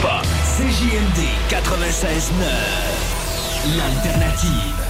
Hip-hop. CJMD 96.9. L'alternative.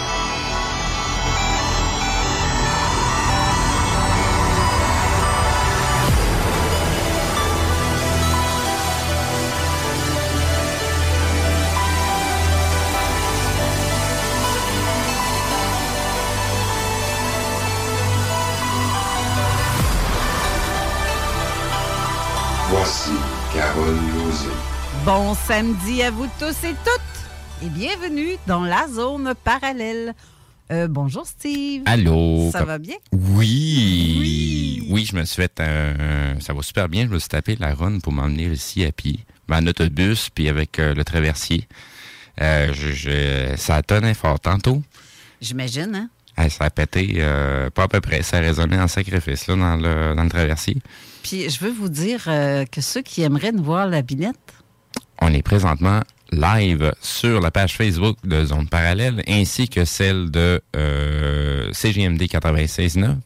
Bon samedi à vous tous et toutes et bienvenue dans la zone parallèle. Euh, bonjour Steve. Allô? Ça va bien? Oui. Oui, je me suis fait un, Ça va super bien. Je me suis tapé la run pour m'emmener ici à pied. En autobus, puis avec euh, le traversier. Euh, je, je- ça a tonné fort tantôt. J'imagine, hein? Ça a pété, euh, pas à peu près. Ça a résonné en sacrifice là, dans, le, dans le traversier. Puis je veux vous dire euh, que ceux qui aimeraient nous voir la binette, On est présentement live sur la page Facebook de Zone Parallèle ainsi que celle de euh, CGMD 96.9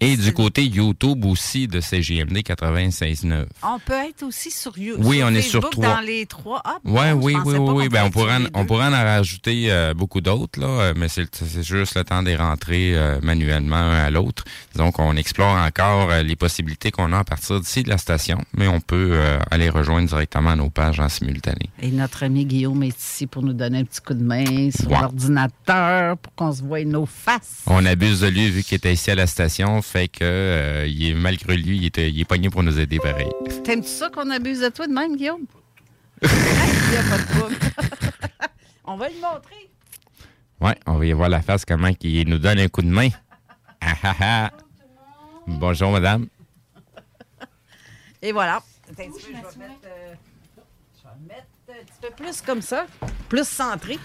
et du côté YouTube aussi de CGMD 96.9. on peut être aussi sur YouTube. Oui, on est sur trois. dans les trois. Ah, Ouais, bon, oui, oui, oui, oui. Ben, on pourrait, en, on pourrait rajouter euh, beaucoup d'autres, là, euh, mais c'est juste le temps de les rentrer euh, manuellement un à l'autre. Donc, on explore encore euh, les possibilités qu'on a à partir d'ici de la station, mais on peut euh, aller rejoindre directement nos pages en simultané. Et notre ami Guillaume est ici pour nous donner un petit coup de main sur Ouais. l'ordinateur pour qu'on se voie nos faces. On abuse de lui vu qu'il était ici à la station, fait que euh, il est malgré lui, il, était, il est pogné pour nous aider pareil. T'aimes-tu ça qu'on abuse de toi de même, Guillaume? Il y a pas de trouble. On va le montrer. Ouais, on va y voir la face comment il nous donne un coup de main. Ah, ah, ah. Bonjour madame. Et voilà. Attends un petit peu, je vais mettre, euh, je vais mettre un petit peu plus comme ça, plus centré.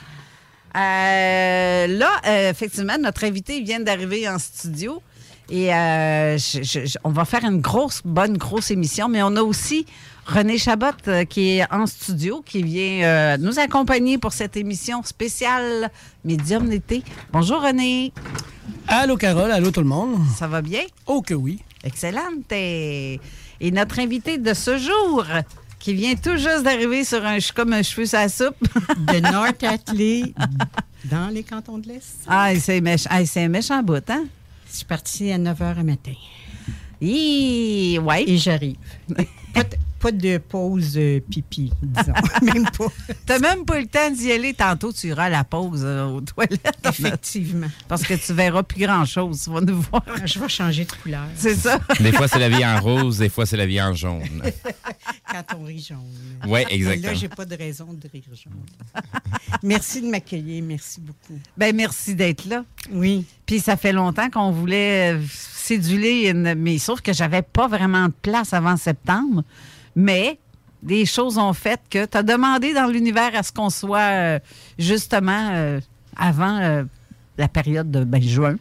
Euh, là, euh, effectivement, notre invité vient d'arriver en studio et euh, je- je- je- on va faire une grosse, bonne, grosse émission, mais on a aussi René Chabot euh, qui est en studio, qui vient euh, nous accompagner pour cette émission spéciale Médium d'été. Bonjour René. Allô Carole, allô tout le monde. Ça va bien? Oh que oui. Excellente. Et, et notre invité de ce jour, qui vient tout juste d'arriver sur un comme un cheveu la soupe. de North Atlee, dans les cantons de l'Est. ah, c'est méch- ah, c'est un méchant bout, hein? Je suis partie à 9 h le matin. Hi, ouais. Et j'arrive. Pas de, pause euh, pipi, disons. Même pas. T'as même pas eu le temps d'y aller. Tantôt, tu iras à la pause euh, aux toilettes. Effectivement. Parce que tu verras plus grand-chose. Tu vas nous voir. Je vais changer de couleur. C'est ça. Des fois c'est la vie en rose, des fois c'est la vie en jaune. quand on rit jaune. Ouais, Et exactement. Là, j'ai pas de raison de rire jaune. merci de m'accueillir. Merci beaucoup. Ben merci d'être là. Oui. Puis ça fait longtemps qu'on voulait euh, céduler, une, mais sauf que j'avais pas vraiment de place avant septembre. Mais des choses ont fait que tu as demandé dans l'univers à ce qu'on soit euh, justement euh, avant euh, la période de ben, juin.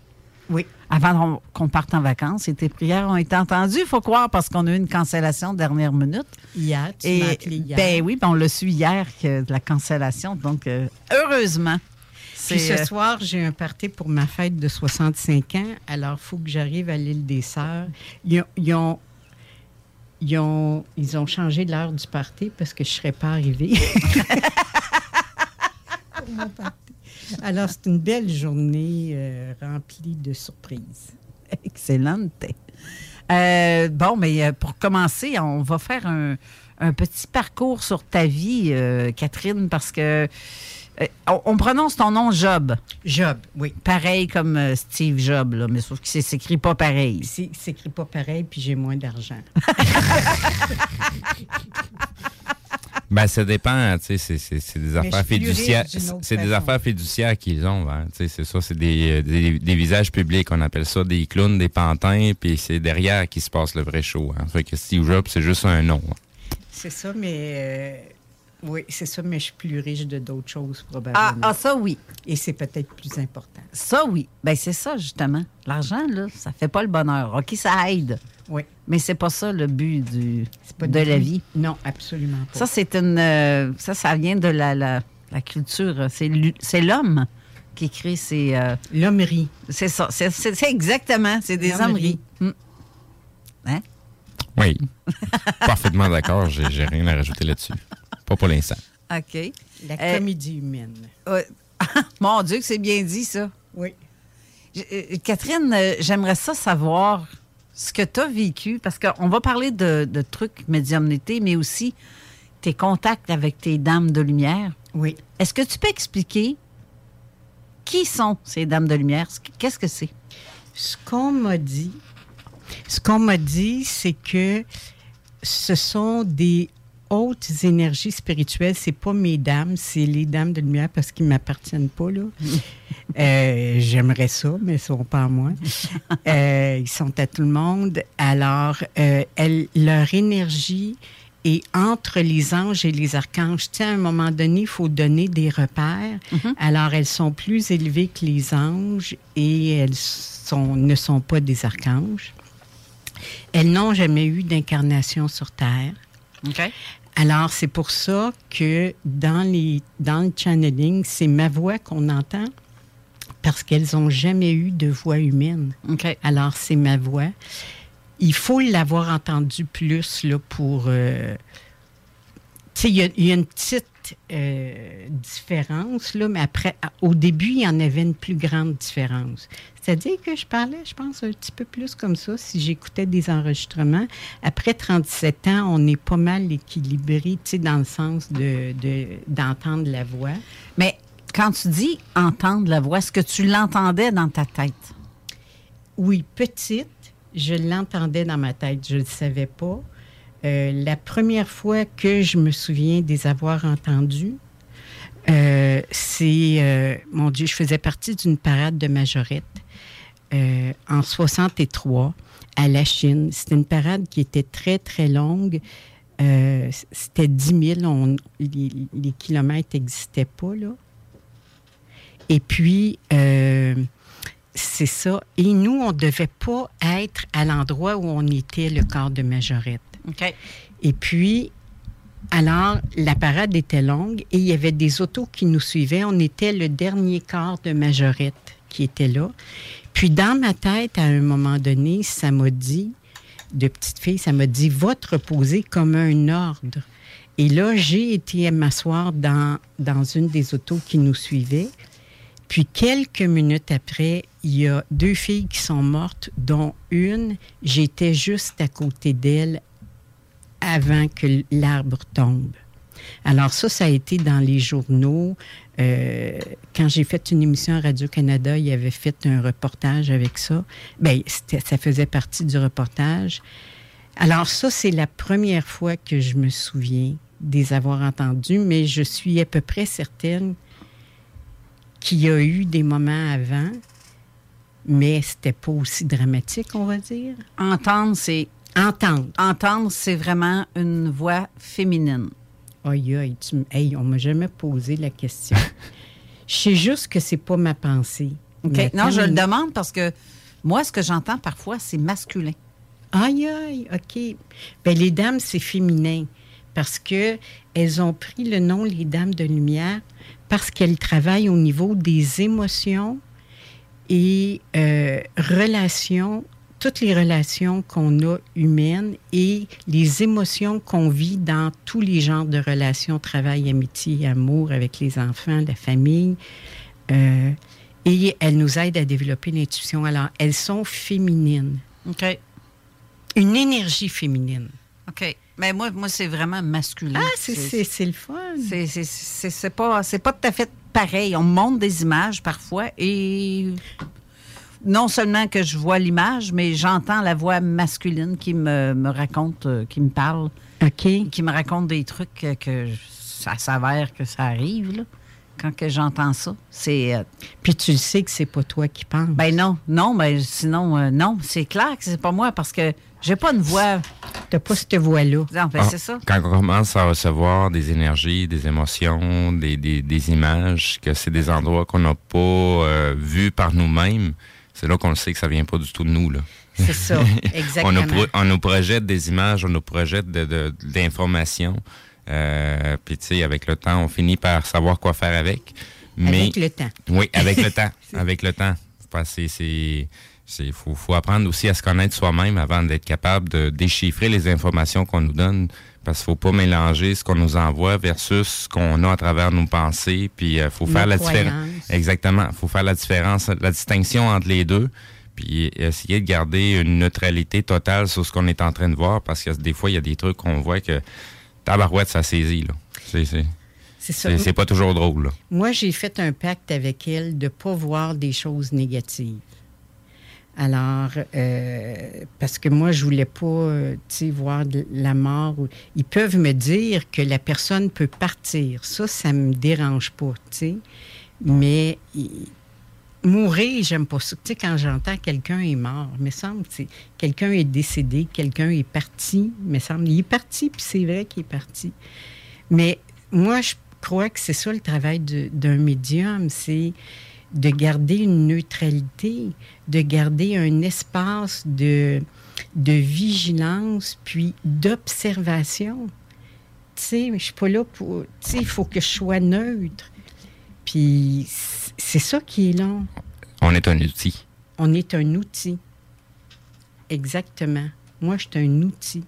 Oui. Avant qu'on- parte en vacances. Et tes prières ont été entendues, il faut croire, parce qu'on a eu une cancellation de dernière minute. Hier, tu Et, m'as appelé hier. Ben oui, ben on l'a su hier que de la cancellation. Donc, heureusement. Puis ce soir, j'ai un party pour ma fête de 65 ans. Alors, il faut que j'arrive à l'île des Sœurs. Ils ont, ils ont, ils ont, ils ont changé l'heure du party parce que je ne serais pas arrivée. Alors, c'est une belle journée euh, remplie de surprises. Excellente. Euh, bon, mais euh, pour commencer, on va faire un, un petit parcours sur ta vie, euh, Catherine, parce que on, on prononce ton nom Job. Job, oui. Pareil comme euh, Steve Job, là, mais sauf que c'est s'écrit pas pareil. C'est c'est écrit pas pareil, puis j'ai moins d'argent. Ben, ça dépend, tu sais, c'est- des affaires fiduciaires. C'est des affaires fiduciaires qu'ils ont, hein, tu sais, c'est ça, c'est des, euh, des, des visages publics, on appelle ça des clowns, des pantins, puis c'est derrière qui se passe le vrai show. Hein. Fait que Steve Jobs, c'est juste un nom. hein. C'est ça, mais. Oui, c'est ça, mais je suis plus riche de d'autres choses, Ah, probablement. ah, ça oui. Et c'est peut-être plus important. Ça oui. Ben c'est ça, justement. L'argent, là, ça fait pas le bonheur. OK, ça aide. Oui. Mais c'est pas ça le but du, pas de la vie. Non, absolument pas. Ça, c'est une. euh, ça, ça vient de la, la, la culture. C'est l'homme qui crée ces. euh, L'hommerie. c'est ça. C'est exactement. C'est des hommeries. Hmm. Hein? Oui. Parfaitement d'accord, j'ai rien à rajouter là-dessus. Pas pour l'instant. OK. La Euh, comédie humaine. Mon Dieu, que c'est bien dit, ça. Oui. Euh, Catherine, euh, j'aimerais ça savoir ce que tu as vécu, parce qu'on va parler de, de trucs médiumnité, mais aussi tes contacts avec tes dames de lumière. Oui. Est-ce que tu peux expliquer qui sont ces dames de lumière? Qu'est-ce que c'est? Ce qu'on m'a dit, ce qu'on m'a dit, c'est que ce sont des hautes énergies spirituelles. C'est pas mes dames, c'est les dames de lumière parce qu'ils m'appartiennent pas là. Euh, J'aimerais ça, mais ils sont pas à moi. Euh, ils sont à tout le monde. Alors, euh, elles- leur énergie est entre les anges et les archanges. Tu sais, à un moment donné, il faut donner des repères. Alors, elles sont plus élevées que les anges et elles sont, ne sont pas des archanges. Elles n'ont jamais eu d'incarnation sur Terre. OK. Alors, c'est pour ça que dans, les, dans le channeling, c'est ma voix qu'on entend parce qu'elles n'ont jamais eu de voix humaine. Alors, c'est ma voix. Il faut l'avoir entendu plus là, pour... euh, tu sais, il y a- il y, a une petite euh, différence, là, mais après, au début, il y en avait une plus grande différence. C'est-à-dire que je parlais, je pense, un petit peu plus comme ça si j'écoutais des enregistrements. Après 37 ans, on est pas mal équilibré, tu sais, dans le sens de, de- d'entendre la voix. Mais quand tu dis entendre la voix, est-ce que tu l'entendais dans ta tête? Oui, petite, je l'entendais dans ma tête, je ne le savais pas. Euh, la première fois que je me souviens des avoir entendus, euh, c'est, euh, mon Dieu, je faisais partie d'une parade de majorette en 63 à la Chine. C'était une parade qui était très, très longue. C'était 10 000. On- les, kilomètres n'existaient pas, là. Et puis, c'est ça. Et nous, on ne devait pas être à l'endroit où on était, le corps de majorette. Et puis, alors, la parade était longue et il y avait des autos qui nous suivaient. On était le dernier corps de majorette qui était là. Puis, dans ma tête, à un moment donné, ça m'a dit, de petite fille, ça m'a dit, va te reposer comme un ordre. Et là, j'ai été m'asseoir dans, dans une des autos qui nous suivait. Puis quelques minutes après, il y a deux filles qui sont mortes, dont une, j'étais juste à côté d'elle avant que l'arbre tombe. Alors ça, ça a été dans les journaux. Euh, quand j'ai fait une émission à Radio-Canada, il avait fait un reportage avec ça. Bien, ça faisait partie du reportage. Alors ça, c'est la première fois que je me souviens des avoir entendus, mais je suis à peu près certaine qu'il y a eu des moments avant, mais c'était pas aussi dramatique, on va dire. Entendre, c'est Entendre. entendre, c'est vraiment une voix féminine. Aïe, aïe, tu hey, on m'a jamais posé la question. Je sais juste que c'est pas ma pensée. Non, je le demande parce que moi, ce que j'entends parfois, c'est masculin. Aïe, aïe, OK. Ben, les dames, c'est féminin parce que elles ont pris le nom les dames de lumière parce qu'elles travaillent au niveau des émotions et euh, relations, toutes les relations qu'on a humaines et les émotions qu'on vit dans tous les genres de relations, travail, amitié, amour avec les enfants, la famille. Euh, et elles nous aident à développer l'intuition. Alors, elles sont féminines. OK. Une énergie féminine. OK. Mais moi, moi c'est vraiment masculin. Ah, c'est- le fun. c'est- pas, pas tout à fait pareil. On me montre des images parfois et non seulement que je vois l'image, mais j'entends la voix masculine qui me, me raconte, euh, qui me parle, OK. qui me raconte des trucs que, que ça s'avère que ça arrive. Là, quand que j'entends ça, c'est euh, Puis tu le sais que c'est pas toi qui penses. ben non, non, ben sinon euh, non, c'est clair que c'est pas moi parce que j'ai pas une voix. T'as pas cette voix-là. Non, ben, Ah, c'est ça. Quand on commence à recevoir des énergies, des émotions, des, des, des images, que c'est des endroits qu'on n'a pas euh, vus par nous-mêmes, c'est là qu'on le sait que ça vient pas du tout de nous. Là. C'est ça, on, exactement. nous pro- on nous projette des images, on nous projette de, l'information. Euh, Puis, tu sais, avec le temps, on finit par savoir quoi faire avec. Mais, Avec le temps. Oui, avec le temps. Avec le temps. C'est. Il faut, faut apprendre aussi à se connaître soi-même avant d'être capable de déchiffrer les informations qu'on nous donne. Parce qu'il faut pas mélanger ce qu'on nous envoie versus ce qu'on a à travers nos pensées. Puis il faut Nos faire la différence. Exactement. Il faut faire la différence, la distinction entre les deux. Puis essayer de garder une neutralité totale sur ce qu'on est en train de voir. Parce que des fois, il y a des trucs qu'on voit que tabarouette, ça saisit. Là. C'est, c'est, C'est ça. c'est, c'est pas toujours drôle. Là. Moi, j'ai fait un pacte avec elle de ne pas voir des choses négatives. Alors, euh, parce que moi, je voulais pas, euh, voir la mort. Ils peuvent me dire que la personne peut partir. Ça, ça me dérange pas, tu sais. Mais mourir, j'aime pas ça. Tu quand j'entends quelqu'un est mort, me semble, quelqu'un est décédé, quelqu'un est parti, il me il est parti, puis c'est vrai qu'il est parti. Mais moi, je crois que c'est ça le travail d'un médium, c'est de garder une neutralité, de garder un espace de, de vigilance, puis d'observation. Tu sais, je suis pas là pour... Tu sais, il faut que je sois neutre. Puis c'est ça qui est long. On est un outil. On est un outil. Exactement. Moi, je suis un outil.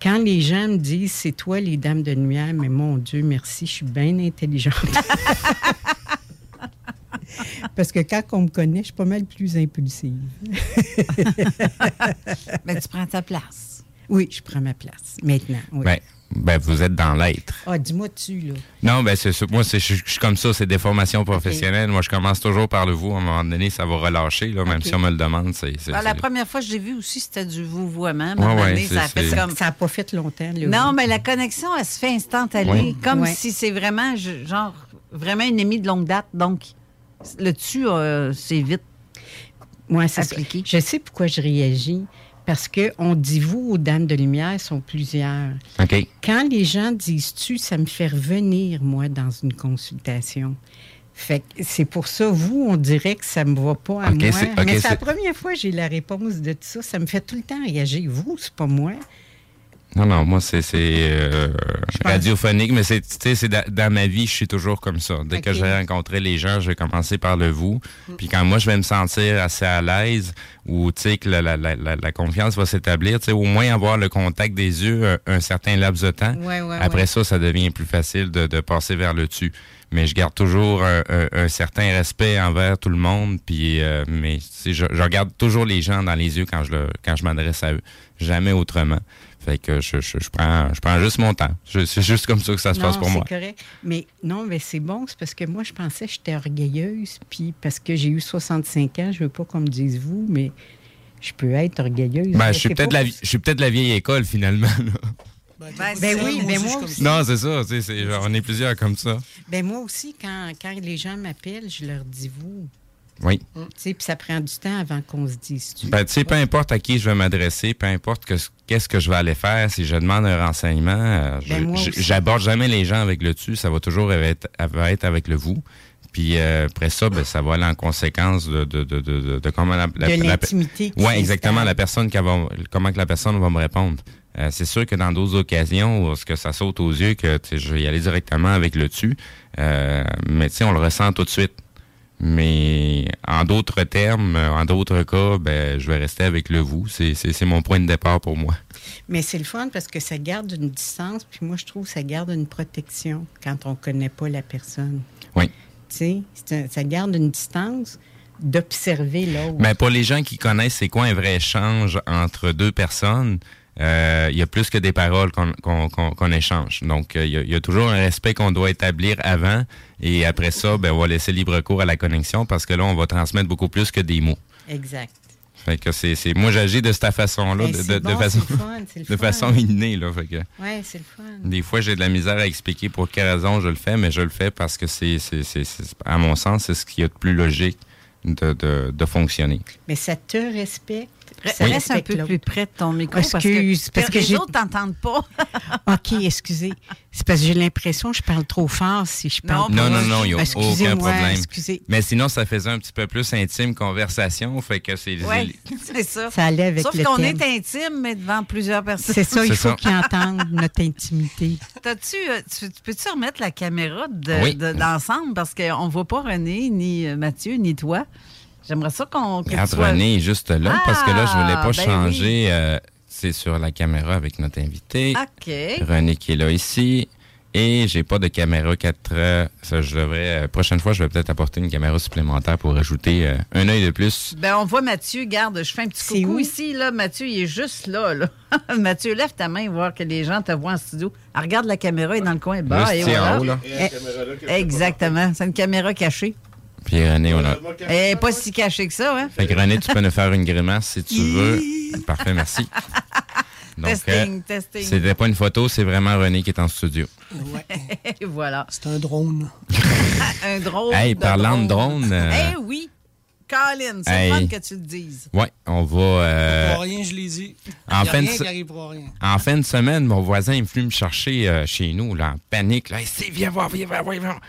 Quand les gens me disent c'est toi les dames de lumière, mais mon Dieu, merci, je suis bien intelligente. Parce que quand on me connaît, je suis pas mal plus impulsive. Mais tu prends ta place. Oui, je prends ma place maintenant. Oui. Ben, ben, vous êtes dans l'être. Ah, dis-moi tu là. Non, ben c'est. Moi, c'est, je, suis comme ça, c'est des formations professionnelles. Moi, je commence toujours par le vous. À un moment donné, ça va relâcher, là, même si on me le demande. C'est, Ah, la première fois que j'ai vu aussi, c'était du vouvoiement. Ouais, ouais, ça comme... N'a pas fait longtemps. Là, Non, mais la connexion, elle se fait instantanée. Ouais. Comme si c'est vraiment, genre, vraiment une amie de longue date. Donc, le dessus, euh, c'est vite. Moi, c'est. Je sais pourquoi je réagis. Parce qu'on dit vous aux dames de lumière sont plusieurs. OK. Quand les gens disent tu, ça me fait revenir, moi, dans une consultation. Fait que c'est pour ça, vous, on dirait que ça me va pas à moi. Mais c'est la première fois que j'ai la réponse de tout ça. Ça me fait tout le temps réagir. Vous, c'est pas moi. Non, non, moi, c'est, c'est euh, radiophonique, mais c'est, tu sais, c'est da- dans ma vie, je suis toujours comme ça. Dès que je vais rencontrer les gens, je vais commencer par le vous. Puis quand moi, je vais me sentir assez à l'aise ou, tu sais, que la, la, la, la- confiance va s'établir, tu sais, au moins avoir le contact des yeux un, un certain laps de temps. Ouais, ouais, Après ouais. ça, ça devient plus facile de, de passer vers le dessus. Mais je garde toujours un, un- un certain respect envers tout le monde. Puis, euh, mais je, je regarde toujours les gens dans les yeux quand je le, quand je m'adresse à eux. Jamais autrement. Fait que je, je, je prends, je prends juste mon temps. Je- C'est juste comme ça que ça se non, passe pour moi. c'est correct. Mais non, mais c'est bon. C'est parce que moi, je pensais que j'étais orgueilleuse. Puis parce que j'ai eu 65 ans, je veux pas qu'on me dise vous, mais je peux être orgueilleuse. Ben, je suis peut-être la, je suis peut-être la vieille école, finalement. là. Ben, ben oui, mais moi aussi. Non, c'est ça. genre, on est plusieurs comme ça. Ben moi aussi, quand, quand les gens m'appellent, je leur dis vous. Oui. Tu sais, puis ça prend du temps avant qu'on se dise. tu. Ben, tu sais, peu importe à qui je vais m'adresser, peu importe que- qu'est-ce que je vais aller faire, si je demande un renseignement, euh, Ben, j'aborde jamais les gens avec le tu, ça va toujours être, avec le vous. Puis euh, après ça, ben, ça va aller en conséquence de, de, de, de, de- de comment la, la- Ouais, exactement. La personne qui va, comment que la personne va me répondre. Euh, c'est sûr que dans d'autres occasions où ce que ça saute aux yeux, que tu sais, je vais y aller directement avec le tu, mais tu sais, on le ressent tout de suite. Mais en d'autres termes, en d'autres cas, ben, je vais rester avec le vous. C'est, mon point de départ pour moi. Mais c'est le fun parce que ça garde une distance, puis moi, je trouve que ça garde une protection quand on ne connaît pas la personne. Oui. Tu sais, ça garde une distance d'observer l'autre. Mais pour les gens qui connaissent c'est quoi un vrai échange entre deux personnes, il y a plus que des paroles qu'on échange. Donc, euh, il y, a- il y a toujours un respect qu'on doit établir avant et après ça, ben, on va laisser libre cours à la connexion parce que là, on va transmettre beaucoup plus que des mots. Exact. Fait que c'est, moi, j'agis de cette façon-là, Ben, de, de- de bon, façon, c'est le fun, le de façon innée. Là, fait que Oui, c'est le fun. des fois, j'ai de la misère à expliquer pour quelle raison je le fais, mais je le fais parce que c'est, à mon sens, c'est ce qui est de plus logique de, de, de fonctionner. Mais ça te respecte. Ça Reste un peu plus près de ton micro Excuse, parce parce que, que les autres t'entendent pas. OK, excusez. C'est parce que j'ai l'impression que je parle trop fort si je parle Non, pas. non, non, il n'y a aucun problème. Excusez. Mais sinon, ça faisait un petit peu plus intime conversation. Fait que c'est. Oui, c'est ça. Ça allait avec Sauf le qu'on est intime, mais devant plusieurs personnes. C'est ça, il faut qu'ils entendent notre intimité. T'as-tu, euh, tu, tu peux-tu remettre la caméra de, Oui. de- d'ensemble? Parce qu'on ne voit pas René, ni euh, Mathieu, ni toi. J'aimerais ça qu'on. sois- René est juste là parce que là, je voulais pas Ah, ben changer. euh, c'est sur la caméra avec notre invité. OK. René qui est là ici. Et j'ai pas de caméra 4 euh, Ça, je devrais. euh, prochaine fois, je vais peut-être apporter une caméra supplémentaire pour ajouter euh, un œil de plus. Ben, on voit Mathieu, garde, je fais un petit coucou où? ici, là. Mathieu, il est juste là, là. Mathieu, lève ta main, voir que les gens te voient en studio. Ah, regarde la caméra, elle est dans le coin bas. Voilà. haut, là. Eh, Exactement. C'est une caméra cachée. Puis René, on a. Elle n'est pas si cachée que ça, hein? Fait que René, tu peux nous faire une grimace si tu veux. Parfait, merci. Donc, testing, euh, testing. c'était pas une photo, c'est vraiment René qui est en studio. Et voilà. C'est un drone. un drone. Hey, parlant de drone, euh, Eh oui. Colin, c'est hey. fun que tu le dises. Ouais, on va. euh, Pour rien, je l'ai dit. en Il y a fin de rien se- qui arrive pour rien. En fin de semaine, mon voisin est venu me chercher euh, chez nous, là, en panique. Là, Hey, c'est, viens voir, viens voir, viens voir.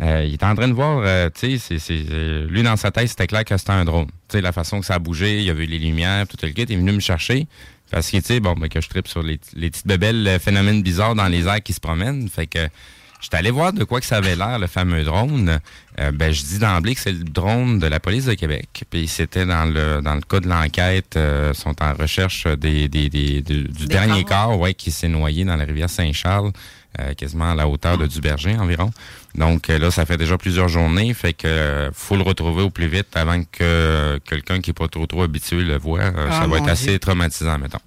Euh, il est en train de voir, euh, tu sais, euh, lui dans sa tête, c'était clair que c'était un drone. Tu sais, la façon que ça a bougé, il a vu les lumières, tout le kit, il est venu me chercher. Parce que, tu sais, bon, ben, que je tripe sur les, les petites bébelles, euh, phénomènes bizarres dans les airs qui se promènent. Fait que j'étais allé voir de quoi que ça avait l'air, le fameux drone. Euh, ben, je dis d'emblée que c'est le drone de la police de Québec. Puis c'était dans le dans le cas de l'enquête, euh, sont en recherche des, des, des- du, du dernier corps. ouais, qui s'est noyé dans la rivière Saint-Charles, quasiment à la hauteur de Duberger environ. Donc euh, là, ça fait déjà plusieurs journées, fait que euh, faut le retrouver au plus vite avant que euh, quelqu'un qui est pas trop trop habitué le voit. Euh, Ah, ça va être assez Dieu. traumatisant, mettons.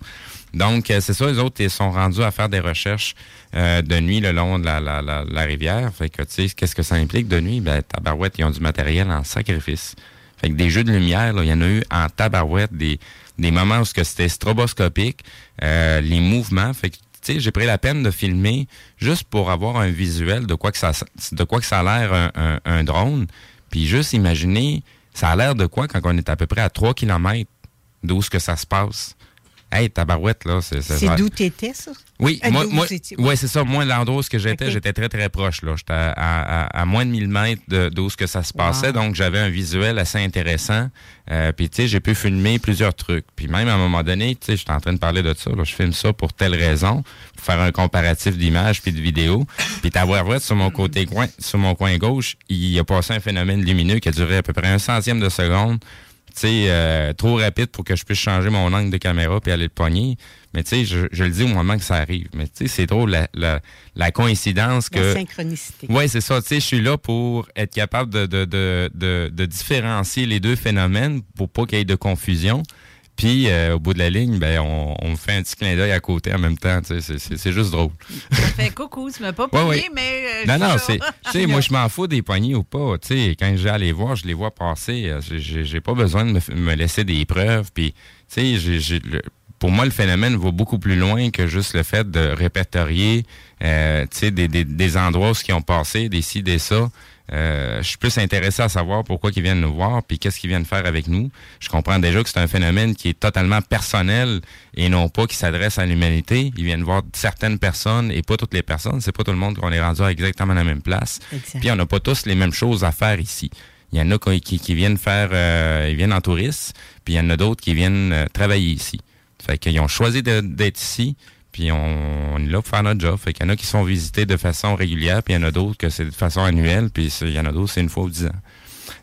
Donc, euh, c'est ça, les autres, ils sont rendus à faire des recherches euh, de nuit le long de la, la, la, la rivière. Fait que, tu sais, qu'est-ce que ça implique de nuit? Ben, tabarouette, ils ont du matériel en sacrifice. Fait que des jeux de lumière, là, il y en a eu en tabarouette, des, des moments où c'était stroboscopique, euh, les mouvements. Fait que, j'ai pris la peine de filmer juste pour avoir un visuel de quoi que ça, de quoi que ça a l'air un, un, un drone. Puis juste imaginer, ça a l'air de quoi quand on est à peu près à 3 km d'où ce que ça se passe. Hey, tabarouette, là, c'est... C'est d'où t'étais, ça? Oui, moi, étiez- ouais, c'est ça. Moi, l'endroit où j'étais, j'étais très, très proche. là. J'étais à, à- à moins de 1000 mètres de- d'où ce que ça se passait. Wow. Donc, j'avais un visuel assez intéressant. Euh, puis, tu sais, j'ai pu filmer plusieurs trucs. Puis, même à un moment donné, tu sais, j'étais en train de parler de ça. là. Je filme ça pour telle raison, pour faire un comparatif d'images puis de vidéos. Puis, t'avoir vrai sur mon côté coin, sur mon coin gauche, il a passé un phénomène lumineux qui a duré à peu près un centième de seconde tu sais, euh, trop rapide pour que je puisse changer mon angle de caméra puis aller le pogner. Mais tu sais, je, je le dis au moment que ça arrive. Mais tu sais, c'est drôle la, la, la coïncidence que... La synchronicité. Oui, c'est ça. Tu sais, je suis là pour être capable de, de, de, de, de différencier les deux phénomènes pour pas qu'il y ait de confusion. Puis euh, au bout de la ligne, ben on, on me fait un petit clin d'œil à côté en même temps. tu sais, C'est c'est- c'est juste drôle. Ça fait coucou, tu m'as pas pogné, ouais. mais. euh, Non, je non, suis c'est. là. Tu sais, moi, je m'en fous des poignées ou pas. Tu sais, quand j'ai à les voir, je les vois passer. Euh, j'ai- pas besoin de me, me laisser des preuves. Puis, tu sais, pour moi, le phénomène va beaucoup plus loin que juste le fait de répertorier, euh, tu sais, des, des, des endroits où ce qui ont passé, des ci, des ça. Euh, je suis plus intéressé à savoir pourquoi ils viennent nous voir, puis qu'est-ce qu'ils viennent faire avec nous. Je comprends déjà que c'est un phénomène qui est totalement personnel et non pas qui s'adresse à l'humanité. Ils viennent voir certaines personnes et pas toutes les personnes. C'est pas tout le monde qu'on est rendu à exactement la même place. Exact. Puis on n'a pas tous les mêmes choses à faire ici. Il y en a qui, qui- qui viennent faire, euh, ils viennent en touriste, puis il y en a d'autres qui viennent euh, travailler ici. Fait qu'ils ont choisi d'être ici, puis on, on est là pour faire notre job. Fait qu'il y en a qui sont visités de façon régulière, puis il y en a d'autres que c'est de façon annuelle, puis il y en a d'autres c'est une fois ou dix ans.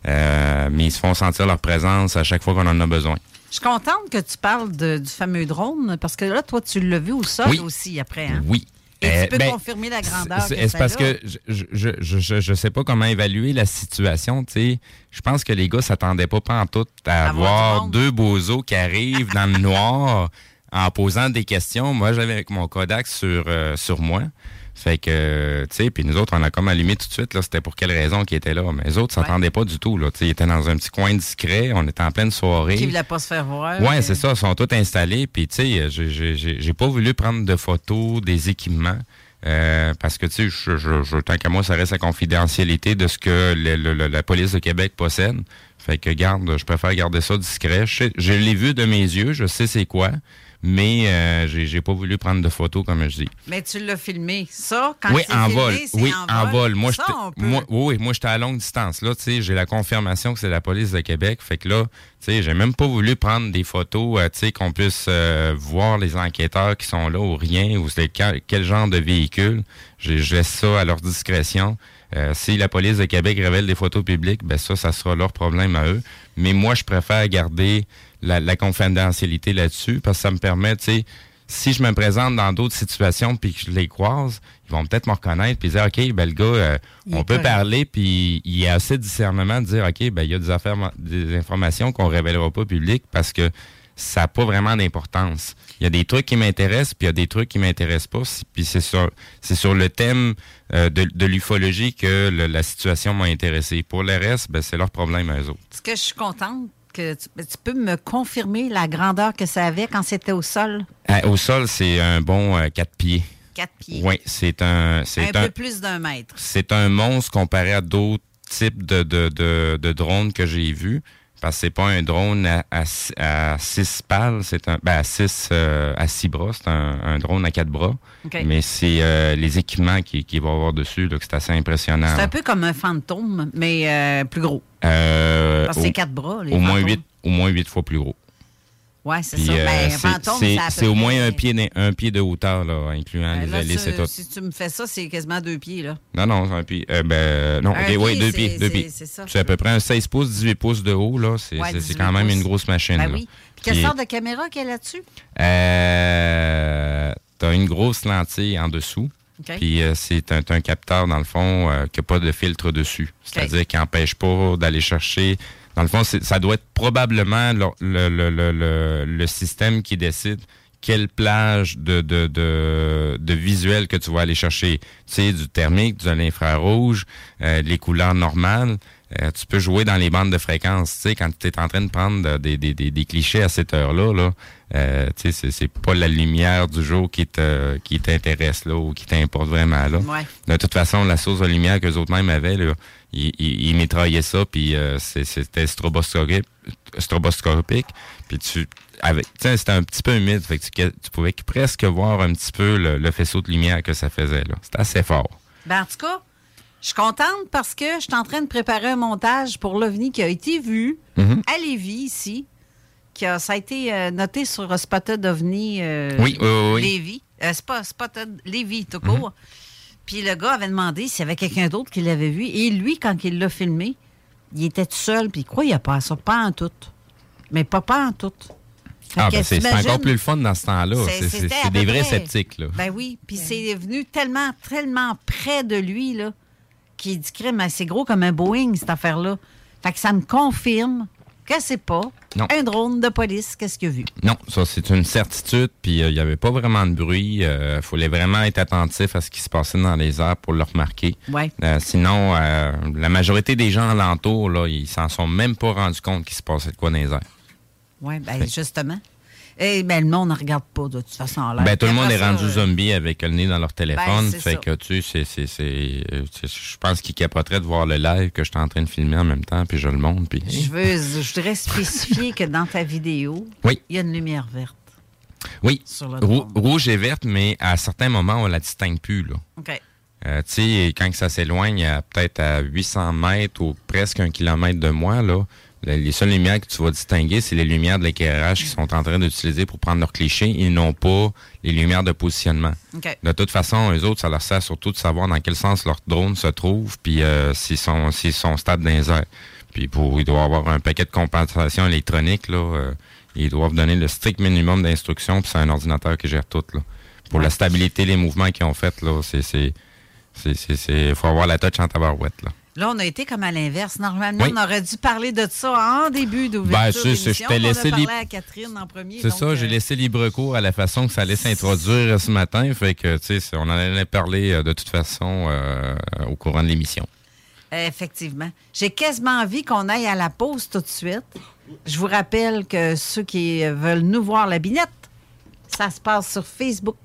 Euh, mais ils se font sentir leur présence à chaque fois qu'on en a besoin. Je suis contente que tu parles de- du fameux drone, parce que là, toi, tu l'as vu au sol Oui. aussi après. Hein? Oui. Et Euh, tu peux ben, confirmer la grandeur c'est- parce a. que je, je, je, je, je sais pas comment évaluer la situation. tu sais. Je pense que les gars s'attendaient pas pantoute à À voir deux bozos qui arrivent dans le noir en posant des questions. Moi, j'avais avec mon Kodak sur, euh, sur moi. Fait que, tu sais, puis nous autres, on a comme allumé tout de suite, là, c'était pour quelle raison qu'ils étaient là. Mais les autres s'attendaient pas du tout, là. Tu sais, ils étaient dans un petit coin discret, on était en pleine soirée. Qui ne voulait pas se faire voir. Ouais, c'est ça, ils sont tous installés. Puis, tu sais, j'ai- j'ai j'ai- j'ai pas voulu prendre de photos des équipements. euh, parce que, tu sais, je, je, je- tant qu'à moi, ça reste la confidentialité de ce que le- le- le- la police de Québec possède. Fait que, garde, je préfère garder ça discret. Je, sais- je l'ai vu de mes yeux, je sais c'est quoi, mais euh, j'ai pas voulu prendre de photos, comme je dis. Mais tu l'as filmé. Ça, quand oui, en filmé, vol. Oui, en vol. Moi, Ça, moi, oui, moi, j'étais à longue distance. Là, tu sais, j'ai la confirmation que c'est la police de Québec. Fait que là, tu sais, j'ai même pas voulu prendre des photos, euh, tu sais, qu'on puisse euh, voir les enquêteurs qui sont là ou rien, ou c'est quel, quel genre de véhicule. Je, je laisse ça à leur discrétion. Euh, si la police de Québec révèle des photos publiques, ben ça, ça sera leur problème à eux. Mais moi, je préfère garder la, la confidentialité là-dessus parce que ça me permet, tu sais, si je me présente dans d'autres situations puis que je les croise, ils vont peut-être me reconnaître puis dire OK, ben le gars, euh, on peut correct. parler puis il y a assez de discernement de dire OK, ben il y a des affaires, des informations qu'on révélera pas publiques parce que ça n'a pas vraiment d'importance. Il y a des trucs qui m'intéressent puis il y a des trucs qui m'intéressent pas. Puis c'est sur c'est sur le thème euh, de, de l'ufologie que le- la situation m'a intéressé. Pour le reste, ben c'est leur problème à eux autres. Ce que je suis contente? Que tu, ben, tu peux me confirmer la grandeur que ça avait quand c'était au sol? Euh, au sol, c'est un bon euh, quatre pieds. Quatre pieds. Oui, c'est un Un c'est un, peu plus d'un mètre. c'est un monstre comparé à d'autres types de, de, de, de drones que j'ai vus. Parce que c'est pas un drone à, à, six- à six pales, c'est un ben à six euh, à six bras, c'est un, un drone à quatre bras. Mais c'est euh, les équipements qui, qui va avoir dessus, que c'est assez impressionnant. C'est un peu comme un fantôme, mais euh, plus gros. Parce que c'est quatre bras, les au moins huit, au moins huit fois plus gros. Ouais, c'est Puis, ça. euh, Ben, c'est- fantôme, c'est au moins près- un pied, un pied de hauteur, là, incluant Ben les là, ça, et tout. Si tu me fais ça, c'est quasiment deux pieds, là. Non, non, c'est un pied. Euh, ben, non, Un ok, ouais, pied, deux c'est- pieds, deux c'est- pieds. c'est ça. À peu près un 16 pouces, 18 pouces de haut, là. C'est Ouais, c'est- c'est 18 quand même pouces. une grosse machine. Ben là. oui. Puis quelle sorte de caméra qu'il y a là-dessus? euh, T'as une grosse lentille en dessous. Puis euh, c'est un, un capteur, dans le fond, euh, qui n'a pas de filtre dessus. C'est-à-dire qu'il n'empêche pas d'aller chercher. Dans le fond, ça doit être probablement le, système qui décide quelle plage de, de visuel que tu vas aller chercher. Tu sais, du thermique, de l'infrarouge, euh, les couleurs normales. Euh, tu peux jouer dans les bandes de fréquence. Tu sais, quand tu es en train de prendre des, des, des, des clichés à cette heure-là, là, euh, tu sais, c'est- c'est pas la lumière du jour qui te, qui t'intéresse là ou qui t'importe vraiment là. Ouais. De toute façon, la source de lumière que les autres mêmes avaient, là, ils, ils, ils mitraillaient ça, puis euh, c'est- c'était stroboscopique, stroboscopique, puis tu avec, tu sais, c'était un petit peu humide, fait que tu, tu pouvais presque voir un petit peu le, le faisceau de lumière que ça faisait là. C'était assez fort. Ben, en tout cas, je suis contente parce que je suis en train de préparer un montage pour l'OVNI qui a été vu Mhm. à Lévis, ici. Qui a, ça a été euh, noté sur Spotted OVNI euh, Oui, oui, oui, oui. Lévis. Euh, c'est pas Spotted Lévis, tout Mhm. court. Puis le gars avait demandé s'il y avait quelqu'un d'autre qui l'avait vu. Et lui, quand il l'a filmé, il était tout seul, puis il croyait pas à ça, pas en tout. Mais pas pas en tout. Fait Ah, ben c'est encore plus le fun dans ce temps-là. c'est- des vrais près. sceptiques, là. Ben oui, puis c'est venu tellement, tellement près de lui, là, qu'il dit, crème, c'est gros comme un Boeing, cette affaire-là. Fait que ça me confirme que c'est pas Non. un drone de police. Qu'est-ce qu'il a vu? Non, ça c'est une certitude. Puis euh, il n'y avait pas vraiment de bruit. Il fallait vraiment être attentif à ce qui se passait dans les airs pour le remarquer. Ouais. Euh, sinon, euh, la majorité des gens alentours, là, ils s'en sont même pas rendus compte qu'il se passait de quoi dans les airs. Oui, bien, justement. Et ben, le monde ne regarde pas, de toute façon. Ben, tout le monde est ça, rendu euh, zombie avec le nez dans leur téléphone. Ben, fait ça. que, tu sais, c'est- euh, je pense qu'ils capoteraient de voir le live que je suis en train de filmer en même temps, puis je le montre. Puis... Je veux, je voudrais spécifier que dans ta vidéo, Oui. il y a une lumière verte. Oui, rou- rouge et verte, mais à certains moments, on la distingue plus. Là. OK. Euh, tu sais, quand ça s'éloigne à peut-être à 800 mètres ou presque un kilomètre de moi, là, les seules lumières que tu vas distinguer, c'est les lumières de l'éclairage qu'ils sont en train d'utiliser pour prendre leur cliché et non pas les lumières de positionnement. OK. De toute façon, eux autres, ça leur sert surtout de savoir dans quel sens leur drone se trouve, puis euh, s'ils sont, s'ils sont stable dans les airs. Puis pour, il doit avoir un paquet de compensation électronique, là. euh, ils doivent donner le strict minimum d'instructions, puis c'est un ordinateur qui gère tout, là. Pour la stabilité, les mouvements qu'ils ont fait, là, c'est, c'est, c'est, c'est, c'est- faut avoir la touch en tabarouette, là. Là, on a été comme à l'inverse. Normalement, Oui. on aurait dû parler de ça en début d'ouverture Ben, je t'ai a laissé parlé lib- à Catherine en premier. C'est ça, j'ai euh, laissé libre cours à la façon que ça allait s'introduire ce matin, fait que, tu sais, on en allait parler euh, de toute façon euh, au courant de l'émission. Effectivement. J'ai quasiment envie qu'on aille à la pause tout de suite. Je vous rappelle que ceux qui veulent nous voir la binette, ça se passe sur Facebook.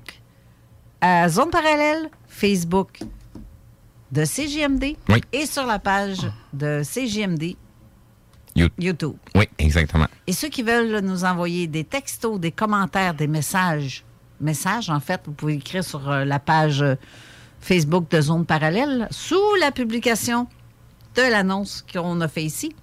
À Zone Parallèle, Facebook de CGMD Oui. et sur la page de CGMD You- YouTube. Oui, exactement. Et ceux qui veulent nous envoyer des textos, des commentaires, des messages, messages, en fait, vous pouvez écrire sur euh, la page euh, Facebook de Zone Parallèle sous la publication de l'annonce qu'on a fait ici,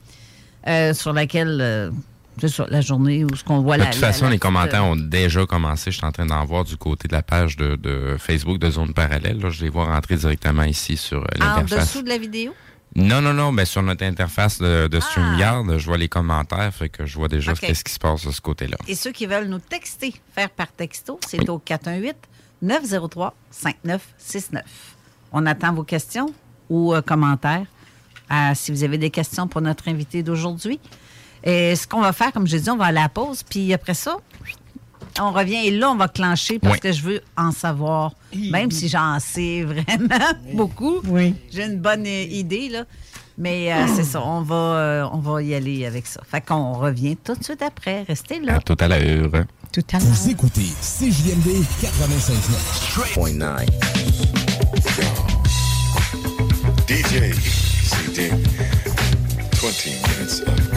euh, sur laquelle, euh, c'est ça, la journée où ce qu'on voit De la toute la- façon, la les commentaires euh, ont déjà commencé. Je suis en train d'en voir du côté de la page de, de Facebook de Zone Parallèle. là. Je les vois rentrer directement ici sur euh, en l'interface. dessous de la vidéo? Non, non, non, mais sur notre interface de, de StreamYard, je vois les commentaires, fait que je vois déjà Ah! Qu'est-ce qui se passe de ce côté-là. Et ceux qui veulent nous texter, faire par texto, c'est au 418-903-5969. On attend vos questions ou euh, commentaires euh, si vous avez des questions pour notre invité d'aujourd'hui. Et ce qu'on va faire, comme j'ai dit, on va aller à la pause, puis après ça, on revient et là, on va clencher parce Oui. que je veux en savoir, même si j'en sais vraiment beaucoup. Oui. J'ai une bonne euh, idée, là. Mais euh, c'est ça, on va, euh, on va y aller avec ça. Fait qu'on revient tout de suite après. Restez là. À tout à l'heure. Tout à l'heure. Vous écoutez CJMD 96.9. DJ CD. 20 minutes of.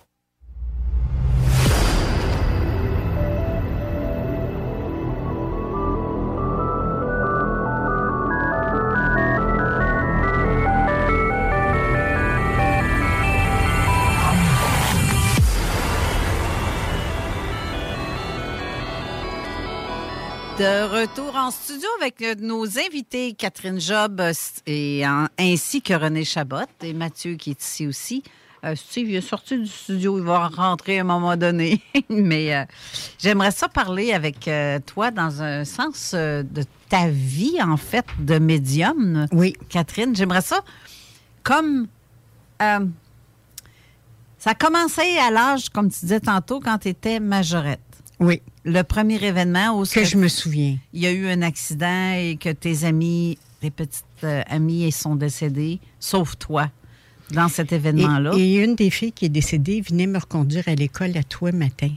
De retour en studio avec euh, nos invités Catherine Job euh, et en- ainsi que René Chabot et Mathieu qui est ici aussi. Euh, Steve il est sorti du studio, il va rentrer à un moment donné. Mais euh, j'aimerais ça parler avec euh, toi dans un sens de ta vie, en fait, de médium. Oui. Catherine, j'aimerais ça comme... ça a commencé à l'âge, comme tu disais tantôt, quand tu étais majorette. Oui. Le premier événement où Que je me souviens. il y a eu un accident et que tes amis, tes petites euh, amies sont décédées, sauf toi, dans cet Et, événement-là. et une des filles qui est décédée venait me reconduire à l'école à toi matin.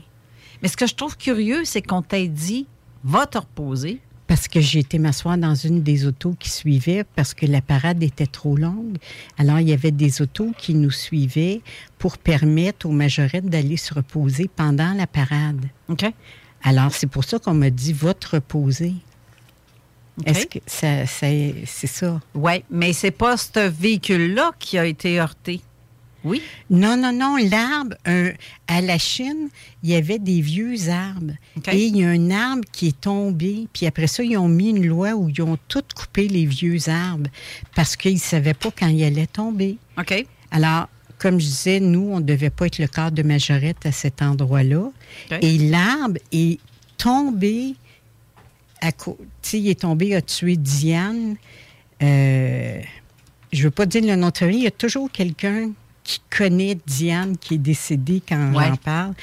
Mais ce que je trouve curieux, c'est qu'on t'a dit, va te reposer. Parce que j'ai été m'asseoir dans une des autos qui suivait parce que la parade était trop longue. Alors, il y avait des autos qui nous suivaient pour permettre aux majorettes d'aller se reposer pendant la parade. OK? Alors, c'est pour ça qu'on m'a dit, va te reposer. Est-ce que ça, ça- c'est ça? Oui, mais c'est pas ce véhicule-là qui a été heurté. Oui. Non, non, non. L'arbre, à la Chine, il y avait des vieux arbres. Et il y a un arbre qui est tombé. Puis après ça, ils ont mis une loi où ils ont tout coupé les vieux arbres parce qu'ils ne savaient pas quand il allait tomber. OK. Alors, comme je disais, nous, on ne devait pas être le quart de majorette à cet endroit-là. Et l'arbre est tombé, à co- tu sais, il est tombé, a tué Diane. Euh, je ne veux pas dire le nom de famille, il y a toujours quelqu'un qui connaît Diane qui est décédée quand Ouais. j'en parle.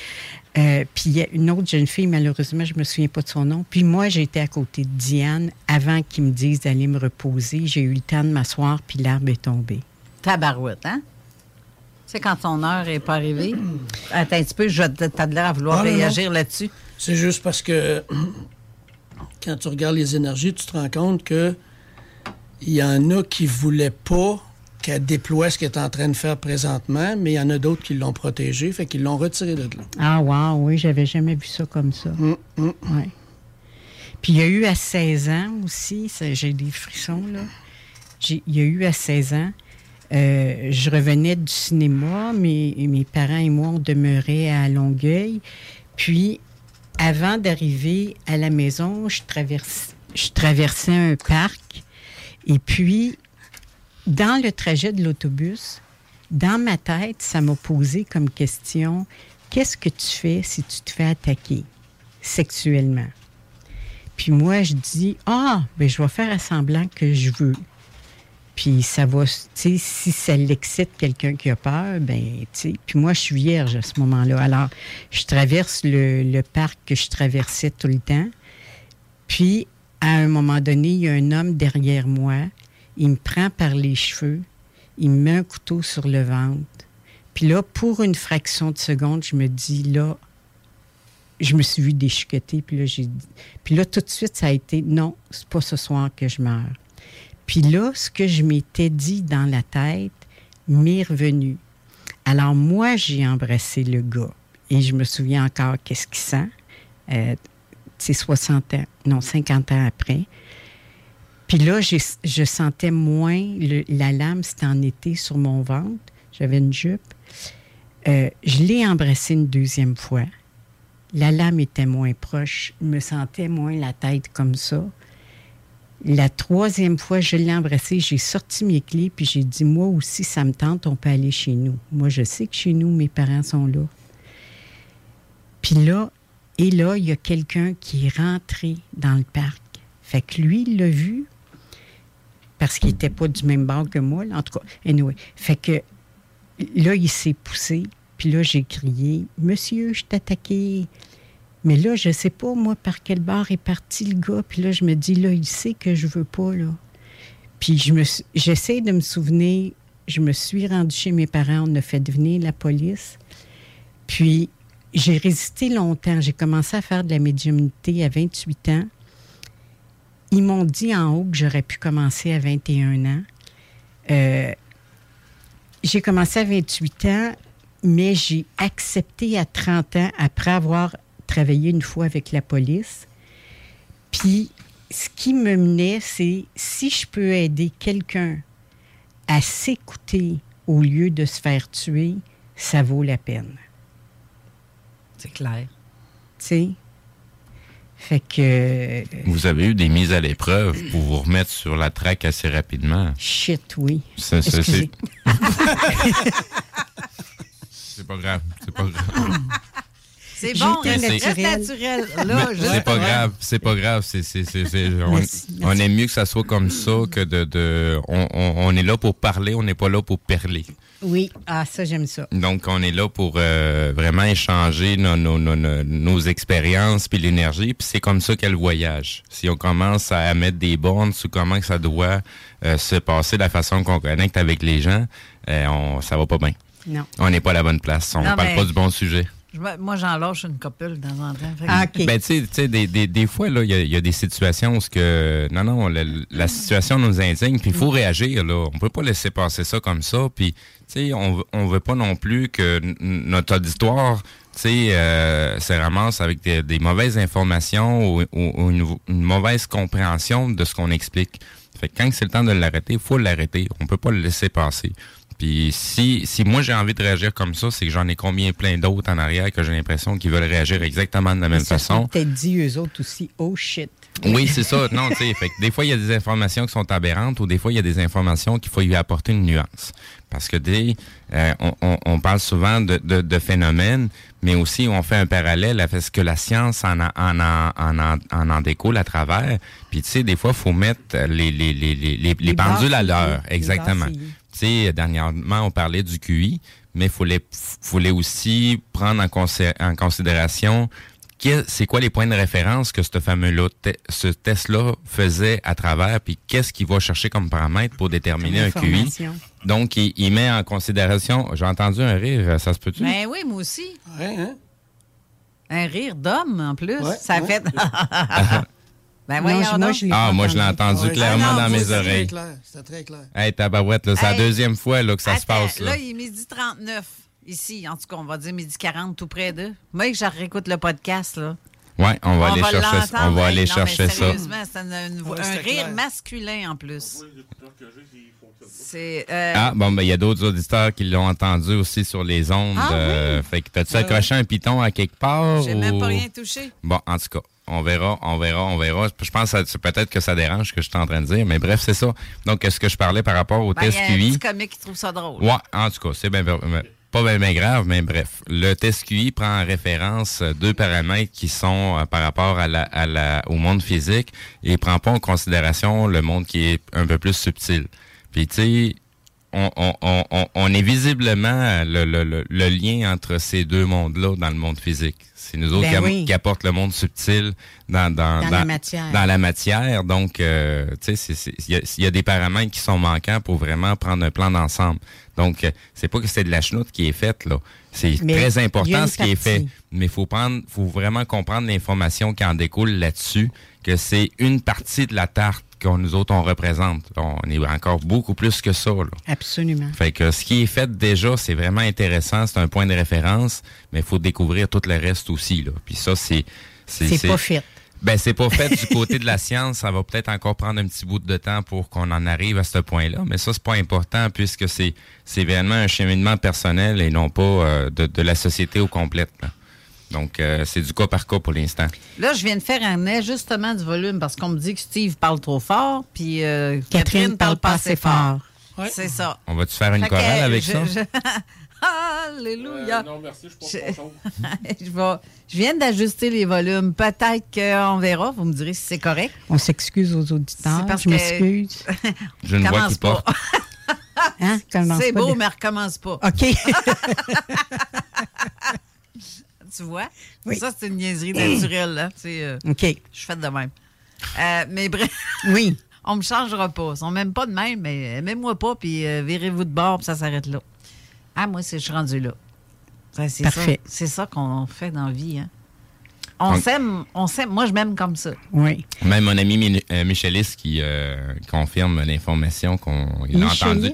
Euh, puis il y a une autre jeune fille, malheureusement, je ne me souviens pas de son nom. Puis moi, j'étais à côté de Diane avant qu'ils me disent d'aller me reposer. J'ai eu le temps de m'asseoir, puis l'arbre est tombé. Tabarouette, hein? Tu sais, quand ton heure n'est pas arrivée. Attends un petit peu, je- t'as de l'air à vouloir Ah, réagir là-dessus. C'est juste parce que quand tu regardes les énergies, tu te rends compte que il y en a qui voulaient pas qu'elle déploie ce qu'elle est en train de faire présentement, mais il y en a d'autres qui l'ont protégée, fait qu'ils l'ont retirée de là. Ah, wow, oui, j'avais jamais vu ça comme ça. Hum, hum. Ouais. Puis il y a eu à 16 ans aussi, j'ai des frissons, là. J'ai- Il y a eu à 16 ans, euh, je revenais du cinéma, mes, mes parents et moi, on demeurait à Longueuil. Puis, avant d'arriver à la maison, je, traverse, je traversais un parc. Et puis, dans le trajet de l'autobus, dans ma tête, ça m'a posé comme question qu'est-ce que tu fais si tu te fais attaquer sexuellement? Puis moi, je dis Ah, ben, je vais faire semblant que je veux. Puis ça va, tu sais, si ça l'excite quelqu'un qui a peur, ben, tu sais. Puis moi, je suis vierge à ce moment-là. Alors, je traverse le parc que je traversais tout le temps. Puis, à un moment donné, il y a un homme derrière moi. Il me prend par les cheveux. Il me met un couteau sur le ventre. Puis là, pour une fraction de seconde, je me dis, là, je me suis vue déchiqueter. Puis là, tout de suite, ça a été, non, c'est pas ce soir que je meurs. Puis là, ce que je m'étais dit dans la tête m'est revenu. Alors moi, j'ai embrassé le gars. Et je me souviens encore qu'est-ce qu'il sent. Euh, c'est 60 ans, non, 50 ans après. Puis là, je sentais moins la lame, c'était en été sur mon ventre. J'avais une jupe. Euh, je l'ai embrassé une deuxième fois. La lame était moins proche. Je me sentais moins la tête comme ça. La troisième fois, je l'ai embrassé, j'ai sorti mes clés, puis j'ai dit, moi aussi, ça me tente, on peut aller chez nous. Moi, je sais que chez nous, mes parents sont là. Puis là, et là, il y a quelqu'un qui est rentré dans le parc. Fait que lui, il l'a vu, parce qu'il n'était pas du même bord que moi, en tout cas. Anyway. Fait que là, il s'est poussé, puis là, j'ai crié, Monsieur, je t'ai attaqué. Mais là, je sais pas, moi, par quel bar est parti le gars. Puis là, je me dis, là, il sait que je veux pas. Puis j'essaie de me souvenir, je me suis rendue chez mes parents, on a fait venir la police. Puis j'ai résisté longtemps. J'ai commencé à faire de la médiumnité à 28 ans. Ils m'ont dit en haut que j'aurais pu commencer à 21 ans. Euh, j'ai commencé à 28 ans, mais j'ai accepté à 30 ans après avoir travaillé une fois avec la police. Puis, ce qui me menait, c'est si je peux aider quelqu'un à s'écouter au lieu de se faire tuer, ça vaut la peine. C'est clair. Tu sais? Fait que. Vous avez eu des mises à l'épreuve pour vous remettre sur la traque assez rapidement. Shit, oui. Ça, ça, Excusez. c'est c'est pas grave. C'est pas grave. C'est bon, reste naturel. C'est pas grave, c'est pas grave. C'est, c'est, c'est, c'est- on, aime mieux que ça soit comme ça que de. de on, on, on est là pour parler, on n'est pas là pour perler. Oui. Ah, ça, j'aime ça. Donc, on est là pour euh, vraiment échanger nos, nos, nos, nos, nos expériences puis l'énergie. Puis c'est comme ça qu'elle voyage. Si on commence à mettre des bornes sur comment que ça doit euh, se passer, la façon qu'on connecte avec les gens, euh, on, ça va pas bien. Non. On n'est pas à la bonne place. On Non, parle mais- pas du bon sujet. Moi, j'en lâche une copule temps. Fait que- Ah, OK. Ben, tu sais- des, des, des fois, là, il y a, il y a des situations où ce que, non, non, la, la situation nous indigne, puis il faut réagir, là. On peut pas laisser passer ça comme ça, puis, tu sais, on, veut- on veut pas non plus que notre auditoire, tu sais, euh, se ramasse avec des, des mauvaises informations ou, ou- ou une, une mauvaise compréhension de ce qu'on explique. Fait que quand c'est le temps de l'arrêter, il faut l'arrêter. On peut pas le laisser passer. Puis si, si moi j'ai envie de réagir comme ça, c'est que j'en ai combien plein d'autres en arrière que j'ai l'impression qu'ils veulent réagir exactement de la même façon? peut-être dit eux autres aussi, oh shit. Oui, c'est ça. Non, tu sais, des fois, il y a des informations qui sont aberrantes ou des fois, il y a des informations qu'il faut y apporter une nuance. Parce que des, euh, on, on- on parle souvent de, de, de phénomènes, mais aussi on fait un parallèle avec ce que la science en, a- en, en, en, en, en, en découle à travers. Puis, tu sais, des fois, il faut mettre les, les, les, les, les, les pendules à l'heure. Exactement. Sais, dernièrement, on parlait du QI, mais il fallait, fallait aussi prendre en, considération c'est quoi les points de référence que ce fameux te- ce test-là faisait à travers, puis qu'est-ce qu'il va chercher comme paramètre pour déterminer un QI. Donc, il, il met en considération, j'ai entendu un rire, ça se peut-tu? Ben oui, moi aussi. Ouais, hein? Un rire d'homme, en plus. Ouais, ça ouais. fait... ben Non, moi, donc. je l'ai Ah, moi, je l'ai entendu. Ouais, clairement ah non, dans mes c'était C'était très oreilles. clair. C'était très clair. Hey, tabarouette, là, c'est la deuxième fois là, que ça se passe. Là. là, il est midi 39. Ici, en tout cas, on va dire midi 40, tout près d'eux. Moi, que je réécoute le podcast, là. Ouais, on va aller chercher, l'entendre. on va aller non, chercher mais ça. Sérieusement, c'est un, une- Ouais, un rire clair. masculin en plus. C'est. euh, Ah, bon, ben, il y a d'autres auditeurs qui l'ont entendu aussi sur les ondes. Ah, euh, Fait que t'as-tu accroché un piton à quelque part? J'ai ou- même pas rien touché. Bon, en tout cas, on verra, on verra, on verra. Je pense que peut-être que ça dérange ce que je suis en train de dire, mais bref, c'est ça. Donc, est-ce que je parlais par rapport au Ben, il test y a un QI? petit comique qui trouve ça drôle. Ouais, en tout cas, c'est bien, pas bien, bien grave, mais bref. Le test QI prend en référence deux paramètres qui sont euh, par rapport à la, à la, au monde physique et il prend pas en considération le monde qui est un peu plus subtil. Puis, tu sais, on, on, on, on- on est visiblement le, le, le, le lien entre ces deux mondes-là dans le monde physique. C'est nous autres Ben qui, am- oui. qui apportent le monde subtil dans, dans, Dans la matière. dans la matière. Donc, euh, tu sais, il y, a- il y a des paramètres qui sont manquants pour vraiment prendre un plan d'ensemble. Donc, euh, c'est pas que c'est de la chenoute qui est faite, là. C'est très important ce qui est fait. Mais il faut prendre, faut vraiment comprendre l'information qui en découle là-dessus, que c'est une partie de la tarte qu'on nous autres on représente. On est encore beaucoup plus que ça. Là. Absolument. Fait que ce qui est fait déjà, c'est vraiment intéressant, c'est un point de référence, mais il faut découvrir tout le reste aussi. Là. Puis ça, c'est. C'est pas fait. Ben, c'est pas fait du côté de la science. Ça va peut-être encore prendre un petit bout de temps pour qu'on en arrive à ce point-là. Mais ça, c'est pas important puisque c'est, c'est vraiment un cheminement personnel et non pas euh, de, de la société au complète. là. Donc, euh, c'est du cas par cas pour l'instant. Là, je viens de faire un ajustement du volume parce qu'on me dit que Steve parle trop fort, puis euh, Catherine parle pas assez fort. Ouais. C'est ça. On va-tu faire une Fait que, chorale avec je- ça? je- Alléluia. non, merci, je suis Je- je, vais- je viens d'ajuster les volumes. Peut-être qu'on verra. Vous me direz si c'est correct. On s'excuse aux auditeurs. Parce Je que- m'excuse. Une voix Commence qui porte. pas. Hein? C'est beau, de- mais recommence pas. OK. Tu vois? Oui. Ça, c'est une niaiserie naturelle. Là. Euh, OK. je suis faite de même. Euh, mais bref, Oui. on me changera pas. Sont même pas de même, mais aimez-moi pas, puis euh, virez-vous de bord, puis ça s'arrête là. Ah, moi, c'est, je suis rendue là. C'est Parfait. Ça, c'est ça qu'on fait dans la vie. Hein? On s'aime, on s'aime. Moi, je m'aime comme ça. Oui. Même mon ami Min- euh, Michelis qui euh, confirme l'information qu'on il a entendue.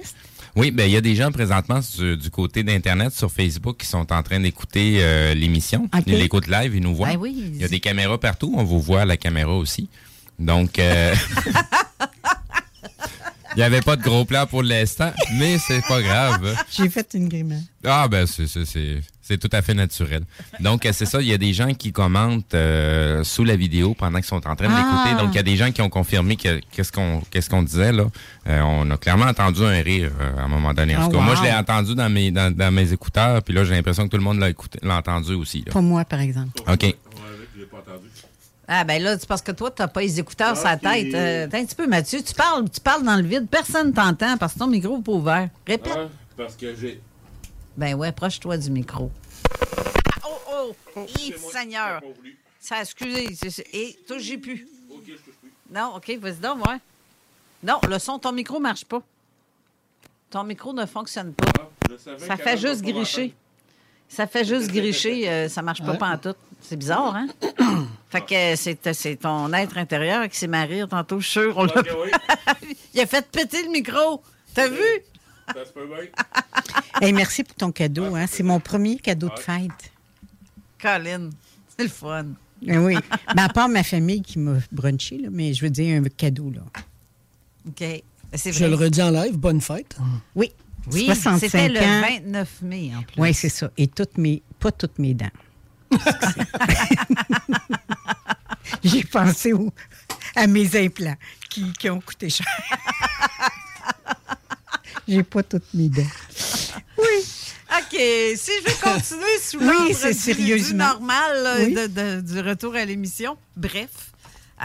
Oui, ben il y a des gens présentement du, du côté d'Internet sur Facebook qui sont en train d'écouter euh, l'émission. Ils l'écoutent live, ils nous voient. Ben oui. Il y a des caméras partout, on vous voit à la caméra aussi. Donc, euh, il n'y avait pas de gros plan pour l'instant, mais c'est pas grave. J'ai fait une grimace. Ah ben c'est c'est- c'est c'est tout à fait naturel. Donc euh, c'est ça, il y a des gens qui commentent euh, sous la vidéo pendant qu'ils sont en train de l'écouter. Ah. Donc il y a des gens qui ont confirmé que qu'est-ce qu'on qu'est-ce qu'on disait là. Euh, on a clairement entendu un rire euh, à un moment donné. En Ah, tout cas, moi wow. je l'ai entendu dans mes dans, dans mes écouteurs, puis là j'ai l'impression que tout le monde l'a entendu aussi. Là. Pas moi, par exemple. Ok. Ouais, je l'ai pas entendu. Ah, ben là, c'est parce que toi, tu n'as pas les écouteurs sur la tête. Euh, attends un petit peu, Mathieu. Tu parles, tu parles dans le vide. Personne t'entend parce que ton micro n'est pas ouvert. Répète. Hein? Parce que j'ai. Ben ouais, approche-toi du micro. Ah, oh, oh! Hi, C'est moi, Seigneur! pas. Ça, excusez. Et toi, j'ai plus. Ok, je touche plus. Non, OK, vas-y donc, ouais. Non, le son, ton micro marche pas. Ton micro ne fonctionne pas. Ah, Ça fait juste pas gricher. Ça fait juste gricher, euh, ça marche pas pantoute. C'est bizarre, hein? fait que euh, c'est, ton être intérieur qui s'est marié tantôt, je suis sûr. on l'a- oui, Il a fait péter le micro. T'as vu? ça se peut bien. Hey, merci pour ton cadeau. Hein? C'est mon premier cadeau de fête. Colin, c'est le fun. Ben oui. Ben, à part ma famille qui m'a brunché, là, mais je veux dire un cadeau. Là. OK. C'est Je le redis en live, bonne fête. Oui. Oui, 65 c'était le ans. 29 mai, en plus. Oui, c'est ça. Et toutes mes, pas toutes mes dents. J'ai pensé au- à mes implants qui, qui ont coûté cher. J'ai pas toutes mes dents. OK, si je vais continuer sous Oui, l'ordre c'est du- normal là, Oui. de- de- du retour à l'émission. Bref.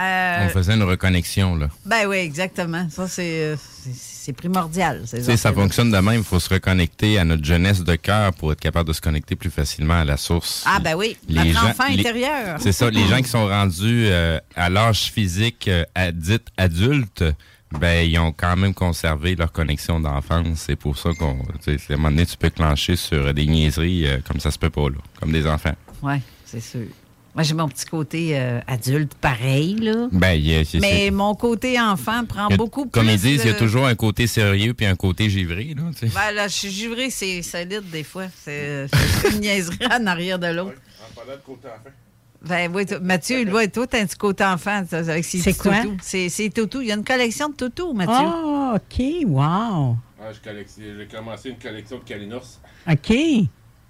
Euh, On faisait une reconnexion, là. ben oui, exactement. Ça, c'est euh, c'est- primordial. ces ça fonctionne de même. Il faut se reconnecter à notre jeunesse de cœur pour être capable de se connecter plus facilement à la source. Ah, ben oui, Les notre gens- enfant les- intérieur. C'est ça. Les gens qui sont rendus euh, à l'âge physique euh, à- adulte, ben ils ont quand même conservé leur connexion d'enfance. C'est pour ça qu'on, à un moment donné, tu peux clencher sur des niaiseries comme ça se peut pas là, comme des enfants. Oui, c'est sûr. Moi, j'ai mon petit côté euh, adulte pareil, là. Ben, il y a- c'est- Mais mon côté enfant prend a- beaucoup comme plus ils disent, il y a de- toujours un côté sérieux puis un côté givré là. tu sais. Ben là, je suis givrée, c'est solide des fois. C'est une niaiserie en arrière de l'autre. En parlant de côté enfant. Ben oui, Mathieu, lui, toi, t'as un petit côté enfant ça, avec ses C'est quoi? C'est c'est toutous. Il y a une collection de toutous, Mathieu. Ah, OK. Wow. Ah, J'ai commencé une collection de Kalinos. OK.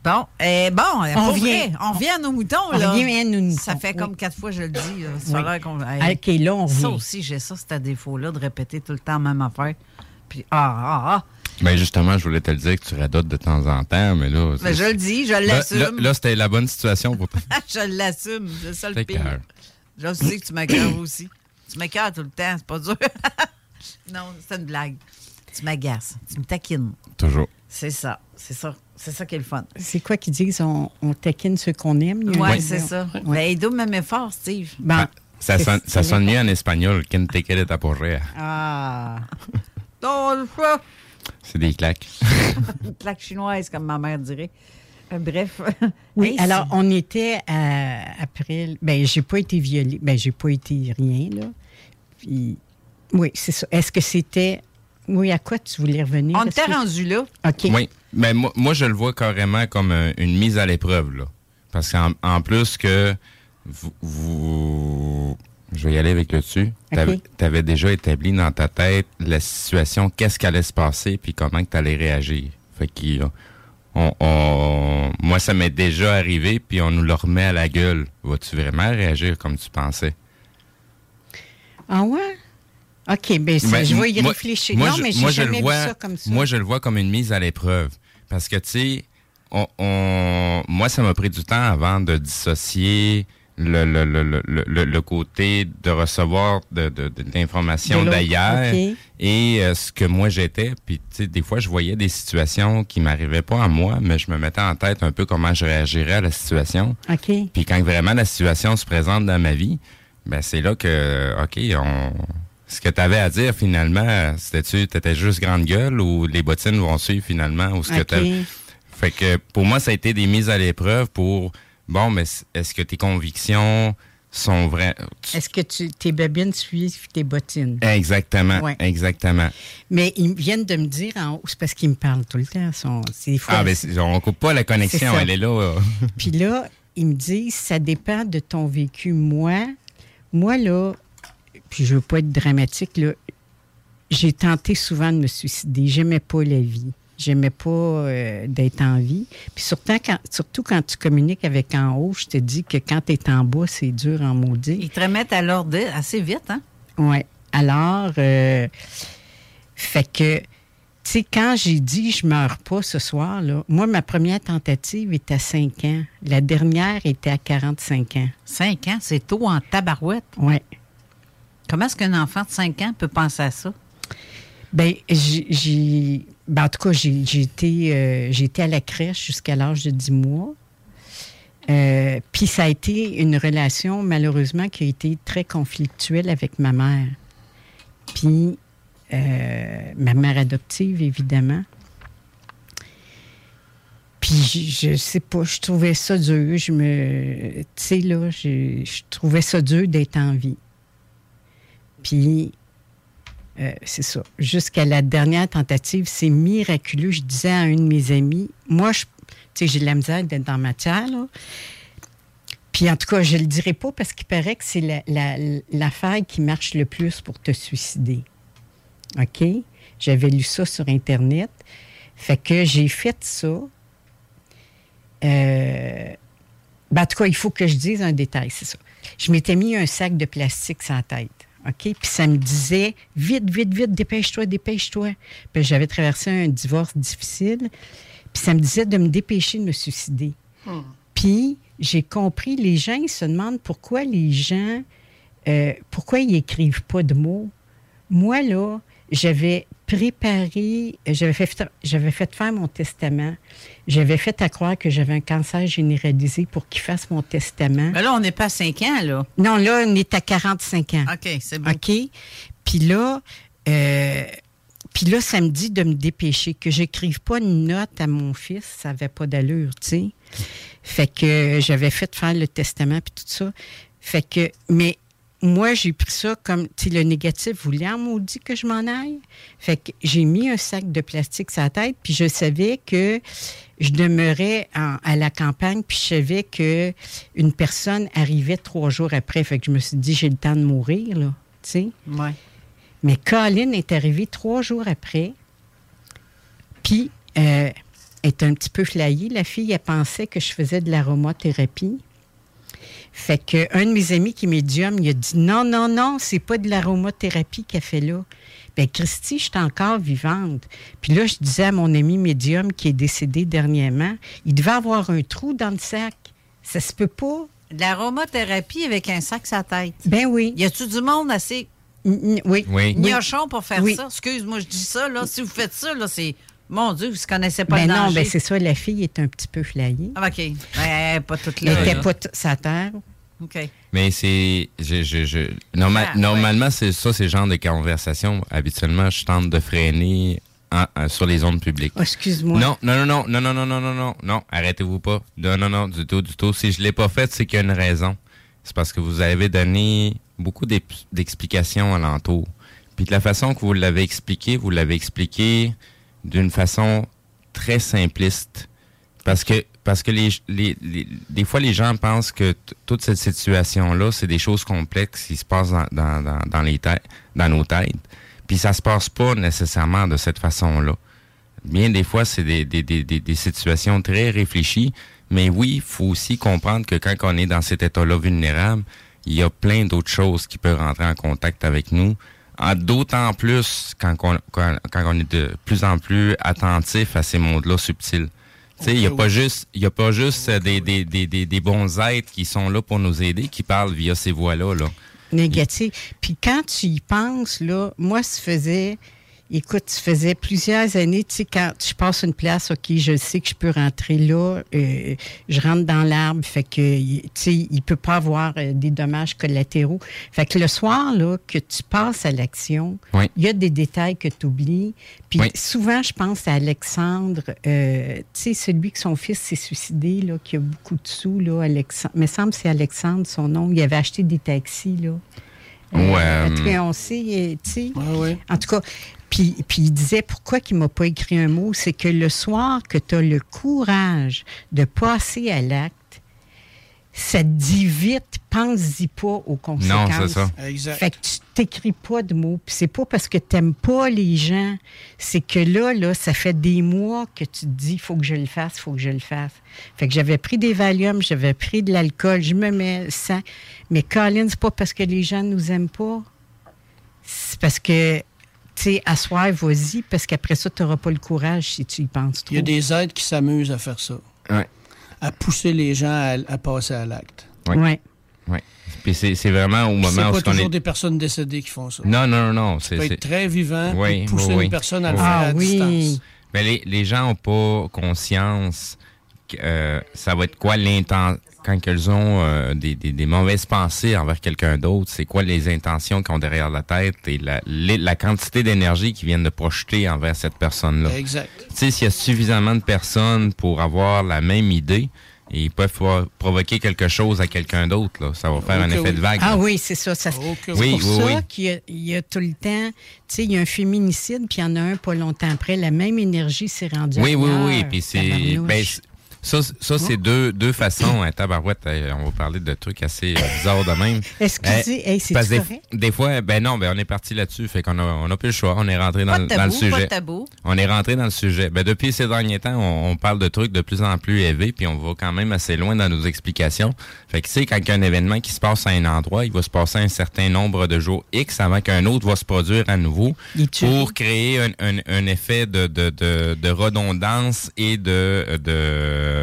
Bon, eh, bon, On on revient. On revient à nos moutons, On là. revient à nos moutons, Ça fait oui. comme quatre fois que je le dis. là. Ça Oui. l'air qu'on- hey. OK, là, on Ça aussi, j'ai ça, c'est à défaut-là, de répéter tout le temps la même affaire. Puis, ah, ah, ah. Ben justement, je voulais te le dire que tu radotes de temps en temps, mais là. Mais c'est- je le dis, je l'assume. là, là, c'était la bonne situation pour toi. je l'assume, c'est ça le pire. cœur. Je sais que tu m'écœures aussi. Tu m'écœures tout le temps, c'est pas dur. non, c'est une blague. Tu m'agaces, tu me taquines. Toujours. C'est ça, c'est ça, c'est ça qui est le fun. C'est quoi qu'ils disent? On, on taquine ceux qu'on aime. Oui, c'est ça. Ouais. Mais il doit m'aimer fort, Steve. Bon, Ah, ça, sonne, ça c'est- sonne mieux en espagnol. Quien te quiere t'apporter. Ah. C'est des claques. Une plaque chinoise, comme ma mère dirait. Euh, Bref. Oui, Hey, alors on était à- après. Ben, j'ai pas été violée. Ben, j'ai pas été rien, là. Puis, oui, c'est ça. Est-ce que c'était. Oui, à quoi tu voulais revenir? On que- rendu là. OK. Oui, mais moi, moi, je le vois carrément comme euh, une mise à l'épreuve, là. Parce qu'en en plus que vous, vous- Je vais y aller avec le dessus. Tu OK. avais déjà établi dans ta tête la situation, qu'est-ce qui allait se passer, puis comment tu allais réagir. Fait que, on, on- moi, ça m'est déjà arrivé, puis on nous le remet à la gueule. Vas-tu vraiment réagir comme tu pensais? Ah ouais? OK, bien, Ben, je vais y moi- réfléchir. moi, non, je- mais je le vois- vu ça comme ça. Moi, je le vois comme une mise à l'épreuve. Parce que, tu sais, on, on- moi, ça m'a pris du temps avant de dissocier le, le, le, le, le- le côté de recevoir de, de, de l'information De l'autre, d'ailleurs et euh, ce que moi j'étais. Puis, tu sais, des fois, je voyais des situations qui m'arrivaient pas à moi, mais je me mettais en tête un peu comment je réagirais à la situation. OK. Puis quand vraiment la situation se présente dans ma vie, ben c'est là que, OK, on... ce que tu avais à dire finalement, c'était-tu, t'étais juste grande gueule ou les bottines vont suivre finalement ou ce que Fait que pour moi, ça a été des mises à l'épreuve pour, bon, mais est-ce que tes convictions sont vraies? Est-ce que tu, tes babines suivent tes bottines? Exactement, Ouais. exactement. Mais ils viennent de me dire en haut, c'est parce qu'ils me parlent tout le temps. sont- Ah, ben, c'est- on coupe pas la connexion, elle est là. Puis là, ils me disent, ça dépend de ton vécu. Moi, moi, là, puis je veux pas être dramatique, là, j'ai tenté souvent de me suicider. J'aimais pas la vie. J'aimais pas euh, d'être en vie. Puis surtout quand, surtout quand tu communiques avec en haut, je te dis que quand tu es en bas, c'est dur en maudit. Ils te remettent à l'ordre assez vite, hein? Oui. Alors, euh, fait que, tu sais, quand j'ai dit je meurs pas ce soir, là, moi, ma première tentative était à 5 ans. La dernière était à 45 ans. 5 ans, c'est tôt en tabarouette. Oui. Comment est-ce qu'un enfant de 5 ans peut penser à ça? Bien, j'ai. ben, en tout cas, j'ai j'ai été, euh, j'ai été à la crèche jusqu'à l'âge de 10 mois. Euh, Puis ça a été une relation, malheureusement, qui a été très conflictuelle avec ma mère. Puis euh, ma mère adoptive, évidemment. Puis je, je sais pas, je trouvais ça dur. Je me. Tu sais, là, je trouvais ça dur d'être en vie. Puis euh, c'est ça. Jusqu'à la dernière tentative, c'est miraculeux. Je disais à un de mes amis, moi, je, tu sais, j'ai de la misère d'être dans ma matière, là. Puis en tout cas, je le dirai pas parce qu'il paraît que c'est la- la- l'affaire qui marche le plus pour te suicider. OK? J'avais lu ça sur Internet. Fait que j'ai fait ça. Euh, ben, en tout cas, il faut que je dise un détail, c'est ça. Je m'étais mis un sac de plastique la tête. OK? Puis ça me disait vite, vite, vite, dépêche-toi, dépêche-toi. Puis j'avais traversé un divorce difficile. Puis ça me disait de me dépêcher de me suicider. Puis j'ai compris, les gens, ils se demandent pourquoi les gens, euh, pourquoi ils écrivent pas de mots. Moi, là, j'avais préparé, j'avais fait, j'avais fait faire mon testament. J'avais fait à croire que j'avais un cancer généralisé pour qu'il fasse mon testament. Mais là, on n'est pas à 5 ans, là. Non, là, on est à 45 ans. OK, c'est bon. OK? Puis là, euh, puis là, ça me dit de me dépêcher, que j'écrive pas une note à mon fils, ça n'avait pas d'allure, tu sais. Fait que j'avais fait faire le testament puis tout ça. Fait que, mais moi, j'ai pris ça comme, tu le négatif voulait en maudit que je m'en aille? Fait que j'ai mis un sac de plastique sur la tête, puis je savais que je demeurais en- à la campagne, puis je savais que une personne arrivait trois jours après. Fait que je me suis dit, j'ai le temps de mourir, là, tu sais. Ouais. Mais Colin est arrivée trois jours après. Puis, euh, elle est un petit peu flyée. La fille, elle pensait que je faisais de l'aromathérapie. Fait que un de mes amis qui est médium, il a dit non, non, non, c'est pas de l'aromathérapie qu'elle fait là. Ben Christy, je suis encore vivante. Puis là, je disais à mon ami médium qui est décédé dernièrement, il devait avoir un trou dans le sac. Ça se peut pas. De l'aromathérapie avec un sac la tête. Ben oui. Y a-tu du monde assez Oui. Oui. gnochon pour faire Oui. ça? Excuse-moi, je dis ça, là. Si vous faites ça, là, c'est. Mon Dieu, vous ne connaissez pas Ben le non, danger. ben c'est ça, la fille est un petit peu flyée. Ah, OK. Ben, elle pas toute Elle n'était pas t- sa terre. OK. Mais c'est. Je, je, je- norma- Ah, ouais. normalement, c'est ça, c'est le genre de conversation. Habituellement, je tente de freiner en- en- sur les ondes publiques. Oh, excuse-moi. Non, non, non, non, non, non, non, non, non, non, non, arrêtez-vous pas. Non, non, non, du tout, du tout. Si je l'ai pas fait, c'est qu'il y a une raison. C'est parce que vous avez donné beaucoup d'explications alentour. Puis de la façon que vous l'avez expliqué, vous l'avez expliqué d'une façon très simpliste. Parce que parce que les, les, les- des fois les gens pensent que toute cette situation là, c'est des choses complexes qui se passent dans dans, dans, les têtes, dans nos têtes. Puis ça se passe pas nécessairement de cette façon-là. Bien des fois, c'est des, des, des, des, des situations très réfléchies, mais oui, il faut aussi comprendre que quand on est dans cet état-là vulnérable, il y a plein d'autres choses qui peuvent rentrer en contact avec nous. En- D'autant plus quand on, quand, quand on est de plus en plus attentif à ces mondes-là subtils. Tu sais, il n'y a pas juste, il y a pas juste euh, des, des, des, des, des bons êtres qui sont là pour nous aider, qui parlent via ces voies-là. Là. Négatif. Puis quand tu y penses, là, moi, ça faisait, écoute, ça faisait plusieurs années, tu sais, quand je passe une place, OK, je sais que je peux rentrer là, euh, je rentre dans l'arbre, fait que, tu sais, il peut pas avoir euh, des dommages collatéraux. Fait que le soir, là, que tu passes à l'action, Oui. il y a des détails que tu oublies. Puis Oui. souvent, je pense à Alexandre, euh, tu sais, celui que son fils s'est suicidé, là, qui a beaucoup de sous, là, Alexandre. me semble que c'est Alexandre, son nom. Il avait acheté des taxis, là. Ouais, hum. on sait, euh, tu sais. Ouais, ouais. En tout cas, puis, puis il disait pourquoi qu'il m'a pas écrit un mot, c'est que le soir que tu as le courage de passer à l'acte, ça te dit vite, pense-y pas aux conséquences. Non, c'est ça. Exact. Fait que tu t'écris pas de mots. Puis c'est pas parce que t'aimes pas les gens. C'est que là, là, ça fait des mois que tu te dis, faut que je le fasse, faut que je le fasse. Fait que j'avais pris des Valium, j'avais pris de l'alcool, je me mets ça. Mais Colin, c'est pas parce que les gens nous aiment pas. C'est parce que, sais, à soir, vas-y, parce qu'après ça, tu n'auras pas le courage si tu y penses trop. Il y a des êtres qui s'amusent à faire ça. Ouais. À pousser les gens à, à passer à l'acte. Ouais. Ouais. Ouais. Puis c'est c'est vraiment au C'est moment où pas ce qu'on toujours est. des personnes décédées qui font ça. Non, non, non, C'est, c'est- être très vivant Oui, pousser oui, oui. une personne à le Oui. faire Ah à oui. distance. Mais les, les gens n'ont pas conscience que euh, ça va être quoi l'intention quand ils ont euh, des, des, des mauvaises pensées envers quelqu'un d'autre, c'est quoi les intentions qu'ils ont derrière la tête et la, les- la quantité d'énergie qu'ils viennent de projeter envers cette personne-là. Exact. Tu sais, s'il y a suffisamment de personnes pour avoir la même idée, et ils peuvent pro- provoquer quelque chose à quelqu'un d'autre, là. Ça va faire un effet oui. de vague. Ah là. oui, c'est ça. c'est oui. pour Oui, ça qu'il y a, il y a tout le temps, tu sais, il y a un féminicide, puis il y en a un pas longtemps après. La même énergie s'est rendue Oui, oui, oui. Puis c'est. Ça, ça c'est deux, deux façons. Hein, tabarouette, euh, on va parler de trucs assez euh, bizarres de même. Excusez, Euh, hey, c'est des, des fois, ben non, ben on est parti là-dessus, fait qu'on a, on a plus le choix. On est rentré dans, dans le sujet. tabou. On est rentré dans le sujet. Ben, depuis ces derniers temps, on, on parle de trucs de plus en plus élevés, puis on va quand même assez loin dans nos explications. Fait que, tu sais, quand il y a un événement qui se passe à un endroit, il va se passer un certain nombre de jours X avant qu'un autre va se produire à nouveau pour créer un, un- un effet de, de, de, de redondance et de, de,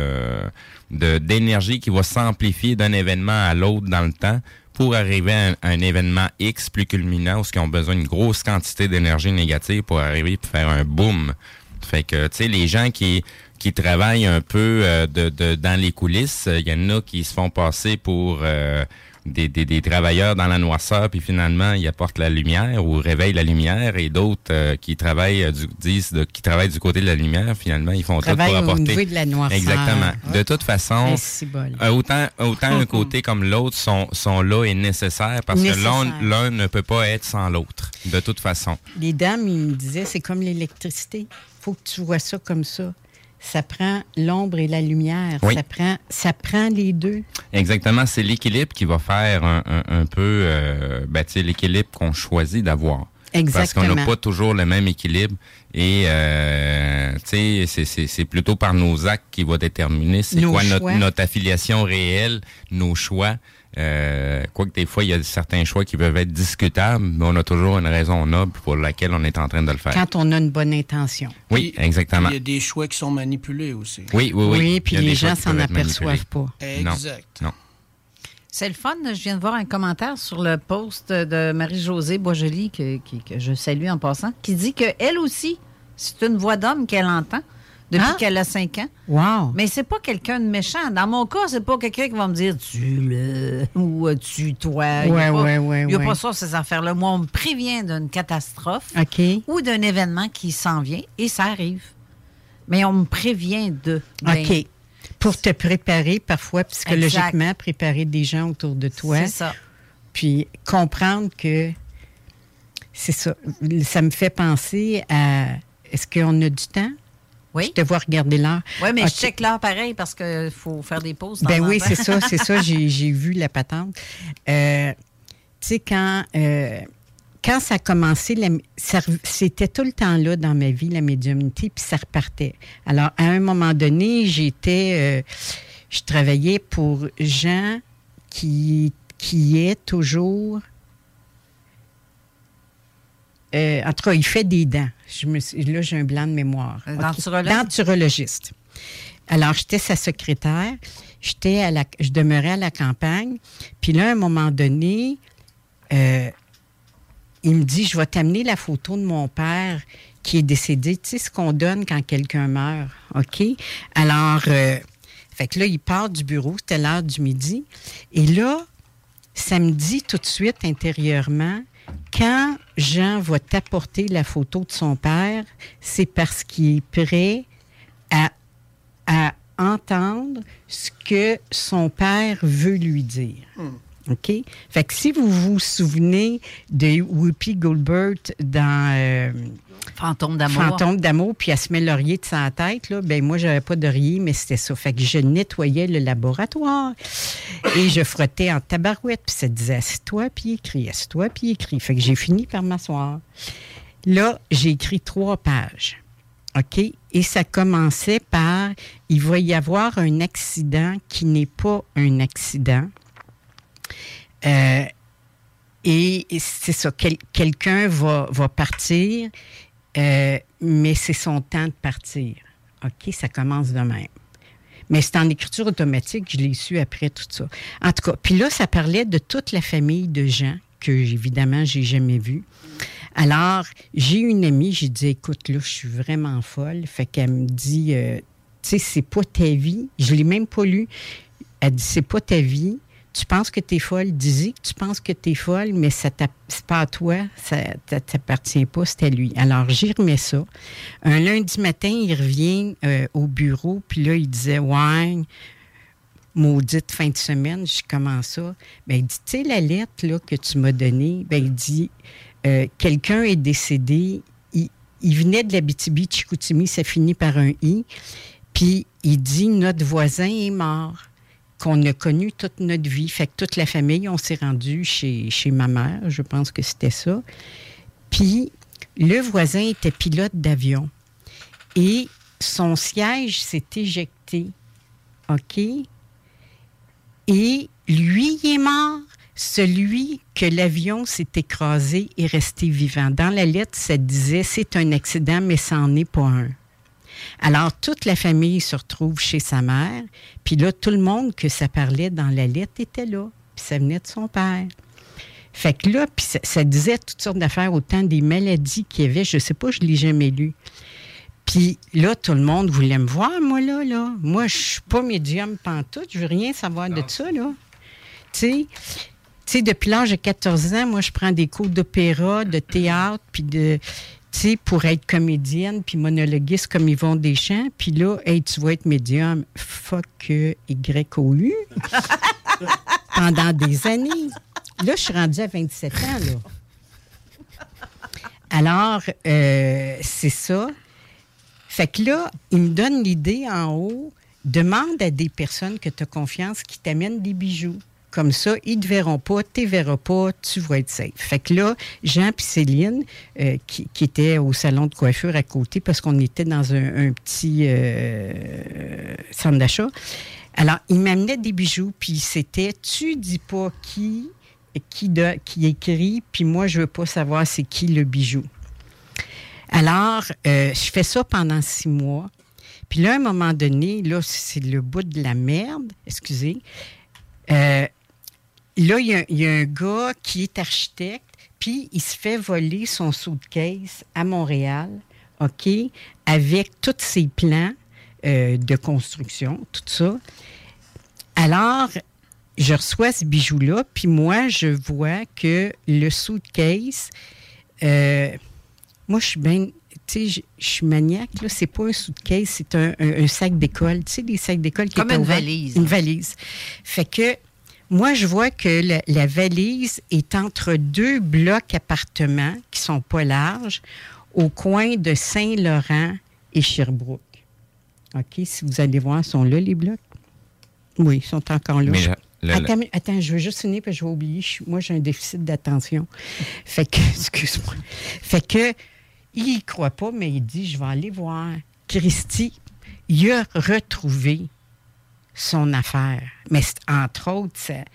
de- d'énergie qui va s'amplifier d'un événement à l'autre dans le temps pour arriver à un, événement X plus culminant où ils ont besoin d'une grosse quantité d'énergie négative pour arriver et faire un boom. Fait que, tu sais, les gens qui qui travaillent un peu euh, de, de- dans les coulisses, il y en a qui se font passer pour euh, des, des, des travailleurs dans la noirceur, puis finalement, ils apportent la lumière ou réveillent la lumière, et d'autres euh, qui travaillent euh, du, disent de- qui travaillent du côté de la lumière, finalement, ils font tout pour au apporter. niveau de la noirceur. Exactement. De toute façon, euh, autant, autant un côté comme l'autre sont, sont là et nécessaires parce que l'un ne peut pas être sans l'autre, de toute façon. Les dames, ils me disaient, c'est comme l'électricité. faut que tu vois ça comme ça. Ça prend l'ombre et la lumière. Oui. Ça, prend, ça prend les deux. Exactement, c'est l'équilibre qui va faire un, un- un peu euh, ben, l'équilibre qu'on choisit d'avoir. Parce qu'on n'a Exactement. pas toujours le même équilibre et euh, tu sais, c'est- plutôt par nos actes qui va déterminer c'est quoi notre affiliation réelle, nos choix. Euh, Quoique des fois, il y a certains choix qui peuvent être discutables, mais on a toujours une raison noble pour laquelle on est en train de le faire. Quand on a une bonne intention. Oui, exactement. Il y a des choix qui sont manipulés aussi. Oui, oui, oui. Oui, puis les gens s'en aperçoivent pas. Exact. Non. C'est le fun. Je viens de voir un commentaire sur le post de Marie-Josée Boisjoli, que, que je salue en passant, qui dit qu'elle aussi, c'est une voix d'homme qu'elle entend depuis Ah. qu'elle a 5 ans. Wow. Mais c'est pas quelqu'un de méchant. Dans mon cas, c'est pas quelqu'un qui va me dire tu le ou euh, tu toi. Il a Ouais, n'y a ouais. pas ça, ces affaires-là. Moi, on me prévient d'une catastrophe ou d'un événement qui s'en vient et ça arrive. Mais on me prévient de. Ben, OK. Pour te préparer, parfois, psychologiquement, préparer des gens autour de toi. C'est ça. Puis comprendre que c'est ça. Ça me fait penser à est-ce qu'on a du temps? Oui. Je te vois regarder l'heure. Oui, mais je check l'heure pareil parce qu'il faut faire des pauses. Ben oui, c'est ça, c'est ça. J'ai vu la patente. Euh, tu sais, quand, euh, quand ça a commencé, c'était tout le temps là dans ma vie, la médiumnité, puis ça repartait. Alors, à un moment donné, j'étais, euh, je travaillais pour gens qui, qui est toujours. Euh, en tout cas, il fait des dents. Je me suis- là, j'ai un blanc de mémoire. Denturologue? Denturologiste. Alors, j'étais sa secrétaire. J'étais à la, je demeurais à la campagne. Puis là, à un moment donné, euh, il me dit, je vais t'amener la photo de mon père qui est décédé. Tu sais ce qu'on donne quand quelqu'un meurt, OK? Alors, euh, fait que là, il part du bureau, c'était l'heure du midi. Et là, ça me dit tout de suite intérieurement, quand Jean va t'apporter la photo de son père, c'est parce qu'il est prêt à, à entendre ce que son père veut lui dire. OK? Fait que si vous vous souvenez de Whoopi Goldberg dans euh, Fantôme d'amour. Fantôme d'amour, puis elle se met l'oreiller de sa tête, là, ben moi, j'avais pas d'oreiller, mais c'était ça. Fait que je nettoyais le laboratoire et je frottais en tabarouette, puis ça disait assieds-toi, puis écris, assieds-toi, puis écris. Fait que j'ai fini par m'asseoir. Là, j'ai écrit trois pages. OK? Et ça commençait par il va y avoir un accident qui n'est pas un accident. Euh, et c'est ça, quel- quelqu'un va, partir, euh, mais c'est son temps de partir. OK? Ça commence de même. Mais c'est en écriture automatique, je l'ai su après tout ça. En tout cas, puis là, ça parlait de toute la famille de gens que, évidemment, j'ai jamais vus. Alors, j'ai une amie, j'ai dit, écoute, là, je suis vraiment folle. Fait qu'elle me dit, euh, tu sais, c'est pas ta vie. Je l'ai même pas lu. Elle dit, c'est pas ta vie. Tu penses que tu es folle, dis que tu penses que tu es folle, mais ça c'est pas à toi, ça t'appartient pas, c'est à lui. Alors, j'y remets ça. Un lundi matin, il revient euh, au bureau, puis là, il disait Ouais, maudite fin de semaine, je dis comment ça? Ben, il dit Tu sais, la lettre là, que tu m'as donnée, ben, il dit euh, Quelqu'un est décédé, il, il venait de la BTB Chicoutimi, ça finit par un I. Puis il dit Notre voisin est mort, qu'on a connu toute notre vie. Fait que toute la famille, on s'est rendu chez, chez ma mère, je pense que c'était ça. Puis le voisin était pilote d'avion et son siège s'est éjecté. OK? Et lui, il est mort. Celui que l'avion s'est écrasé est resté vivant. Dans la lettre, ça disait c'est un accident, mais ça n'en est pas un. Alors, toute la famille se retrouve chez sa mère, puis là, tout le monde que ça parlait dans la lettre était là, puis ça venait de son père. Fait que là, puis ça, ça disait toutes sortes d'affaires, autant des maladies qu'il y avait, je sais pas, je l'ai jamais lu. Puis là, tout le monde voulait me voir, moi, là, là. Moi, je suis pas médium pantoute, je veux rien savoir de ça, là. Tu sais, tu sais, depuis l'âge de 14 ans, moi, je prends des cours d'opéra, de théâtre, puis de, tu sais, pour être comédienne, puis monologuiste comme Yvon Deschamps. Puis là, hey, tu vas être médium. Fuck euh, Y-O-U. Pendant des années. Là, je suis rendue à 27 ans, là. Alors, euh, c'est ça. Fait que là, il me donne l'idée en haut. Demande à des personnes que tu as confiance qui t'amènent des bijoux. Comme ça, ils ne te verront pas, tu ne verras pas, tu vas être safe. Fait que là, Jean et Céline, euh, qui, qui étaient au salon de coiffure à côté, parce qu'on était dans un, petit euh, centre d'achat, alors, ils m'amenaient des bijoux, puis c'était « Tu dis pas qui, qui, qui écrit, puis moi, je veux pas savoir c'est qui le bijou. » Alors, euh, je fais ça pendant six mois. Puis là, à un moment donné, là, c'est le bout de la merde, excusez. Euh, là, il y, a- il y a un gars qui est architecte, puis il se fait voler son suitcase à Montréal, OK, avec tous ses plans euh, de construction, tout ça. Alors, je reçois ce bijou-là, puis moi, je vois que le suitcase, euh, moi, je suis bien. Tu sais, je- suis maniaque, là. C'est pas un suitcase, c'est un, un- un sac d'école. Tu sais, des sacs d'école qui Comme une valise. Une valise. Fait que moi, je vois que la, la valise est entre deux blocs appartements qui sont pas larges, au coin de Saint-Laurent et Sherbrooke. OK, si vous allez voir, sont là, les blocs? Oui, ils sont encore là. Mais attends, attends, je veux juste finir parce que je vais oublier. Moi, j'ai un déficit d'attention. Fait que, excuse-moi. Fait que, il y croit pas, mais il dit, je vais aller voir. Christy, il a retrouvé son affaire. Mais entre autres, ça-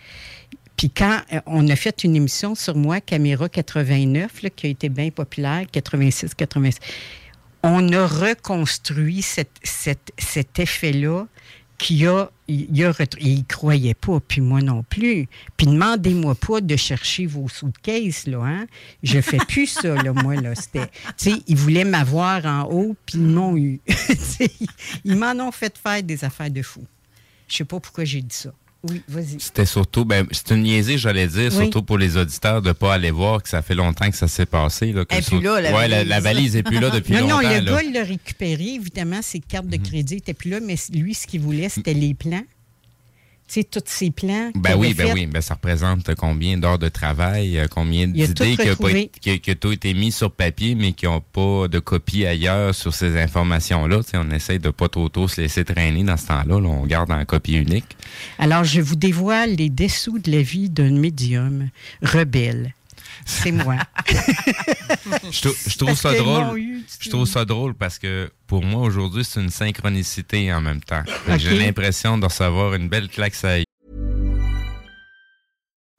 puis quand euh, on a fait une émission sur moi, Caméra 89, là, qui a été bien populaire, 86, 86, on a reconstruit cette- cette- cet effet-là qui a, il, a il croyait pas, puis moi non plus. Puis demandez-moi pas de chercher vos suitcases, là, hein. Je fais plus ça, là, moi, là. C'était, tu sais, ils voulaient m'avoir en haut, puis ils m'ont eu. Ils m'en ont fait faire des affaires de fou. Je sais pas pourquoi j'ai dit ça. Oui, vas-y. C'était surtout, ben, c'est une niaisée, j'allais dire, Oui. surtout pour les auditeurs, de ne pas aller voir que ça fait longtemps que ça s'est passé. Là, que Elle plus là, la ouais, la, valise. la valise n'est plus là depuis non, longtemps. non, le là. gars, l'a récupéré. Évidemment, ses cartes de crédit n'étaient plus là, mais lui, ce qu'il voulait, c'était les plans. Tu sais, tous ses plans. Ben oui, ben oui. Ben ça représente combien d'heures de travail, euh, combien d'idées qui ont été- qui, qui ont tout été mis sur papier, mais qui n'ont pas de copie ailleurs sur ces informations-là. Tu sais, on essaie de pas trop tôt se laisser traîner dans ce temps-là. là. on garde en copie unique. Alors, je vous dévoile les dessous de la vie d'un médium rebelle. C'est moi. Je, je trouve Parce ça drôle. eu, Je trouve ça drôle parce que pour moi, aujourd'hui, c'est une synchronicité en même temps. Ok. J'ai l'impression de recevoir une belle claque ça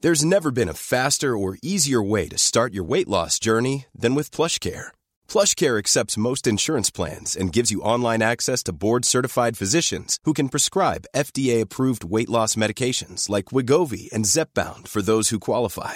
There's never been a faster or easier way to start your weight loss journey than with PlushCare. PlushCare accepts most insurance plans and gives you online access to board-certified physicians who can prescribe FDA-approved weight loss medications like Wigovi and Zepbound for those who qualify.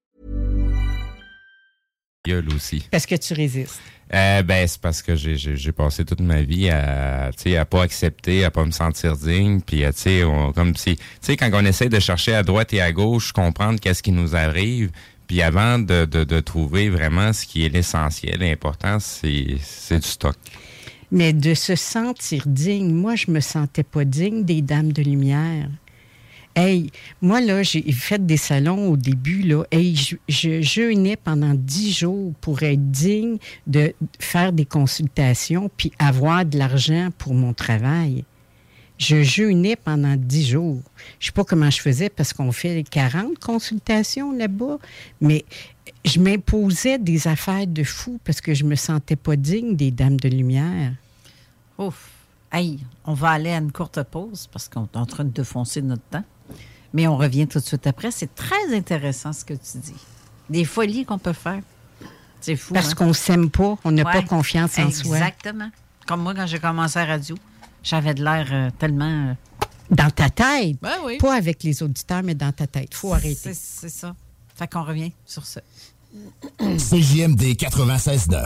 Gueule aussi. Parce que tu résistes. Euh, ben, c'est parce que j'ai- passé toute ma vie à, tu sais, à pas accepter, à pas me sentir digne, puis euh, tu sais, comme si, tu sais, quand on essaie de chercher à droite et à gauche, comprendre qu'est-ce qui nous arrive, puis avant de, de, de trouver vraiment ce qui est l'essentiel, l'important, c'est c'est du stock. Mais de se sentir digne, moi, je me sentais pas digne des Dames de Lumière. Hey, moi, là, j'ai fait des salons au début, là. Hey, je, je jeûnais pendant dix jours pour être digne de faire des consultations puis avoir de l'argent pour mon travail. Je jeûnais pendant dix jours. Je sais pas comment je faisais parce qu'on fait 40 consultations là-bas, mais je m'imposais des affaires de fou parce que je me sentais pas digne des Dames de Lumière. Ouf. Hey, on va aller à une courte pause parce qu'on est en train de défoncer notre temps. Mais on revient tout de suite après. C'est très intéressant ce que tu dis. Des folies qu'on peut faire. C'est fou. Parce hein? qu'on s'aime pas, on n'a pas confiance en soi. Exactement. Comme moi, quand j'ai commencé à la radio, j'avais de l'air euh, tellement. euh, Dans ta tête. Ben oui. Pas avec les auditeurs, mais dans ta tête. faut arrêter. C'est c'est ça. Fait qu'on revient sur ça. CJMD 96.9.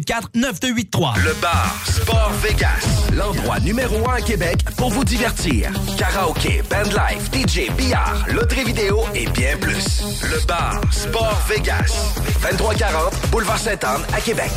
581-984-9283. Le bar Sport Vegas, l'endroit numéro un à Québec pour vous divertir. Karaoke, bandlife, DJ, billard, loterie vidéo et bien plus. Le bar Sport Vegas, 2340 Boulevard Sainte-Anne à Québec.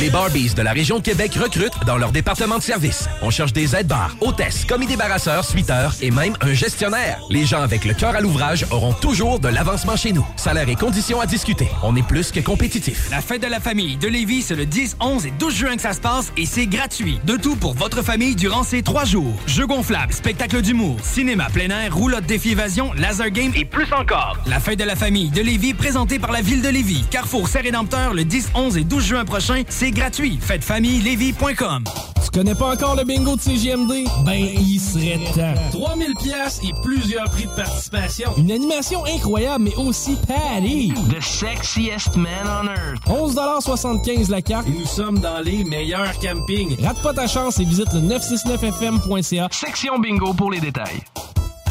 Les Barbies de la région de Québec recrutent dans leur département de service. On cherche des aides-bars, hôtesses, commis débarrasseurs, suiteurs et même un gestionnaire. Les gens avec le cœur à l'ouvrage auront toujours de l'avancement chez nous. Salaire et conditions à discuter. On est plus que compétitif. La fête de la famille de Lévis, c'est le 10, 11 et 12 juin que ça se passe et c'est gratuit. De tout pour votre famille durant ces trois jours. Jeux gonflables, spectacle d'humour, cinéma plein air, roulotte défi évasion, laser game et plus encore. La fête de la famille de Lévis, présentée par la ville de Lévis. Carrefour Saint-Rédempteur, le 10, 11 et 12 juin prochain, c'est gratuit. Fêtefamillelévis.com. Tu connais pas encore le bingo de CGMD? Ben, il serait temps. 3000 pièces et plusieurs prix de participation. Une animation incroyable, mais aussi patty. The sexiest man on earth. 11,75 la carte et nous sommes dans les meilleurs campings. Rate pas ta chance et visite le 969fm.ca. Section bingo pour les détails.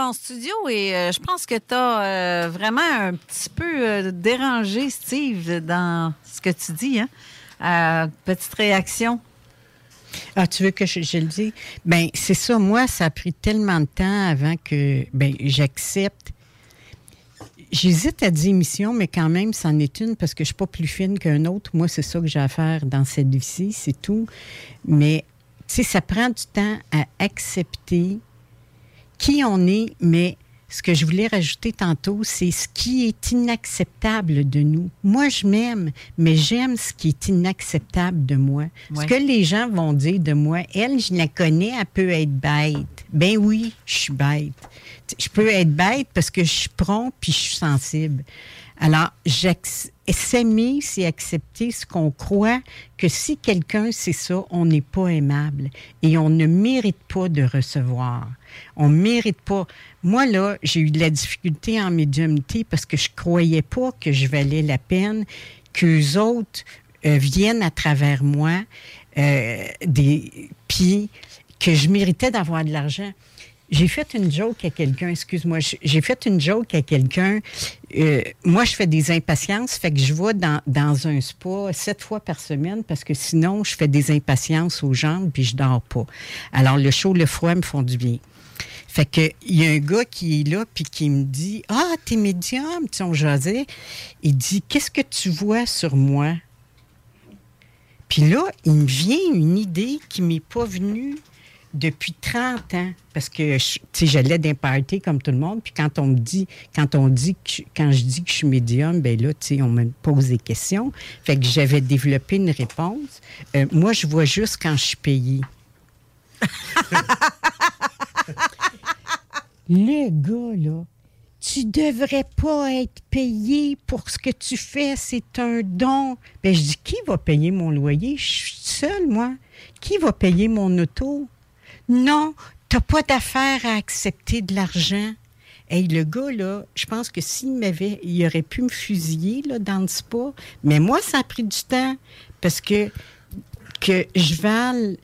En studio et euh, je pense que tu as vraiment un petit peu euh, dérangé Steve dans ce que tu dis. Hein? Euh, petite réaction. Ah, tu veux que je, le dise? Ben, c'est ça. Moi, ça a pris tellement de temps avant que ben, j'accepte. J'hésite à dire mission, mais quand même, c'en est une parce que je suis pas plus fine qu'un autre. Moi, c'est ça que j'ai à faire dans cette vie-ci, c'est tout. Mais, tu sais, ça prend du temps à accepter qui on est, mais ce que je voulais rajouter tantôt, c'est ce qui est inacceptable de nous. Moi, je m'aime, mais j'aime ce qui est inacceptable de moi. Ce que les gens vont dire de moi, elle, je la connais, elle peut être bête. Ben oui, je suis bête. Je peux être bête parce que je suis prompt puis je suis sensible. Alors, s'aimer, c'est accepter ce qu'on croit que si quelqu'un c'est ça, on n'est pas aimable et on ne mérite pas de recevoir. On mérite pas. Moi, là, j'ai eu de la difficulté en médiumnité parce que je croyais pas que je valais la peine qu'eux autres euh, viennent à travers moi, euh, des, puis que je méritais d'avoir de l'argent. J'ai fait une joke à quelqu'un, excuse-moi, j'ai fait une joke à quelqu'un. euh, moi, je fais des impatiences, fait que je vais dans, dans un spa sept fois par semaine parce que sinon, je fais des impatiences aux jambes puis je dors pas. Alors, le chaud, le froid me font du bien. Fait que il y a un gars qui est là puis qui me dit "Ah, t'es médium, tu on jasait." Il dit "Qu'est-ce que tu vois sur moi Puis là, il me vient une idée qui m'est pas venue depuis 30 ans parce que tu j'allais d'un comme tout le monde puis quand on me dit quand on dit quand je dis que je suis médium ben là tu sais on me pose des questions fait que j'avais développé une réponse Euh, moi je vois juste quand je suis payé le gars, là, tu devrais pas être payé pour ce que tu fais, c'est un don. Ben, je dis, qui va payer mon loyer? Je suis seule, moi. Qui va payer mon auto? Non, t'as pas d'affaire à accepter de l'argent. Hey, le gars, là, je pense que s'il m'avait, il aurait pu me fusiller, là, dans le spa. Mais moi, ça a pris du temps parce que, que je vale,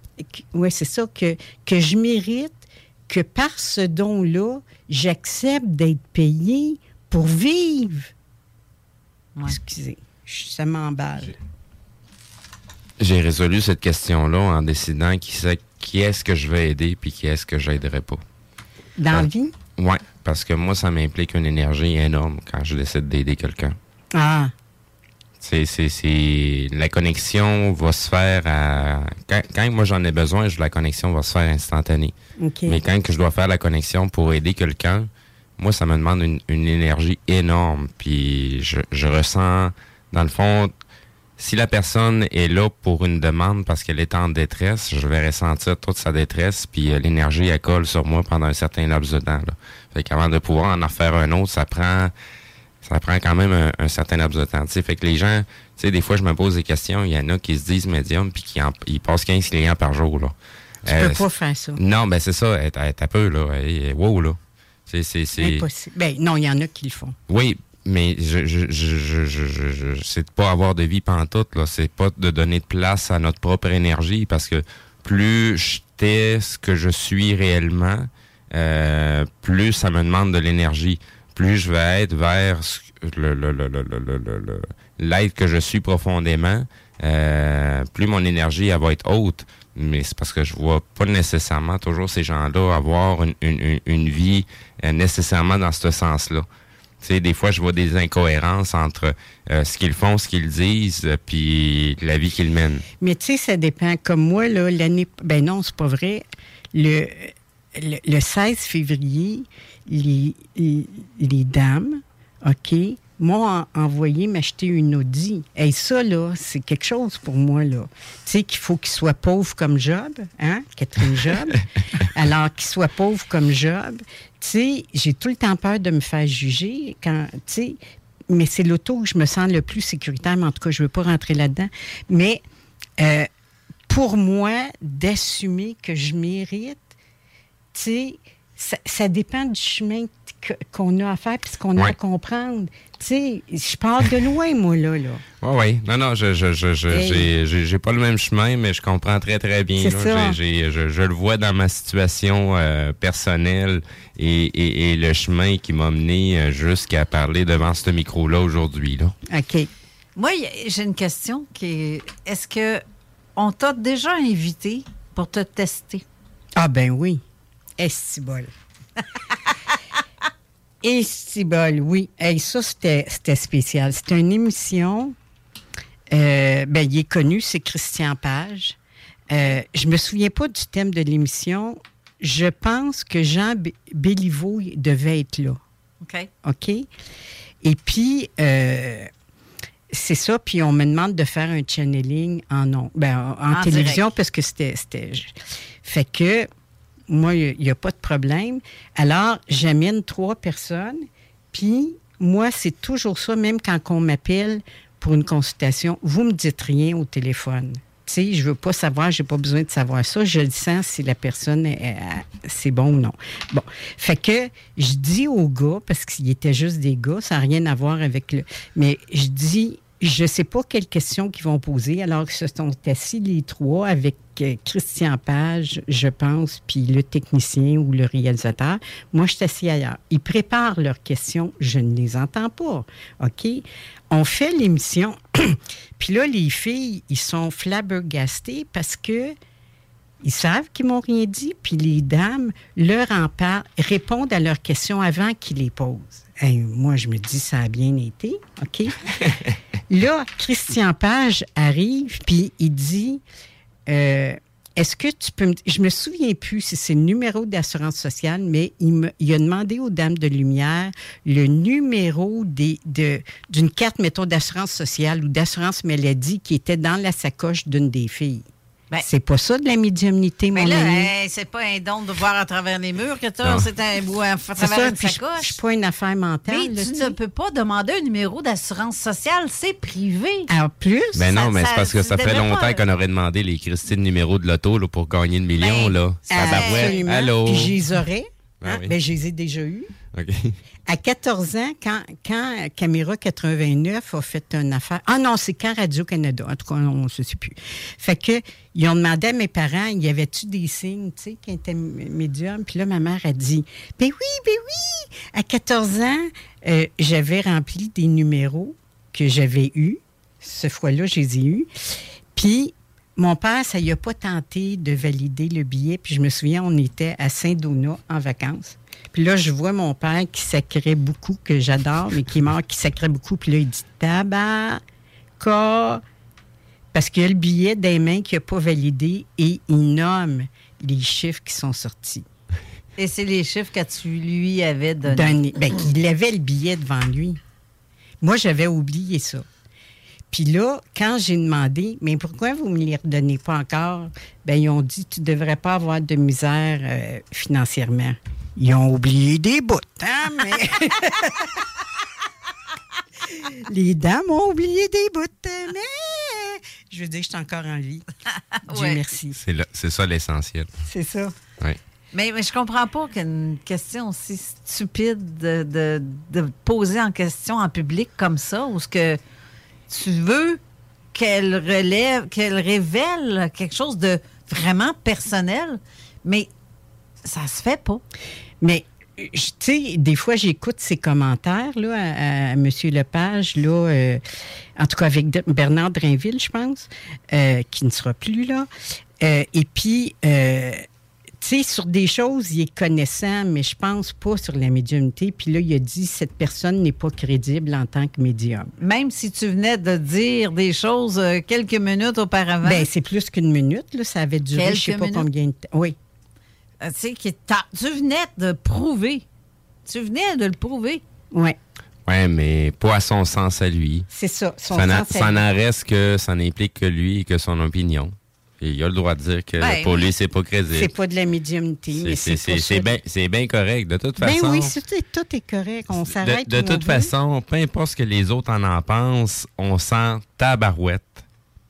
oui, c'est ça, que, que je mérite que par ce don-là, j'accepte d'être payé pour vivre. Excusez, je- ça m'emballe. J'ai résolu cette question-là en décidant qui, c'est- qui est-ce que je vais aider puis qui est-ce que j'aiderai pas. Dans la vie? Oui, parce que moi, ça m'implique une énergie énorme quand je décide d'aider quelqu'un. Ah, C'est, c'est, c'est... La connexion va se faire à... Quand, quand moi j'en ai besoin, je- la connexion va se faire instantanée. OK. Mais quand que je dois faire la connexion pour aider quelqu'un, moi, ça me demande une, une énergie énorme. Puis je, je ressens, dans le fond, si la personne est là pour une demande parce qu'elle est en détresse, je vais ressentir toute sa détresse, puis euh, l'énergie, elle colle sur moi pendant un certain laps de temps. Là. Fait qu'avant de pouvoir en en faire un autre, ça prend ça prend quand même un, un certain laps de temps. Fait que les gens, tu sais, des fois, je me pose des questions. Il y en a qui se disent médium puis qui en- ils passent 15 clients par jour. Là. Tu Euh, peux pas faire ça. Non, ben c'est ça. Elle peu, là. Wow, là. C'est, c'est, c'est... Impossible. Ben, non, il y en a qui le font. Oui, mais je, je, je, je, je, je, je- c'est de pas avoir de vie pantoute, là. C'est pas de donner de place à notre propre énergie parce que plus j'étais ce que je suis réellement, euh, plus ça me demande de l'énergie. Plus je vais être vers le, le, le, le, le, l'être que je suis profondément, euh, plus mon énergie elle va être haute. Mais c'est parce que je vois pas nécessairement toujours ces gens-là avoir une, une, une- une vie euh, nécessairement dans ce sens-là. Tu sais, des fois, je vois des incohérences entre euh, ce qu'ils font, ce qu'ils disent, euh, puis la vie qu'ils mènent. Mais tu sais, ça dépend. Comme moi, là, l'année. Ben non, c'est pas vrai. Le, le, le 16 février, les, les dames, OK, m'ont en- envoyé m'acheter une Audi. Et ça, là, c'est quelque chose pour moi, là. Tu sais, qu'il faut qu'il soit pauvre comme Job, hein, Catherine Job? Alors qu'il soit pauvre comme Job. Tu sais, j'ai tout le temps peur de me faire juger quand, tu sais, mais c'est l'auto où je me sens le plus sécuritaire, mais en tout cas, je ne veux pas rentrer là-dedans. Mais euh, pour moi, d'assumer que je mérite, tu sais, ça, ça dépend du chemin qu'on a à faire puis ce qu'on a Ouais. à comprendre. Tu sais, je pars de loin, moi, là. là. Oui, oui. Non, non, je je, je, je- Hey. j'ai- pas le même chemin, mais je comprends très, très bien. Là. ça. J'ai- j'ai- je, je le vois dans ma situation euh, personnelle et, et, et le chemin qui m'a mené euh, jusqu'à parler devant ce micro-là aujourd'hui. Là. OK. Moi, j'ai une question qui est est-ce que on t'a déjà invité pour te tester? Ah ben oui. Estibol. Estibol, oui. Hey, ça, c'était spécial. C'était une émission. euh, ben, il est connu, c'est Christian Page. Euh, je me souviens pas du thème de l'émission. Je pense que Jean Bé- Béliveau devait être là. OK. OK? Et puis, euh, c'est ça. Puis, on me demande de faire un channeling en, on- ben, en, télévision direct. parce que c'était. Fait que, moi, il n'y a, pas de problème. Alors, j'amène trois personnes. Puis, moi, c'est toujours ça, même quand on m'appelle pour une consultation, vous me dites rien au téléphone. Tu sais, je veux pas savoir, j'ai pas besoin de savoir ça. Je le sens si la personne, est- est- c'est bon ou non. Bon. Fait que je dis aux gars, parce qu'ils étaient juste des gars, ça n'a rien à voir avec le. Mais je dis, je sais pas quelles questions qu'ils vont poser, alors qu'ils se sont assis les trois avec euh, Christian Page, je pense, puis le technicien ou le réalisateur. Moi, je suis assis ailleurs. Ils préparent leurs questions, je ne les entends pas. OK? On fait l'émission, puis là, les filles, ils sont flabbergastés parce que ils savent qu'ils m'ont rien dit, puis les dames leur en parlent, répondent à leurs questions avant qu'ils les posent. Moi, je me dis, ça a bien été, OK? Là, Christian Page arrive, puis il dit, euh, est-ce que tu peux me... Je me souviens plus si c'est le numéro d'assurance sociale, mais il, a demandé aux dames de lumière le numéro d'une carte, mettons, d'assurance sociale ou d'assurance maladie qui était dans la sacoche d'une des filles. C'est pas ça de la médiumnité, Mais mon là, ami. hey, c'est pas un don de voir à travers les murs que tu as, Non. c'est un bout à, travers ça, une puis je sacoche. je suis pas une affaire mentale. Mais là, tu ne peux pas demander un numéro d'assurance sociale, c'est privé. En plus, Ben non, ça- mais ça- c'est parce que ça fait longtemps pas- qu'on aurait demandé les Christine numéros de l'auto là, pour gagner le million. là. Ben, Absolument. Allô? Puis je les aurais. Ah hein, oui. ben, je les ai déjà eus. À 14 ans, quand, quand Caméra 89 a fait une affaire. Ah non, c'est quand Radio-Canada. En tout cas, on ne se sait plus. Fait que, ils ont demandé à mes parents, y avait-tu des signes, tu sais, qui étaient médiums? Puis là, ma mère a dit, ben oui, ben oui! À 14 ans, euh, j'avais rempli des numéros que j'avais eus. Ce fois-là, je les ai eus. Puis, mon père, ça y pas tenté de valider le billet. Puis je me souviens, on était à Saint-Donat en vacances. Puis là, je vois mon père qui sacrait beaucoup, que j'adore, mais qui est mort, qui sacrait beaucoup. Puis là, il dit tabac. Parce qu'il y a le billet des mains qu'il n'a pas validé et il nomme les chiffres qui sont sortis. Et c'est les chiffres que tu lui avais donnés. Donné. Ben, il avait le billet devant lui. Moi, j'avais oublié ça. Puis là, quand j'ai demandé, mais pourquoi vous ne me les redonnez pas encore? Ben, ils ont dit, tu ne devrais pas avoir de misère euh, financièrement. Ils ont oublié des bouts, hein, mais... Les dames ont oublié des bouts, mais je veux dire, je suis encore en vie. Dieu Ouais. merci. C'est ça l'essentiel. C'est ça. Oui. Mais, mais je comprends pas qu'une question aussi stupide de, de- de poser en question en public comme ça, ou ce que tu veux qu'elle relève, qu'elle révèle quelque chose de vraiment personnel, mais ça se fait pas. Mais, tu sais, des fois, j'écoute ses commentaires là, à, à M. Lepage, là, euh, en tout cas avec de- Bernard Drainville, je pense, euh, qui ne sera plus là. Euh, et puis, tu sais, sur des choses, il est connaissant, mais je pense pas sur la médiumnité. Puis là, il a dit cette personne n'est pas crédible en tant que médium. Même si tu venais de dire des choses quelques minutes auparavant. Ben, c'est plus qu'une minute, là. Ça avait duré, je sais Quelques pas minutes? combien de temps. Oui. Euh, tu sais, qui t'a- tu venais de prouver. Tu venais de le prouver. Oui. Ouais, mais pas à son sens à lui. C'est ça. Son ça n'a- sens à ça lui. n'en reste que ça n'implique que lui et que son opinion. Et il a le droit de dire que Ben, pour lui, c'est pas crédible. C'est pas de la médiumnité, C'est- bien c'est bien correct. De toute Ben façon, oui, c'est- tout, tout est correct. On de, s'arrête. de toute veut. façon, peu importe ce que les autres en en pensent, on sent tabarouette.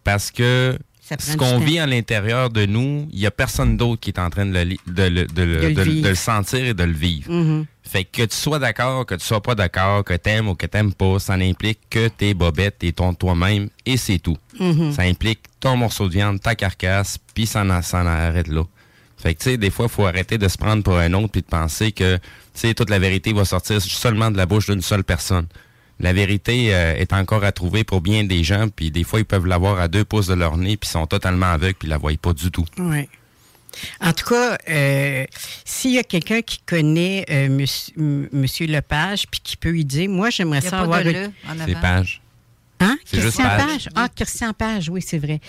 Parce que ce qu'on vit à l'intérieur de nous, il n'y a personne d'autre qui est en train de le, de de De le de sentir et de le vivre. Mhm. Fait que tu sois d'accord, que tu sois pas d'accord, que t'aimes ou que t'aimes pas, ça n'implique que tes bobettes et ton toi-même et c'est tout. Mhm. Ça implique ton morceau de viande, ta carcasse, puis ça en, ça en arrête là. Fait que tu sais, des fois, il faut arrêter de se prendre pour un autre puis de penser que tu sais toute la vérité va sortir seulement de la bouche d'une seule personne. La vérité euh, est encore à trouver pour bien des gens, puis des fois ils peuvent l'avoir à deux pouces de leur nez, puis ils sont totalement aveugles, puis ils la voient pas du tout. Oui. En tout cas, euh, s'il y a quelqu'un qui connaît euh, monsieur, Lepage puis qui peut lui dire, moi, j'aimerais ça avoir... de le en C'est avant. page. Hein? Christian Page. Page. Ah, Christian Page, oui, c'est vrai.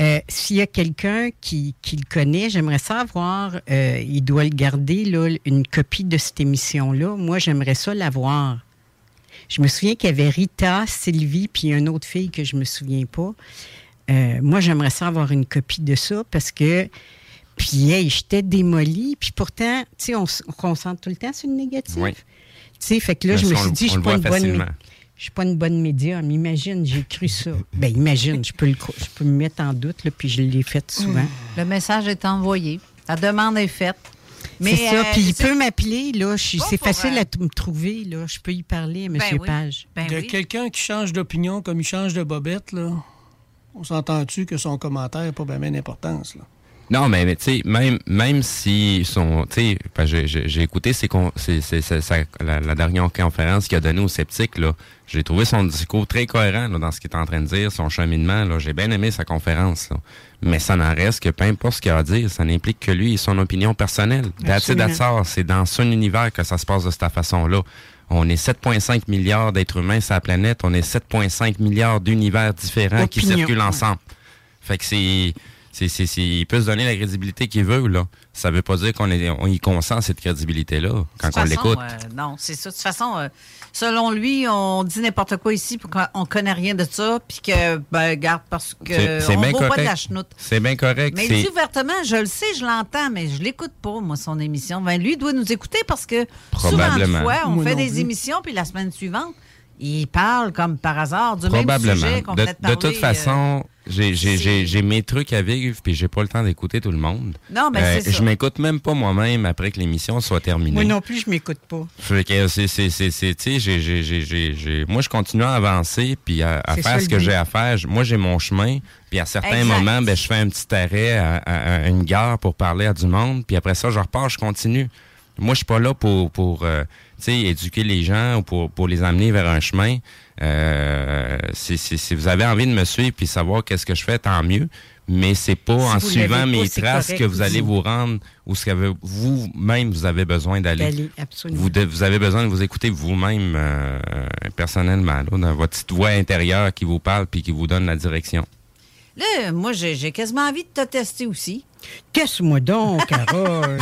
Euh, S'il y a quelqu'un qui, qui le connaît, j'aimerais savoir, euh, il doit le garder, là, une copie de cette émission-là. Moi, j'aimerais ça l'avoir. Je me souviens qu'il y avait Rita, Sylvie, puis une autre fille que je me souviens pas. Euh, moi, j'aimerais ça avoir une copie de ça parce que, puis, hey, j'étais démolie. Puis pourtant, tu sais, on, on concentre tout le temps sur le négatif. Oui. Tu sais, fait que là, je me suis dit, je suis pas une bonne... facilement. Je suis pas une bonne médium. Imagine, j'ai cru ça. Ben imagine, je peux, le, cro- je peux me mettre en doute, là, puis je l'ai fait souvent. Le message est envoyé. La demande est faite. Mais c'est ça. euh, Puis il peut m'appeler, là. C'est facile euh, à me trouver, là. Je peux y parler M. Ben oui. Page. Ben de oui. quelqu'un qui change d'opinion comme il change de bobette, là, on s'entend-tu que son commentaire n'a pas bien d'importance, là? Non, mais, mais tu sais, même, même si son, tu sais, j'ai- écouté ses con- ses- ses- ses- sa- la, la dernière conférence qu'il a donnée aux sceptiques, là. J'ai trouvé son discours très cohérent là, dans ce qu'il est en train de dire, son cheminement. Là. J'ai bien aimé sa conférence. là. Mais ça n'en reste que peu importe ce qu'il a à dire, ça n'implique que lui et son opinion personnelle. C'est dans son univers que ça se passe de cette façon-là. On est 7,5 milliards d'êtres humains sur la planète. On est 7,5 milliards d'univers différents qui circulent ouais. ensemble. Fait que c'est. C'est, c'est, c'est- il peut se donner la crédibilité qu'il veut, là. Ça veut pas dire qu'on est, on y consent cette crédibilité-là quand on l'écoute. euh, non, c'est ça. De toute façon, euh, selon lui, on dit n'importe quoi ici pour qu'on connaît rien de ça, puis que, ben, garde, parce que C'est- c'est on bien vaut pas de correct. la chenoute. C'est bien correct. Mais dit ouvertement, je le sais, je l'entends, mais je l'écoute pas, moi, son émission. Ben, lui, il doit nous écouter parce que souvent fois, on Moi fait des plus. émissions, puis la semaine suivante, il parle comme par hasard du même sujet qu'on de, venait de de parler. toute euh, façon, j'ai- j'ai c'est- j'ai- j'ai mes trucs à vivre, puis j'ai pas le temps d'écouter tout le monde. Euh, Non, mais c'est ça. Je m'écoute même pas moi-même après que l'émission soit terminée. Moi non plus, je m'écoute pas. Fait que c'est, c'est, c'est, c'est, tu sais, j'ai- j'ai- j'ai- j'ai- j'ai- moi, je continue à avancer puis à, faire ça, ce que but. j'ai à faire. Moi, j'ai mon chemin. Puis à certains Exact. moments, ben, je fais un petit arrêt à, à- à une gare pour parler à du monde. Puis après ça, je repars, je continue. Moi, je suis pas là pour, pour euh, éduquer les gens ou pour, pour les amener vers un chemin. Euh, si, si- si vous avez envie de me suivre puis savoir qu'est-ce que je fais, tant mieux. Mais c'est pas en suivant mes traces correct que vous allez vous rendre où ce que vous-même vous avez besoin d'aller. Vous, de- vous avez besoin de vous écouter vous-même euh, personnellement, là, dans votre petite voix intérieure qui vous parle puis qui vous donne la direction. Là, moi, j'ai j'ai quasiment envie de te tester aussi. Teste-moi donc, Carole?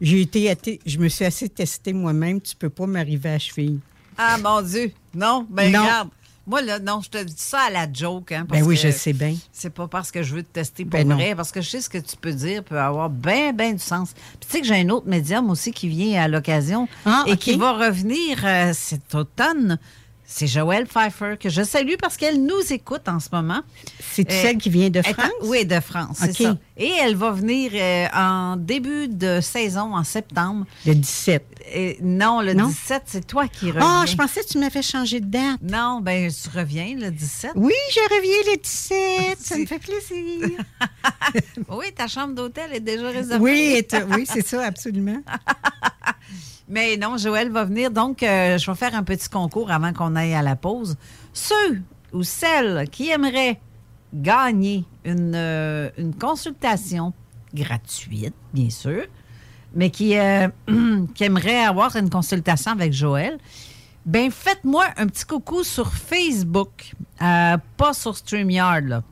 J'ai été, athée- je me suis assez testée moi-même. Tu peux pas m'arriver à cheville. Ah, mon Dieu. Non, ben Non. regarde. Moi, là, non, je te dis ça à la joke. Hein, Ben oui, que je sais bien. C'est pas parce que je veux te tester pour Ben non. vrai, parce que je sais ce que tu peux dire peut avoir bien, bien du sens. Puis tu sais que j'ai un autre médium aussi qui vient à l'occasion Ah, et qui va revenir euh, cet automne. C'est Joël Pfeiffer que je salue parce qu'elle nous écoute en ce moment. C'est Euh, celle qui vient de en- France? oui, de France, c'est OK. ça. Et elle va venir euh, en début de saison, en septembre. Le 17. Et non, le Non? 17, c'est toi qui reviens. Ah, je pensais que tu m'avais changé de date. Non, ben tu reviens le 17. Oui, je reviens le 17. Ça me fait plaisir. oui, ta chambre d'hôtel est déjà réservée. Oui, c'est ça, absolument. Mais non, Joël va venir. Donc, euh, je vais faire un petit concours avant qu'on aille à la pause. Ceux ou celles qui aimeraient gagner une, euh, consultation gratuite, bien sûr, mais qui, euh, qui aimeraient avoir une consultation avec Joël, ben faites-moi un petit coucou sur Facebook, pas sur StreamYard, là.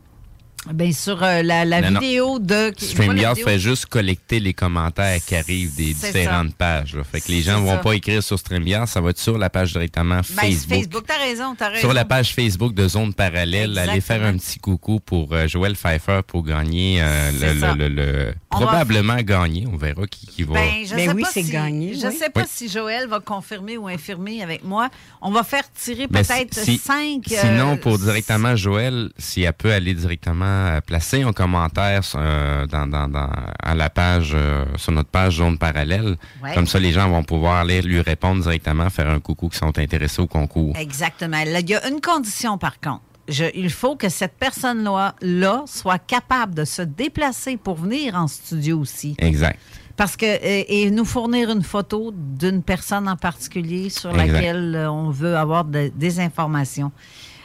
Ben, sur euh, la, la Non, non. vidéo de... StreamYard vidéo. fait juste collecter les commentaires qui arrivent des différentes ça. pages. là. Fait que les gens C'est vont pas écrire sur StreamYard, ça va être sur la page directement Ben, Facebook. Facebook, t'as raison, t'as raison. Sur la page Facebook de Zone Parallèle, allez faire un petit coucou pour euh, Joël Pfeiffer pour gagner euh, le, ça. le- le- le- On va probablement gagner. On verra qui, qui va. Ben, je Ben sais oui, pas c'est si, gagné, Je oui. sais pas Oui. si Joël va confirmer ou infirmer avec moi. On va faire tirer Mais peut-être si- cinq. euh, Sinon, pour directement Joël, si elle peut aller directement euh, placer un commentaire euh, dans, dans- dans- à la page, euh, sur notre page Zone Parallèle, Ouais. comme ça les gens vont pouvoir aller lui répondre directement, faire un coucou qui sont intéressés au concours. Exactement. Là, Il y a une condition, par contre. Je- il faut que cette personne-là là, soit capable de se déplacer pour venir en studio aussi. Exact. Parce que, et, et nous fournir une photo d'une personne en particulier sur Exact. laquelle on veut avoir de- des informations.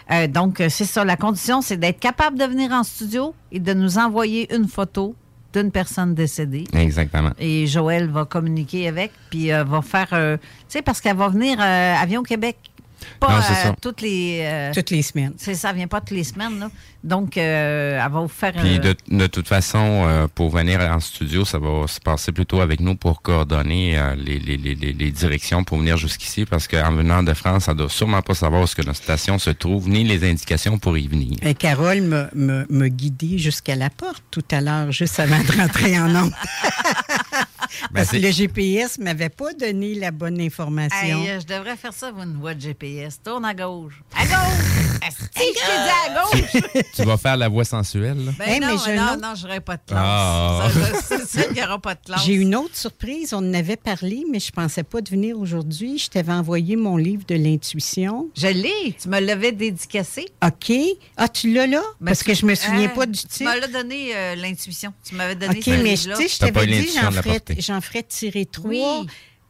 Euh, donc, euh, c'est ça. La condition, c'est d'être capable de venir en studio et de nous envoyer une photo d'une personne décédée. Exactement. Et Joël va communiquer avec, puis euh, va faire. euh, tu sais, parce qu'elle va venir euh, Avion Québec. Pas Non, euh, ça. toutes les. euh, Toutes les semaines. c'est ça, vient pas toutes les semaines. Là. Donc, euh, elle va vous faire. Puis euh, de, de toute façon, euh, pour venir en studio, ça va se passer plutôt avec nous pour coordonner euh, les, les, les, les- directions pour venir jusqu'ici, parce qu'en venant de France, ça doit sûrement pas savoir où est-ce que notre station se trouve, ni les indications pour y venir. Et Carole m'a- m'a m'a guidé jusqu'à la porte tout à l'heure, juste avant de rentrer en onde. Parce que le GPS m'avait pas donné la bonne information. Hey, je devrais faire ça, vous, une voix de GPS. Tourne à gauche. À gauche! Asti, je t'ai dit à gauche! tu vas faire la voix sensuelle, là? Ben Hey, non, mais j'ai non, autre- non, j'aurais pas de classe. Ah. Ça, je- C'est sûr qu'il n'y aura pas de classe. J'ai une autre surprise. On en avait parlé, mais je pensais pas de venir aujourd'hui. Je t'avais envoyé mon livre de l'intuition. Je l'ai. Tu me l'avais dédicacé. OK. Ah, tu l'as là? Ben, Parce que je me souviens Hein? pas du Tu titre. m'as donné euh, l'intuition. Tu m'avais donné OK, ce mais tu je t'avais dit, j'en ferais, ferais tirer trois. Oui.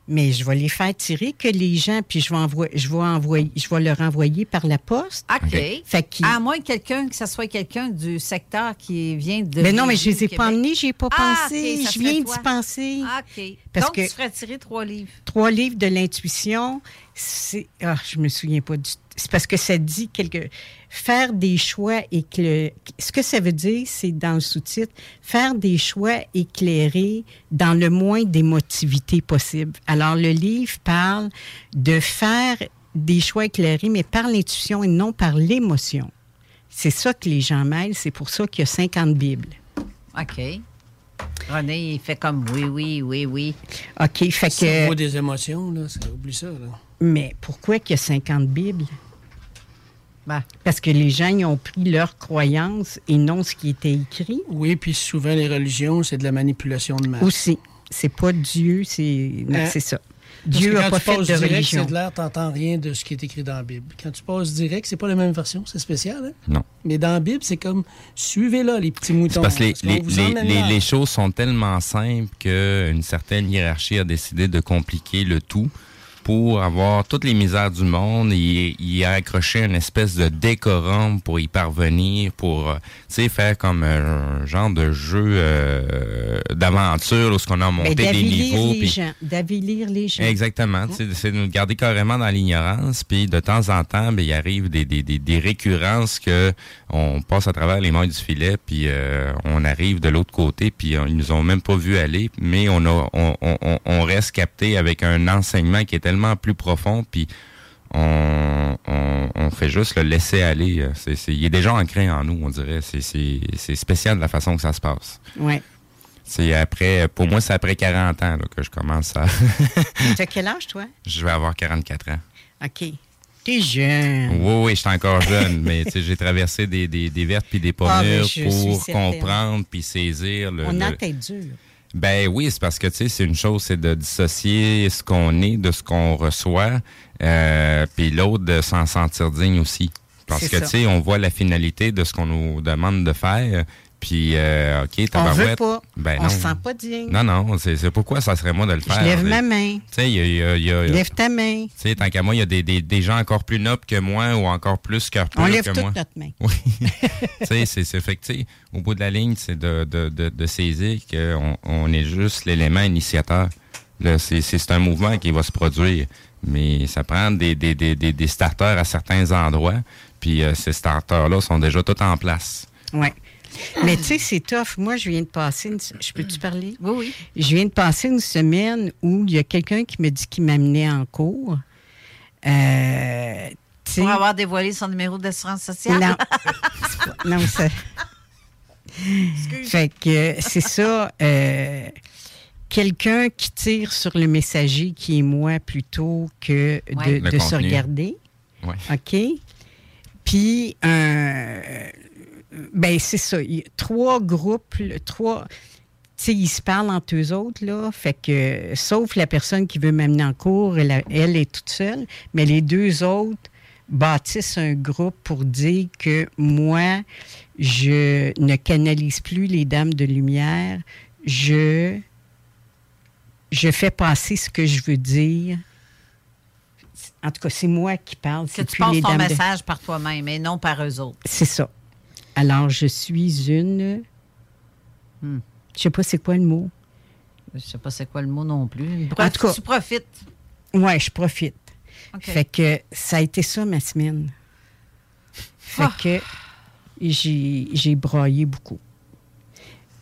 Mais je vais les faire tirer que les gens, puis je vais, envoyer, je vais, envoyer, je vais leur envoyer par la poste. OK. Fait À moins que quelqu'un, que ce soit quelqu'un du secteur qui vient de. Mais non, mais je les ai Québec. pas emmenés, j'y ai pas Ah, pensé. Je viens d'y penser. Ah, OK. Parce Donc, que- tu ferais tirer trois livres. Trois livres de l'intuition, c'est. Ah, je me souviens pas du. C'est parce que ça dit quelque. Faire des choix éclairés. Ce que ça veut dire, c'est dans le sous-titre, faire des choix éclairés dans le moins d'émotivité possible. Alors, le livre parle de faire des choix éclairés, mais par l'intuition et non par l'émotion. C'est ça que les gens mêlent. C'est pour ça qu'il y a 50 Bibles. OK. René, il fait comme oui, oui, oui, oui. OK, fait que. vaut des émotions, là. Ça, oublie ça, là. Mais pourquoi qu'il y a 50 Bibles? Ben. Parce que les gens ils ont pris leur croyance et non ce qui était écrit. Oui, puis souvent, les religions, c'est de la manipulation de masse. Aussi. C'est pas Dieu, c'est Hein? c'est ça. Parce Dieu n'a quand pas tu fait passes de direct, religion. c'est de l'air, t'entends rien de ce qui est écrit dans la Bible. Quand tu passes direct, c'est pas la même version, c'est spécial, hein? Non. Mais dans la Bible, c'est comme, suivez-là, les petits moutons. C'est parce que les, les, les, les choses sont tellement simples qu'une certaine hiérarchie a décidé de compliquer le tout pour avoir toutes les misères du monde. Il, il a accroché une espèce de décorum pour y parvenir, pour euh, tu sais faire comme un genre de jeu euh, d'aventure où ce qu'on a Ben, monté des niveaux. gens. D'avilir les gens. Exactement. sais, C'est de nous garder carrément dans l'ignorance. Puis de temps en temps, ben, il arrive des, des, des, des récurrences que on passe à travers les mailles du filet, puis euh, on arrive de l'autre côté, puis ils nous ont même pas vu aller, mais on a on, on, on- on reste capté avec un enseignement qui est tellement plus profond, puis on, on, on fait juste le laisser aller. C'est, c'est, il est déjà ancré en nous, on dirait. C'est, spécial de la façon que ça se passe. Ouais. C'est après, pour moi, c'est après 40 ans là, que je commence à. Tu as quel âge, toi? Je vais avoir 44 ans. OK. T'es jeune. Oui, oui, je suis encore jeune, mais j'ai traversé des, des, des vertes puis des Ah, ben, suis pour comprendre puis saisir le. On a le- tête dure. Ben oui, c'est parce que tu sais, c'est une chose, c'est de dissocier ce qu'on est de ce qu'on reçoit, euh, puis l'autre de s'en sentir digne aussi. Parce que tu sais, on voit la finalité de ce qu'on nous demande de faire, puis euh, ok, On veut tabarouette. pas. Ben on non. se sent pas digne. Non, non, c'est c'est pourquoi ça serait moi de le faire. Je lève ma main. Tu sais, il y a, il y a- il y a- Lève ta main. tu sais, tant qu'à moi, il y a des, des, des gens encore plus nobles que moi ou encore plus cœur On lève que toute moi. notre main. Oui. tu sais, c'est c'est fait que, au bout de la ligne, c'est de, de, de, de saisir qu'on on est juste l'élément initiateur. C'est c'est un mouvement qui va se produire. Mais ça prend des, des, des, des, des starters à certains endroits. Puis euh, ces starters-là sont déjà tous en place. Oui. Mais tu sais, c'est tough. Moi, je viens de passer une... Je peux-tu parler? Oui, oui. Je viens de passer une semaine où il y a quelqu'un qui me dit qu'il m'amenait en cours. Euh, Pour avoir dévoilé son numéro d'assurance sociale? Non. Pas- non, ça... Fait que c'est ça. euh, Quelqu'un qui tire sur le messager qui est moi plutôt que de, Ouais. Le de se regarder. Ouais. OK? Puis, un ben c'est ça. Il y a trois groupes, trois. Tu sais, ils se parlent entre eux autres, là. Fait que, sauf la personne qui veut m'amener en cours, elle, elle est toute seule. Mais les deux autres bâtissent un groupe pour dire que moi, je ne canalise plus les dames de lumière. Je, je fais passer ce que je veux dire. En tout cas, c'est moi qui parle. Que c'est tu passes ton de- message par toi-même et non par eux autres. c'est ça. Alors, je suis une. Hmm. Je sais pas c'est quoi le mot. Je sais pas c'est quoi le mot non plus. En tout cas- tu profites? Ouais, je profite. Fait que ça a été ça ma semaine. Fait Ah. que j'ai j'ai broyé beaucoup.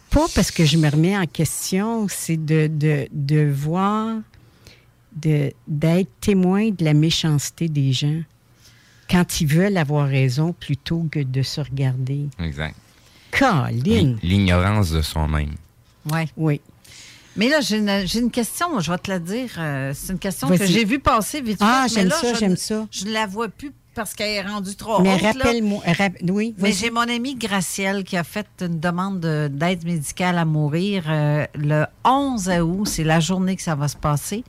Pas parce que je me remets en question, c'est de, de, de voir, de- d'être témoin de la méchanceté des gens quand ils veulent avoir raison plutôt que de se regarder. Exact. Caline! L'ignorance de soi-même. Ouais. Oui. Mais là, j'ai une, question, je vais te la dire. euh, c'est une question que j'ai vue passer vite Ah, j'aime là, ça, je j'aime ne- ça. Je ne la vois plus parce qu'elle est rendue trop Mais haute, là. rappelle-moi. rap- oui, Mais j'ai mon amie Gracielle qui a fait une demande de- d'aide médicale à mourir euh, le 11 août. C'est la journée que ça va se passer.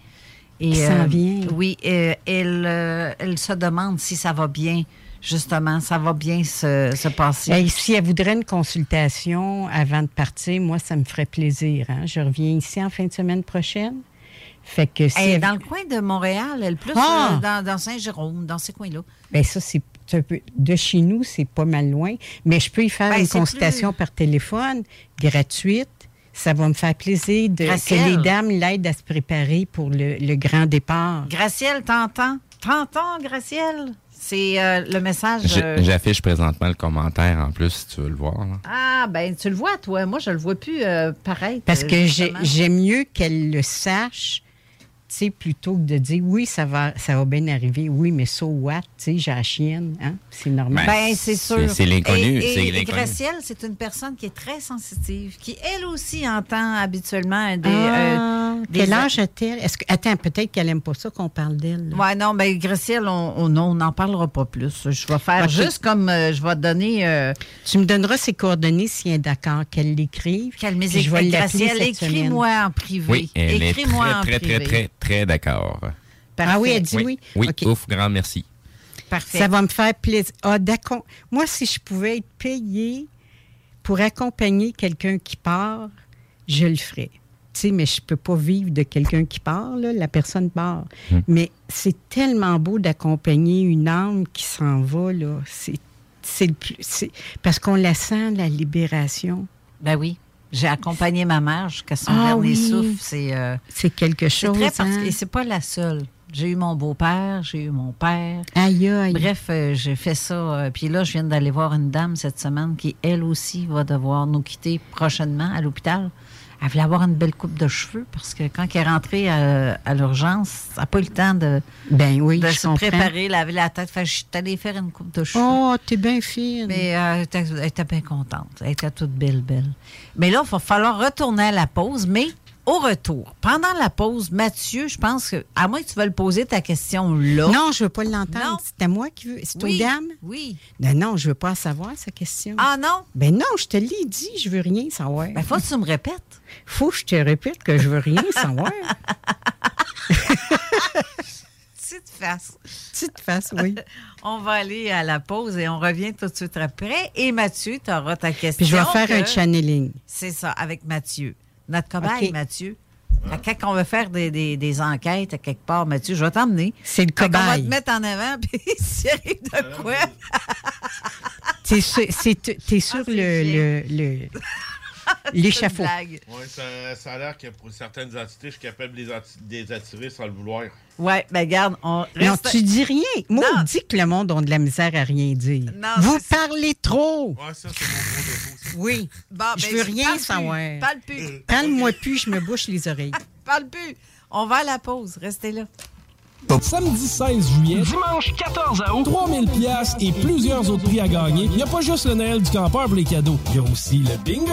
Et, Qui s'en vient. Oui, euh, elle, euh, elle se demande si ça va bien, justement, ça va bien se, se passer. Hey, si elle voudrait une consultation avant de partir, moi, ça me ferait plaisir. hein. Je reviens ici en fin de semaine prochaine. Fait que si Elle est elle- dans le coin de Montréal, elle plus Ah! euh, dans, dans Saint-Jérôme, dans ces coins-là. Ben ça, c'est un peu. De chez nous, c'est pas mal loin. Mais je peux y faire Ben, une consultation plus- par téléphone, gratuite. Ça va me faire plaisir de, que Gracielle. les dames l'aident à se préparer pour le, le grand départ. Gracielle, t'entends? T'entends, Gracielle? C'est euh, le message. Euh, J'affiche présentement le commentaire en plus, si tu veux le voir. là. Ah, ben, tu le vois, toi. Moi, je le vois plus euh, pareil. Parce que j'aime mieux qu'elle le sache, sais, plutôt que de dire oui, ça va, ça va bien arriver. Oui, mais so what? Tu sais, j'ai la chienne, hein? C'est normal. Ben, c'est sûr. c'est l'inconnu, Et, c'est et l'inconnu. Gracielle, c'est une personne qui est très sensitive, qui, elle aussi, entend habituellement des. Ah, euh, des- quel âge a-t-elle? Est-ce que, attends, peut-être qu'elle aime pas ça qu'on parle d'elle. Ouais, non, ben Gracielle, on on- non, on n'en parlera pas plus. Je vais faire juste comme euh, je vais donner. euh, Tu me donneras ses coordonnées si elle est d'accord qu'elle l'écrive. Qu'elle l'appeler Gracielle, écris-moi en privé. Oui, elle est Écris-moi en très, privé. très, très, très d'accord. Ah oui, elle dit oui? Oui, ouf, grand merci. Parfait. Ça va me faire plaisir. Ah, d'accord. Moi, si je pouvais être payée pour accompagner quelqu'un qui part, je le ferais. Tu sais, mais je peux pas vivre de quelqu'un qui part, là, la personne part. Mais c'est tellement beau d'accompagner une âme qui s'en va, là. C'est, c'est le plus. c'est- parce qu'on la sent, la libération. Ben oui. J'ai accompagné ma mère jusqu'à son Ah dernier oui. souffle. C'est euh, C'est quelque c'est chose. très particulier. hein? Et c'est pas la seule. J'ai eu mon beau-père, j'ai eu mon père. Aïe, aïe. Bref, euh, j'ai fait ça. euh, puis là, je viens d'aller voir une dame cette semaine qui, elle aussi, va devoir nous quitter prochainement à l'hôpital. Elle voulait avoir une belle coupe de cheveux parce que quand elle est rentrée à, à l'urgence, elle n'a pas eu le temps de, Ben oui, de se comprends. préparer, laver la tête. Fait je suis allée faire une coupe de cheveux. Oh, t'es bien fine. Mais euh, elle était- elle était bien contente. Elle était toute belle, belle. Mais là, il va falloir retourner à la pause, mais Au retour, pendant la pause, Mathieu, je pense que, à moins que tu veuilles poser ta question là. Non, je veux pas l'entendre. C'est à moi qui veux. C'est Oui, aux dames? Oui. Ben non, je veux pas savoir sa question. Ah non? Ben non, je te l'ai dit, je veux rien savoir. Ben, faut que tu me répètes. Faut que je te répète que je veux rien savoir. Petite face. Petite face, oui. on va aller à la pause et on revient tout de suite après. Et Mathieu, tu auras ta question. Puis je vais faire que- un channeling. C'est ça, avec Mathieu. Notre cobaye. Mathieu. À Quand on va faire des, des- des enquêtes à quelque part, Mathieu, je vais t'emmener. C'est le Fait qu'on va cobaye. te mettre en avant, puis s'il arrive de quoi? T'es sur, c'est- t'es sur le, le, le- l'échafaud. Ouais, ça, ça a l'air que pour certaines entités, je suis capable de les, attirer sans le vouloir. Ouais, ben garde, on Non, tu dis rien. Moi, on dit que le monde a de la misère à rien dire. Non, Vous parlez trop. Ouais, ça, c'est mon gros défaut. Oui. Bon, je ben, veux rien parle plus, savoir. Parle plus. Parle-moi plus, je me bouche les oreilles. Parle plus. On va à la pause. Restez là. Samedi 16 juillet, dimanche 14 août, 3000 pièces et plusieurs autres prix à gagner. Il n'y a pas juste le Noël du campeur pour les cadeaux, il y a aussi le bingo.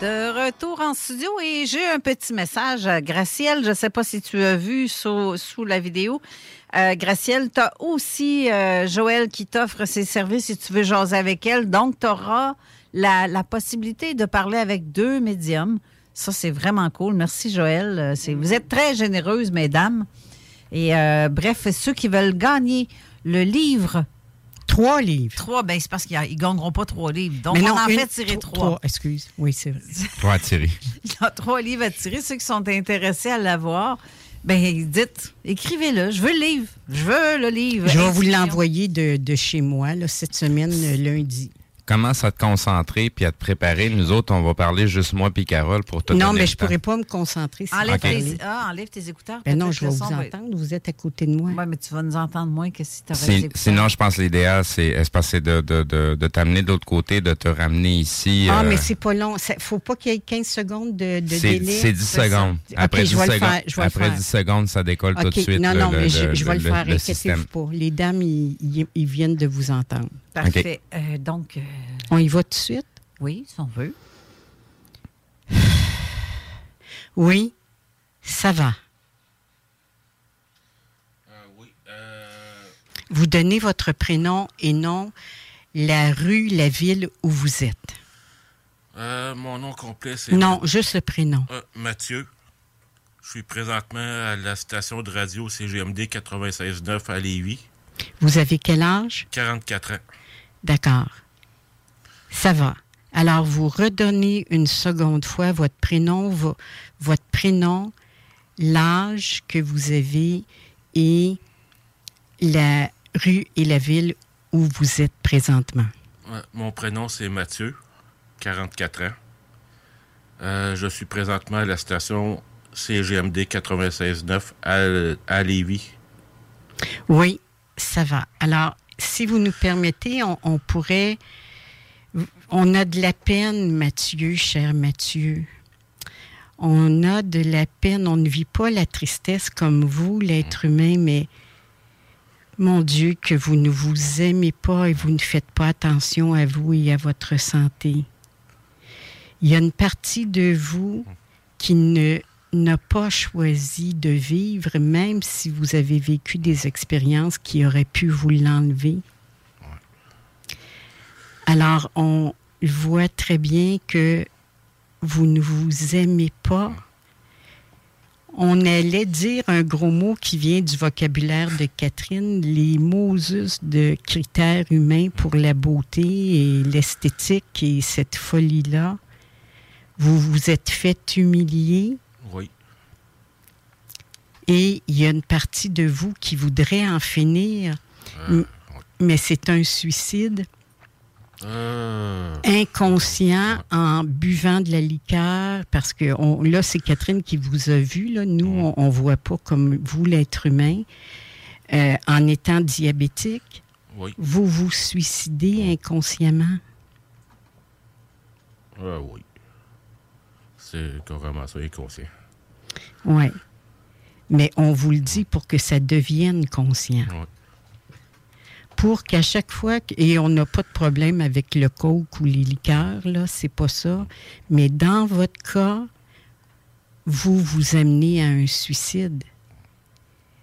De retour en studio et j'ai un petit message à Gracielle. Je ne sais pas si tu as vu sous, la vidéo. Euh, Gracielle, tu as aussi euh, Joël qui t'offre ses services si tu veux jaser avec elle. Donc, tu auras la, possibilité de parler avec deux médiums. Ça, c'est vraiment cool. Merci, Joël. Euh, Vous êtes très généreuses, mesdames. Et euh, bref, ceux qui veulent gagner le livre. Trois livres. Trois, ben c'est parce qu'ils ne gagneront pas trois livres. Donc, on en une- fait tirer tro- trois. Excuse. Oui, c'est vrai. Toi attiré. Il y a trois livres à tirer. Ceux qui sont intéressés à l'avoir, ben dites, écrivez-le. Je veux le livre. Je veux le livre. Je vais vous l'envoyer de, de chez moi là, cette semaine, lundi. Commence à te concentrer puis à te préparer? Nous autres, on va parler juste moi puis Carole pour te non, donner mais le je temps. pourrais pas me concentrer. si Enlève, tes, ah, enlève tes écouteurs. Ben non, je vais vous va- entendre. Vous êtes à côté de moi. Oui, mais tu vas nous entendre moins que si tu avais. Sinon, je pense que l'idéal, c'est de, de, de, de t'amener de l'autre côté, de te ramener ici. Ah, euh, mais c'est pas long. Il faut pas qu'il y ait 15 secondes de, délai. c'est 10 ça? secondes. Après, je 10, vais le secondes, faire. Après faire. 10 secondes, ça décolle tout de suite. Non, non, le- mais je, le- je vais le, faire. Inquiétez-vous pas. Les dames, ils viennent de vous entendre. Parfait. Euh, donc, euh, On y va tout de suite? oui, si on veut. Oui, ça va. Vous donnez votre prénom et non la rue, la ville où vous êtes. Euh, mon nom complet, c'est... Non, juste le prénom. Euh, Mathieu. Je suis présentement à la station de radio CGMD 96.9 à Lévis. Vous avez quel âge? 44 ans. D'accord. Ça va. Alors, vous redonnez une seconde fois votre prénom, vo- votre prénom, l'âge que vous avez et la rue et la ville où vous êtes présentement. Ouais, mon prénom, c'est Mathieu, 44 ans. Euh, je suis présentement à la station CGMD 96.9 à, à Lévis. Oui, ça va. Alors, si vous nous permettez, on, on pourrait... On a de la peine, Mathieu, cher Mathieu. On a de la peine. On ne vit pas la tristesse comme vous, l'être humain, mais mon Dieu, que vous ne vous aimez pas et vous ne faites pas attention à vous et à votre santé. Il y a une partie de vous qui ne n'a pas choisi de vivre, même si vous avez vécu des expériences qui auraient pu vous l'enlever. Alors, on voit très bien que vous ne vous aimez pas. On allait dire un gros mot qui vient du vocabulaire de Catherine, les Moses de critères humains pour la beauté et l'esthétique et cette folie-là. Vous vous êtes fait humilier. Et il y a une partie de vous qui voudrait en finir. M- Mais c'est un suicide Euh, inconscient en buvant de la liqueur, parce que on- là, c'est Catherine qui vous a vu. Là. Nous, on ne voit pas comme vous, l'être humain. Euh, en étant diabétique, Oui. vous vous suicidez inconsciemment. euh, oui. C'est carrément ça, inconscient. Oui. Mais on vous le dit pour que ça devienne conscient. Ouais. Pour qu'à chaque fois, et on n'a pas de problème avec le coke ou les liqueurs, là, c'est pas ça. Mais dans votre cas, vous vous amenez à un suicide.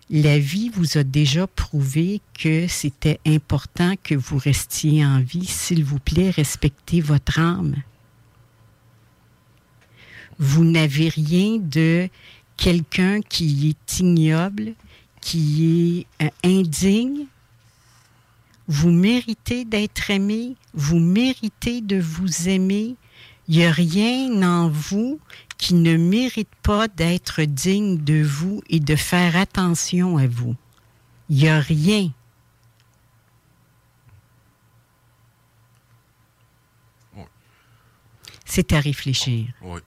La vie vous a déjà prouvé que c'était important que vous restiez en vie. S'il vous plaît, respectez votre âme. Vous n'avez rien de quelqu'un qui est ignoble, qui est euh, indigne. Vous méritez d'être aimé, vous méritez de vous aimer. Il n'y a rien en vous qui ne mérite pas d'être digne de vous et de faire attention à vous. Il n'y a rien. C'est à réfléchir. Oui.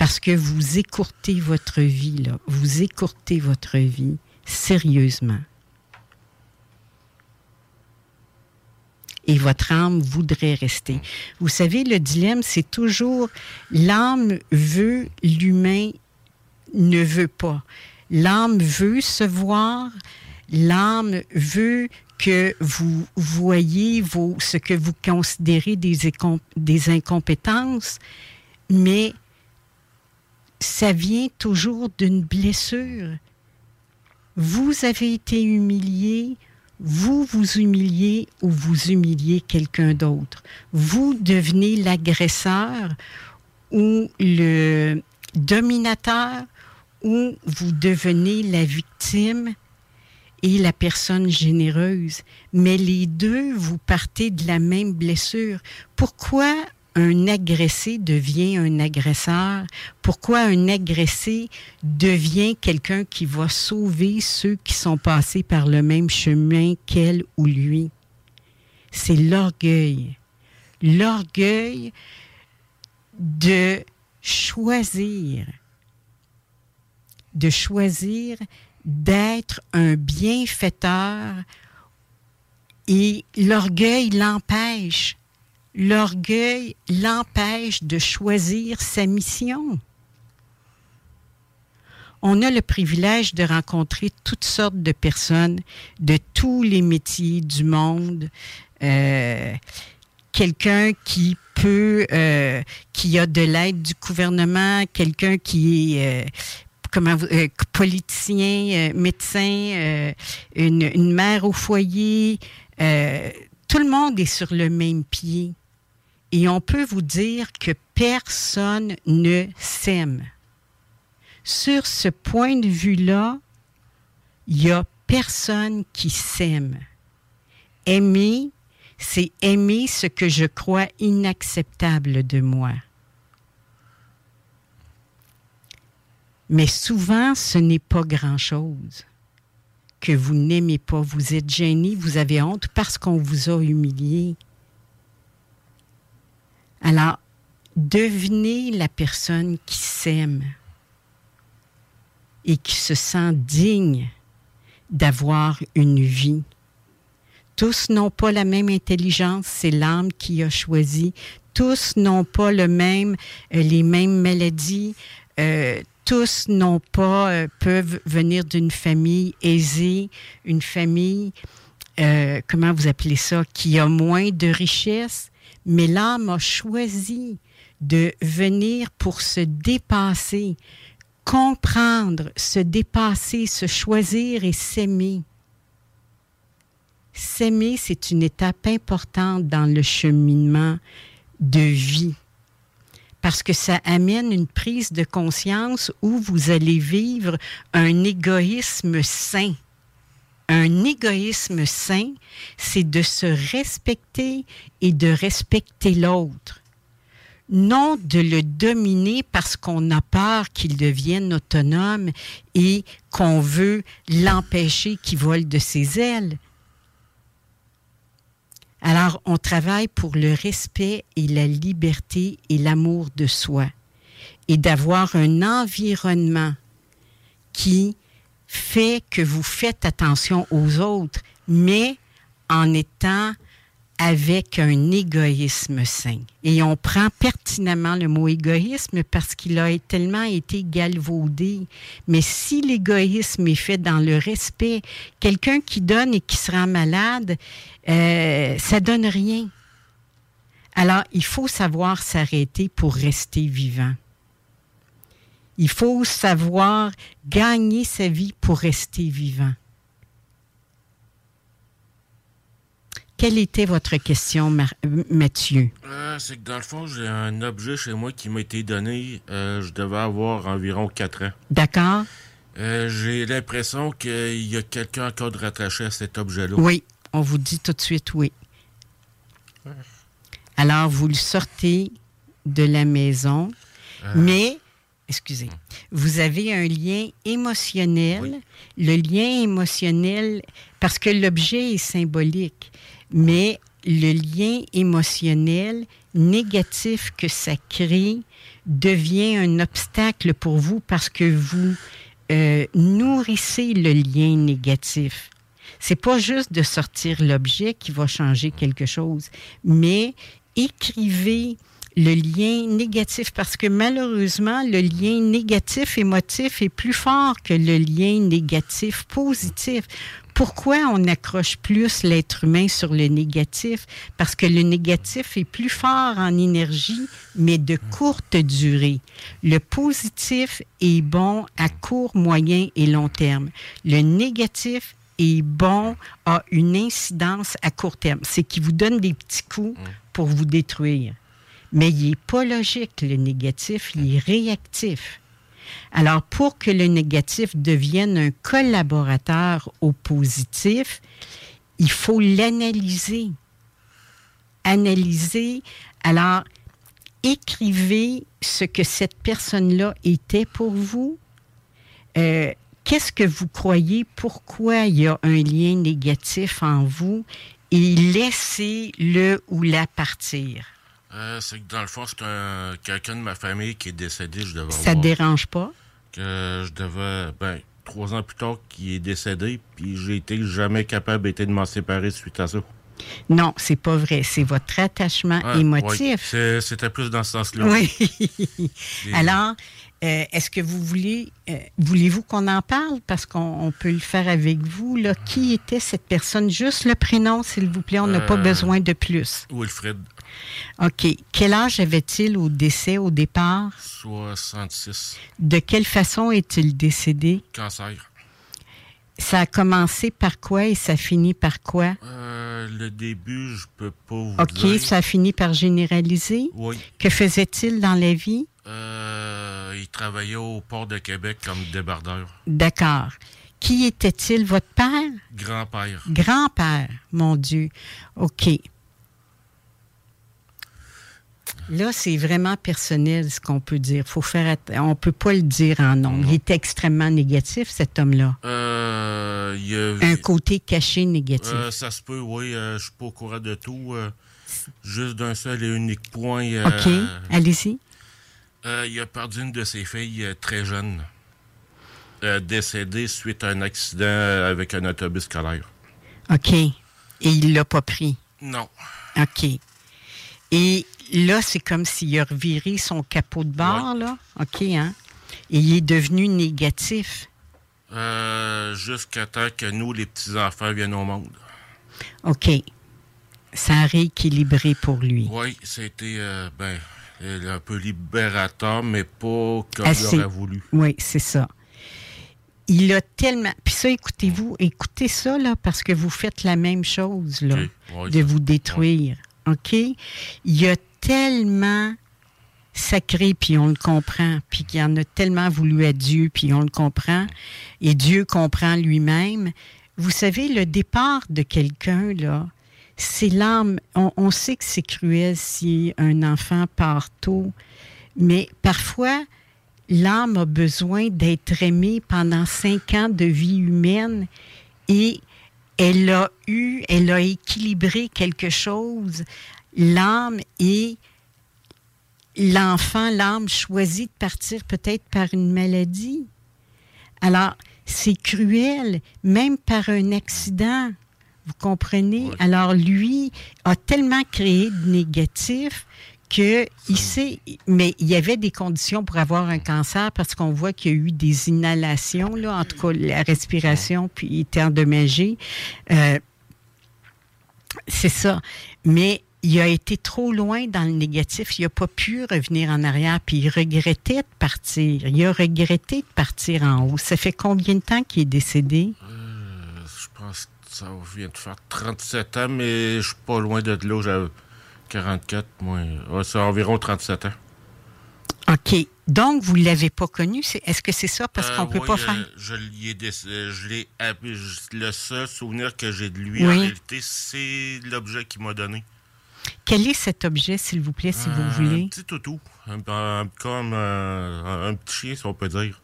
Parce que vous écourtez votre vie, là. Vous écourtez votre vie sérieusement. Et votre âme voudrait rester. Vous savez, le dilemme, c'est toujours l'âme veut, l'humain ne veut pas. L'âme veut se voir, l'âme veut que vous voyez vos, ce que vous considérez des, des incompétences, mais ça vient toujours d'une blessure. Vous avez été humilié, vous vous humiliez ou vous humiliez quelqu'un d'autre. Vous devenez l'agresseur ou le dominateur ou vous devenez la victime et la personne généreuse. Mais les deux, vous partez de la même blessure. Pourquoi un agressé devient un agresseur? Pourquoi un agressé devient quelqu'un qui va sauver ceux qui sont passés par le même chemin qu'elle ou lui? C'est l'orgueil. L'orgueil de choisir, de choisir d'être un bienfaiteur et l'orgueil l'empêche. L'orgueil l'empêche de choisir sa mission. On a le privilège de rencontrer toutes sortes de personnes de tous les métiers du monde. Euh, quelqu'un qui peut, euh, qui a de l'aide du gouvernement, quelqu'un qui est euh, comment euh, politicien, euh, médecin, euh, une, une mère au foyer. euh, tout le monde est sur le même pied. Et on peut vous dire que personne ne s'aime. Sur ce point de vue-là, il n'y a personne qui s'aime. Aimer, c'est aimer ce que je crois inacceptable de moi. Mais souvent, ce n'est pas grand-chose que vous n'aimez pas. Vous êtes gêné, vous avez honte parce qu'on vous a humilié. Alors, devenez la personne qui s'aime et qui se sent digne d'avoir une vie. Tous n'ont pas la même intelligence, c'est l'âme qui a choisi. Tous n'ont pas euh, les mêmes maladies. Euh, tous n'ont pas, euh, peuvent venir d'une famille aisée, une famille, comment vous appelez ça, qui a moins de richesse, mais l'âme a choisi de venir pour se dépasser, comprendre, se dépasser, se choisir et s'aimer. S'aimer, c'est une étape importante dans le cheminement de vie parce que ça amène une prise de conscience où vous allez vivre un égoïsme sain. Un égoïsme sain, c'est de se respecter et de respecter l'autre. Non de le dominer parce qu'on a peur qu'il devienne autonome et qu'on veut l'empêcher qu'il vole de ses ailes. Alors, on travaille pour le respect et la liberté et l'amour de soi et d'avoir un environnement qui fait que vous faites attention aux autres, mais en étant avec un égoïsme sain. Et on prend pertinemment le mot égoïsme parce qu'il a tellement été galvaudé. Mais si l'égoïsme est fait dans le respect, quelqu'un qui donne et qui se rend malade, euh, ça donne rien. Alors, il faut savoir s'arrêter pour rester vivant. Il faut savoir gagner sa vie pour rester vivant. Quelle était votre question, Mathieu? Euh, c'est que dans le fond, j'ai un objet chez moi qui m'a été donné. Euh, je devais avoir environ 4 ans. D'accord. Euh, j'ai l'impression qu'il y a quelqu'un encore de rattaché à cet objet-là. Oui, on vous dit tout de suite oui. Alors, vous le sortez de la maison, mais excusez, vous avez un lien émotionnel. Le lien émotionnel, parce que l'objet est symbolique, mais le lien émotionnel négatif que ça crée devient un obstacle pour vous parce que vous euh, nourrissez le lien négatif. C'est pas juste de sortir l'objet qui va changer quelque chose, mais écrivez le lien négatif parce que malheureusement, le lien négatif émotif est plus fort que le lien négatif positif. Pourquoi on accroche plus l'être humain sur le négatif? Parce que le négatif est plus fort en énergie, mais de courte durée. Le positif est bon à court, moyen et long terme. Le négatif est bon, a une incidence à court terme. C'est qui vous donne des petits coups pour vous détruire. Mais il n'est pas logique, le négatif, il est réactif. Alors, pour que le négatif devienne un collaborateur au positif, il faut l'analyser. Analyser. Alors, écrivez ce que cette personne-là était pour vous. Euh, Qu'est-ce que vous croyez? Pourquoi il y a un lien négatif en vous? Et laissez-le ou la partir. Euh, c'est que dans le fond, c'est un, quelqu'un de ma famille qui est décédé. Je devais Ça ne dérange pas? Que je devais, ben, trois ans plus tard, qui est décédé, puis j'ai été jamais capable été de m'en séparer suite à ça. Non, c'est pas vrai. C'est votre attachement Ah, émotif. oui. C'était plus dans ce sens-là. Oui. Et- Alors, euh, est-ce que vous voulez, euh, voulez-vous qu'on en parle? Parce qu'on on peut le faire avec vous. Là. Qui était cette personne? Juste le prénom, s'il vous plaît. On n'a pas Euh, besoin de plus. Wilfred, OK. Quel âge avait-il au décès, au départ? 66, De quelle façon est-il décédé? cancer. Ça a commencé par quoi et ça finit par quoi? Euh, le début, je peux pas vous OK, dire. ça a fini par généraliser? Oui. Que faisait-il dans la vie? Euh, il travaillait au port de Québec comme débardeur. D'accord. Qui était-il, votre père? Grand-père. Grand-père, mon Dieu. OK. Là, c'est vraiment personnel ce qu'on peut dire. Faut faire on peut pas le dire en nom. Il était extrêmement négatif, cet homme-là. Euh, a- Un côté caché négatif. Euh, ça se peut, oui. euh, je suis pas au courant de tout. juste d'un seul et unique point. OK, allez-y. Euh, il a perdu une de ses filles euh, très jeune. Euh, décédée suite à un accident avec un autobus scolaire. OK. Et il l'a pas pris? Non. OK. Et là, c'est comme s'il a reviré son capot de bord, là. OK, hein? Et il est devenu négatif. Euh, Jusqu'à temps que nous, les petits-enfants, viennent au monde. OK. Ça a rééquilibré pour lui. Oui, c'était euh, ben, euh, un peu libérateur, mais pas comme Assez. il aurait voulu. Oui, c'est ça. Il a tellement. Puis ça, écoutez-vous, écoutez ça, là, parce que vous faites la même chose, là, ouais, de ça. vous détruire. OK? Il a tellement sacré, puis on le comprend, puis qu'il en a tellement voulu à Dieu, puis on le comprend, et Dieu comprend lui-même. vous savez, le départ de quelqu'un, là, c'est l'âme. On, on sait que c'est cruel si un enfant part tôt, mais parfois, l'âme a besoin d'être aimée pendant cinq ans de vie humaine et elle a eu, elle a équilibré quelque chose. L'âme et l'enfant, l'âme choisit de partir peut-être par une maladie. Alors, c'est cruel, même par un accident. Vous comprenez? Alors, lui a tellement créé de négatif que il sait, mais il y avait des conditions pour avoir un cancer parce qu'on voit qu'il y a eu des inhalations, là, en tout cas, la respiration, puis il était endommagé. Euh, c'est ça. Mais il a été trop loin dans le négatif. Il n'a pas pu revenir en arrière, puis il regrettait de partir. Il a regretté de partir en haut. Ça fait combien de temps qu'il est décédé? Euh, je pense ça vient de faire 37 ans, mais je suis pas loin de là. J'avais 44, moi. Ouais, c'est environ 37 ans. OK. Donc, vous ne l'avez pas connu. C'est- Est-ce que c'est ça? Parce qu'on Euh, ne peut oui, pas euh, faire. Je l'ai déc- euh, je l'ai appelé- je- Le seul souvenir que j'ai de lui, Oui. en réalité, c'est l'objet qu'il m'a donné. Quel est cet objet, s'il vous plaît, si vous Un voulez? petit toutou. Un, un- comme euh, un, un petit chien, si on peut dire.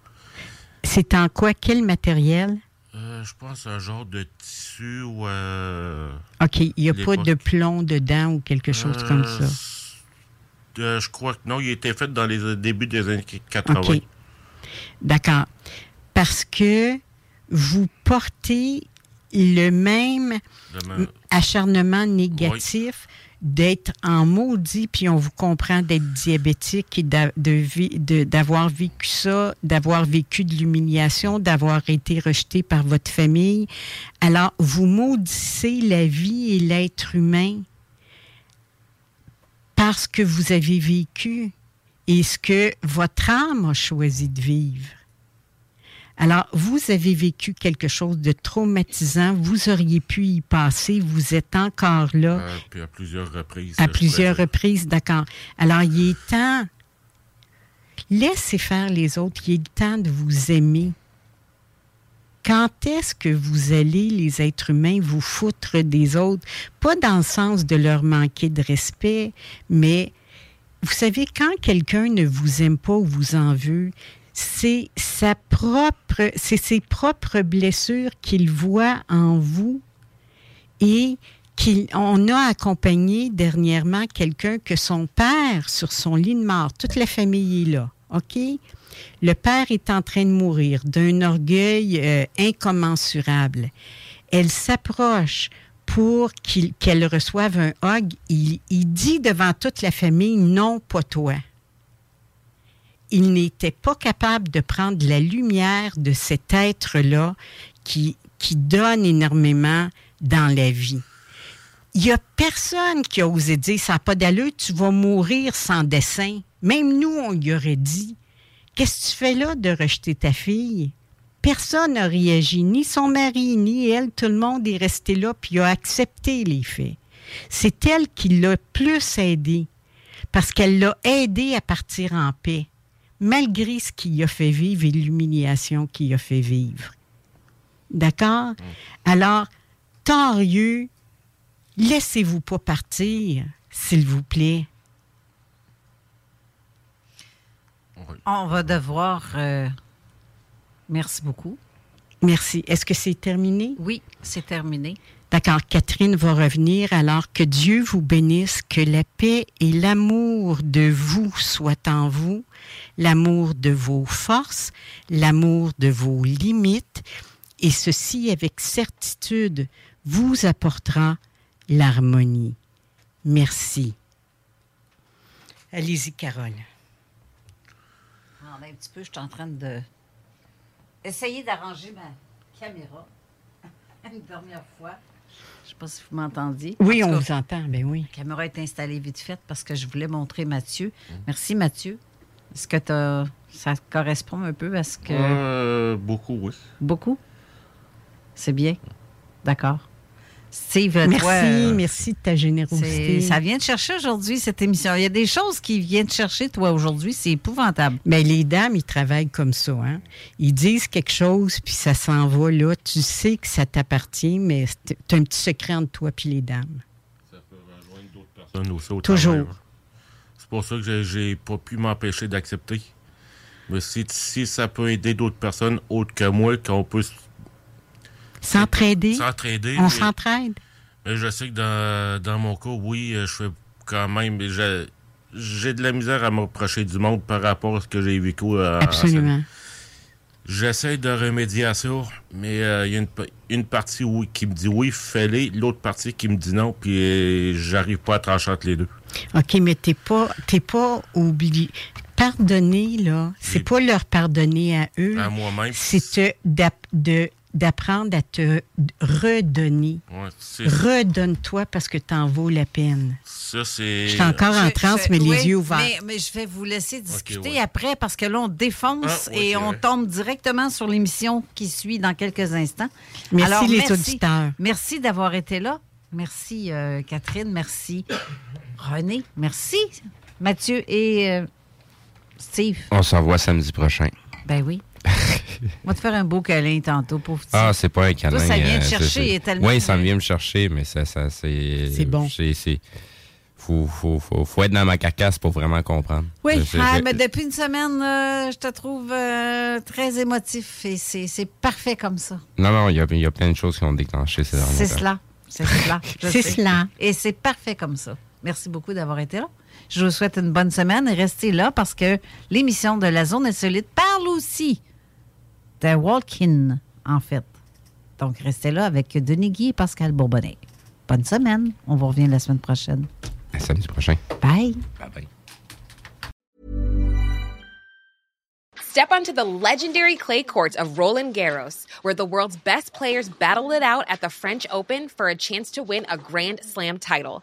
C'est en quoi? Quel matériel? Euh, je pense un genre de tissu ou. euh, OK. Il n'y a pas de plomb dedans ou quelque chose comme Euh, ça. euh, je crois que non, il a été fait dans les euh, débuts des années 80. OK. D'accord. Parce que vous portez le même Le même- acharnement négatif d'être en maudit, puis on vous comprend d'être diabétique et d'avoir vécu ça, d'avoir vécu de l'humiliation, d'avoir été rejeté par votre famille. Alors, vous maudissez la vie et l'être humain parce que vous avez vécu et ce que votre âme a choisi de vivre. Alors, vous avez vécu quelque chose de traumatisant, vous auriez pu y passer, vous êtes encore là Euh, puis à plusieurs reprises. à je plusieurs reprises, d'accord. Alors, il est temps, laissez faire les autres, il est temps de vous aimer. Quand est-ce que vous allez, les êtres humains, vous foutre des autres? Pas dans le sens de leur manquer de respect, mais vous savez, quand quelqu'un ne vous aime pas ou vous en veut, c'est sa propre, c'est ses propres blessures qu'il voit en vous et qu'on a accompagné dernièrement quelqu'un que son père, sur son lit de mort, toute la famille est là, OK? Le père est en train de mourir d'un orgueil euh, incommensurable. Elle s'approche pour qu'elle reçoive un hug. Il, il dit devant toute la famille, non, pas toi. Il n'était pas capable de prendre la lumière de cet être-là qui, donne énormément dans la vie. Il n'y a personne qui a osé dire ça n'a pas d'allure, tu vas mourir sans dessin. Même nous, on lui aurait dit Qu'est-ce que tu fais là de rejeter ta fille? Personne n'a réagi, ni son mari, ni elle. Tout le monde est resté là puis a accepté les faits. C'est elle qui l'a plus aidé parce qu'elle l'a aidé à partir en paix, malgré ce qu'il a fait vivre et l'humiliation qu'il a fait vivre. D'accord? Alors, torieux, laissez-vous pas partir, s'il vous plaît. On va devoir. euh, Merci beaucoup. Merci. Est-ce que c'est terminé? Oui, c'est terminé. D'accord. Catherine va revenir. Alors que Dieu vous bénisse, que la paix et l'amour de vous soient en vous, l'amour de vos forces, l'amour de vos limites, et ceci avec certitude vous apportera l'harmonie. Merci. Allez-y, Carole. Attendez un petit peu, je suis en train de. Essayer d'arranger ma caméra. Une dernière fois. Je ne sais pas si vous m'entendiez. Oui, En on cas, vous entend, ben oui. La caméra est installée vite fait parce que je voulais montrer Mathieu. Merci, Mathieu. Est-ce que t'as- ça correspond un peu à ce que. Euh, beaucoup, oui. Beaucoup? C'est bien? D'accord. Steve, Merci, toi, euh, merci de ta générosité. ça vient de chercher aujourd'hui, cette émission. Il y a des choses qui viennent chercher, toi, aujourd'hui. C'est épouvantable. Mais les dames, ils travaillent comme ça. Hein? Ils disent quelque chose, puis ça s'en va là. Tu sais que ça t'appartient, mais tu as un petit secret entre toi et les dames. personne aussi au Toujours. travail, hein. C'est pour ça que j'ai- pas pu m'empêcher d'accepter. Mais si, si ça peut aider d'autres personnes autres que moi, qu'on peut S'entraider? s'entraider. On s'entraide? Mais je sais que dans, dans mon cas, oui, euh, je fais quand même. j'ai- J'ai de la misère à me reprocher du monde par rapport à ce que j'ai vécu. euh, en- Absolument. J'essaie de remédier à ça, mais euh, il y a une, une partie oui, qui me dit oui, fais-les, l'autre partie qui me dit non, puis euh, j'arrive pas à trancher entre les deux. OK, mais t'es pas, t'es pas oublié. Pardonner, là, c'est pas leur pardonner à eux. À moi-même. C'est d'ap- de- d'apprendre à te redonner. Ouais, Redonne-toi parce que t'en vaux la peine. ça, c'est. Je suis encore en transe, mais oui, les yeux ouverts. Mais, mais je vais vous laisser discuter ouais. après parce que là, on défonce Ah, et on vrai. tombe directement sur l'émission qui suit dans quelques instants. Merci, les auditeurs. Merci d'avoir été là. Merci, euh, Catherine. Merci, René. Merci, Mathieu et euh, Steve. On s'en voit samedi prochain. Ben oui. On va te faire un beau câlin tantôt, pauvre petit. Ah, c'est pas un câlin. ça vient euh, te chercher, est tellement- Oui, ça vient me chercher, mais ça, ça c'est. C'est bon. C'est. c'est- Faut, faut, faut, faut être dans ma carcasse pour vraiment comprendre. Oui, ah, mais depuis une semaine, euh, je te trouve euh, très émotif et c'est c'est parfait comme ça. Non, non, il y a, il y a plein de choses qui ont déclenché ces derniers C'est cela. C'est cela. C'est cela. Et c'est parfait comme ça. Merci beaucoup d'avoir été là. Je vous souhaite une bonne semaine et restez là parce que l'émission de la Zone Insolite parle aussi de walk-in, en fait. Donc, restez là avec Denis Guy et Pascal Bourbonnais. Bonne semaine. On vous revient la semaine prochaine. À samedi prochain. Bye. Bye bye. Step onto the legendary clay courts of Roland Garros, where the world's best players battle it out at the French Open for a chance to win a Grand Slam title.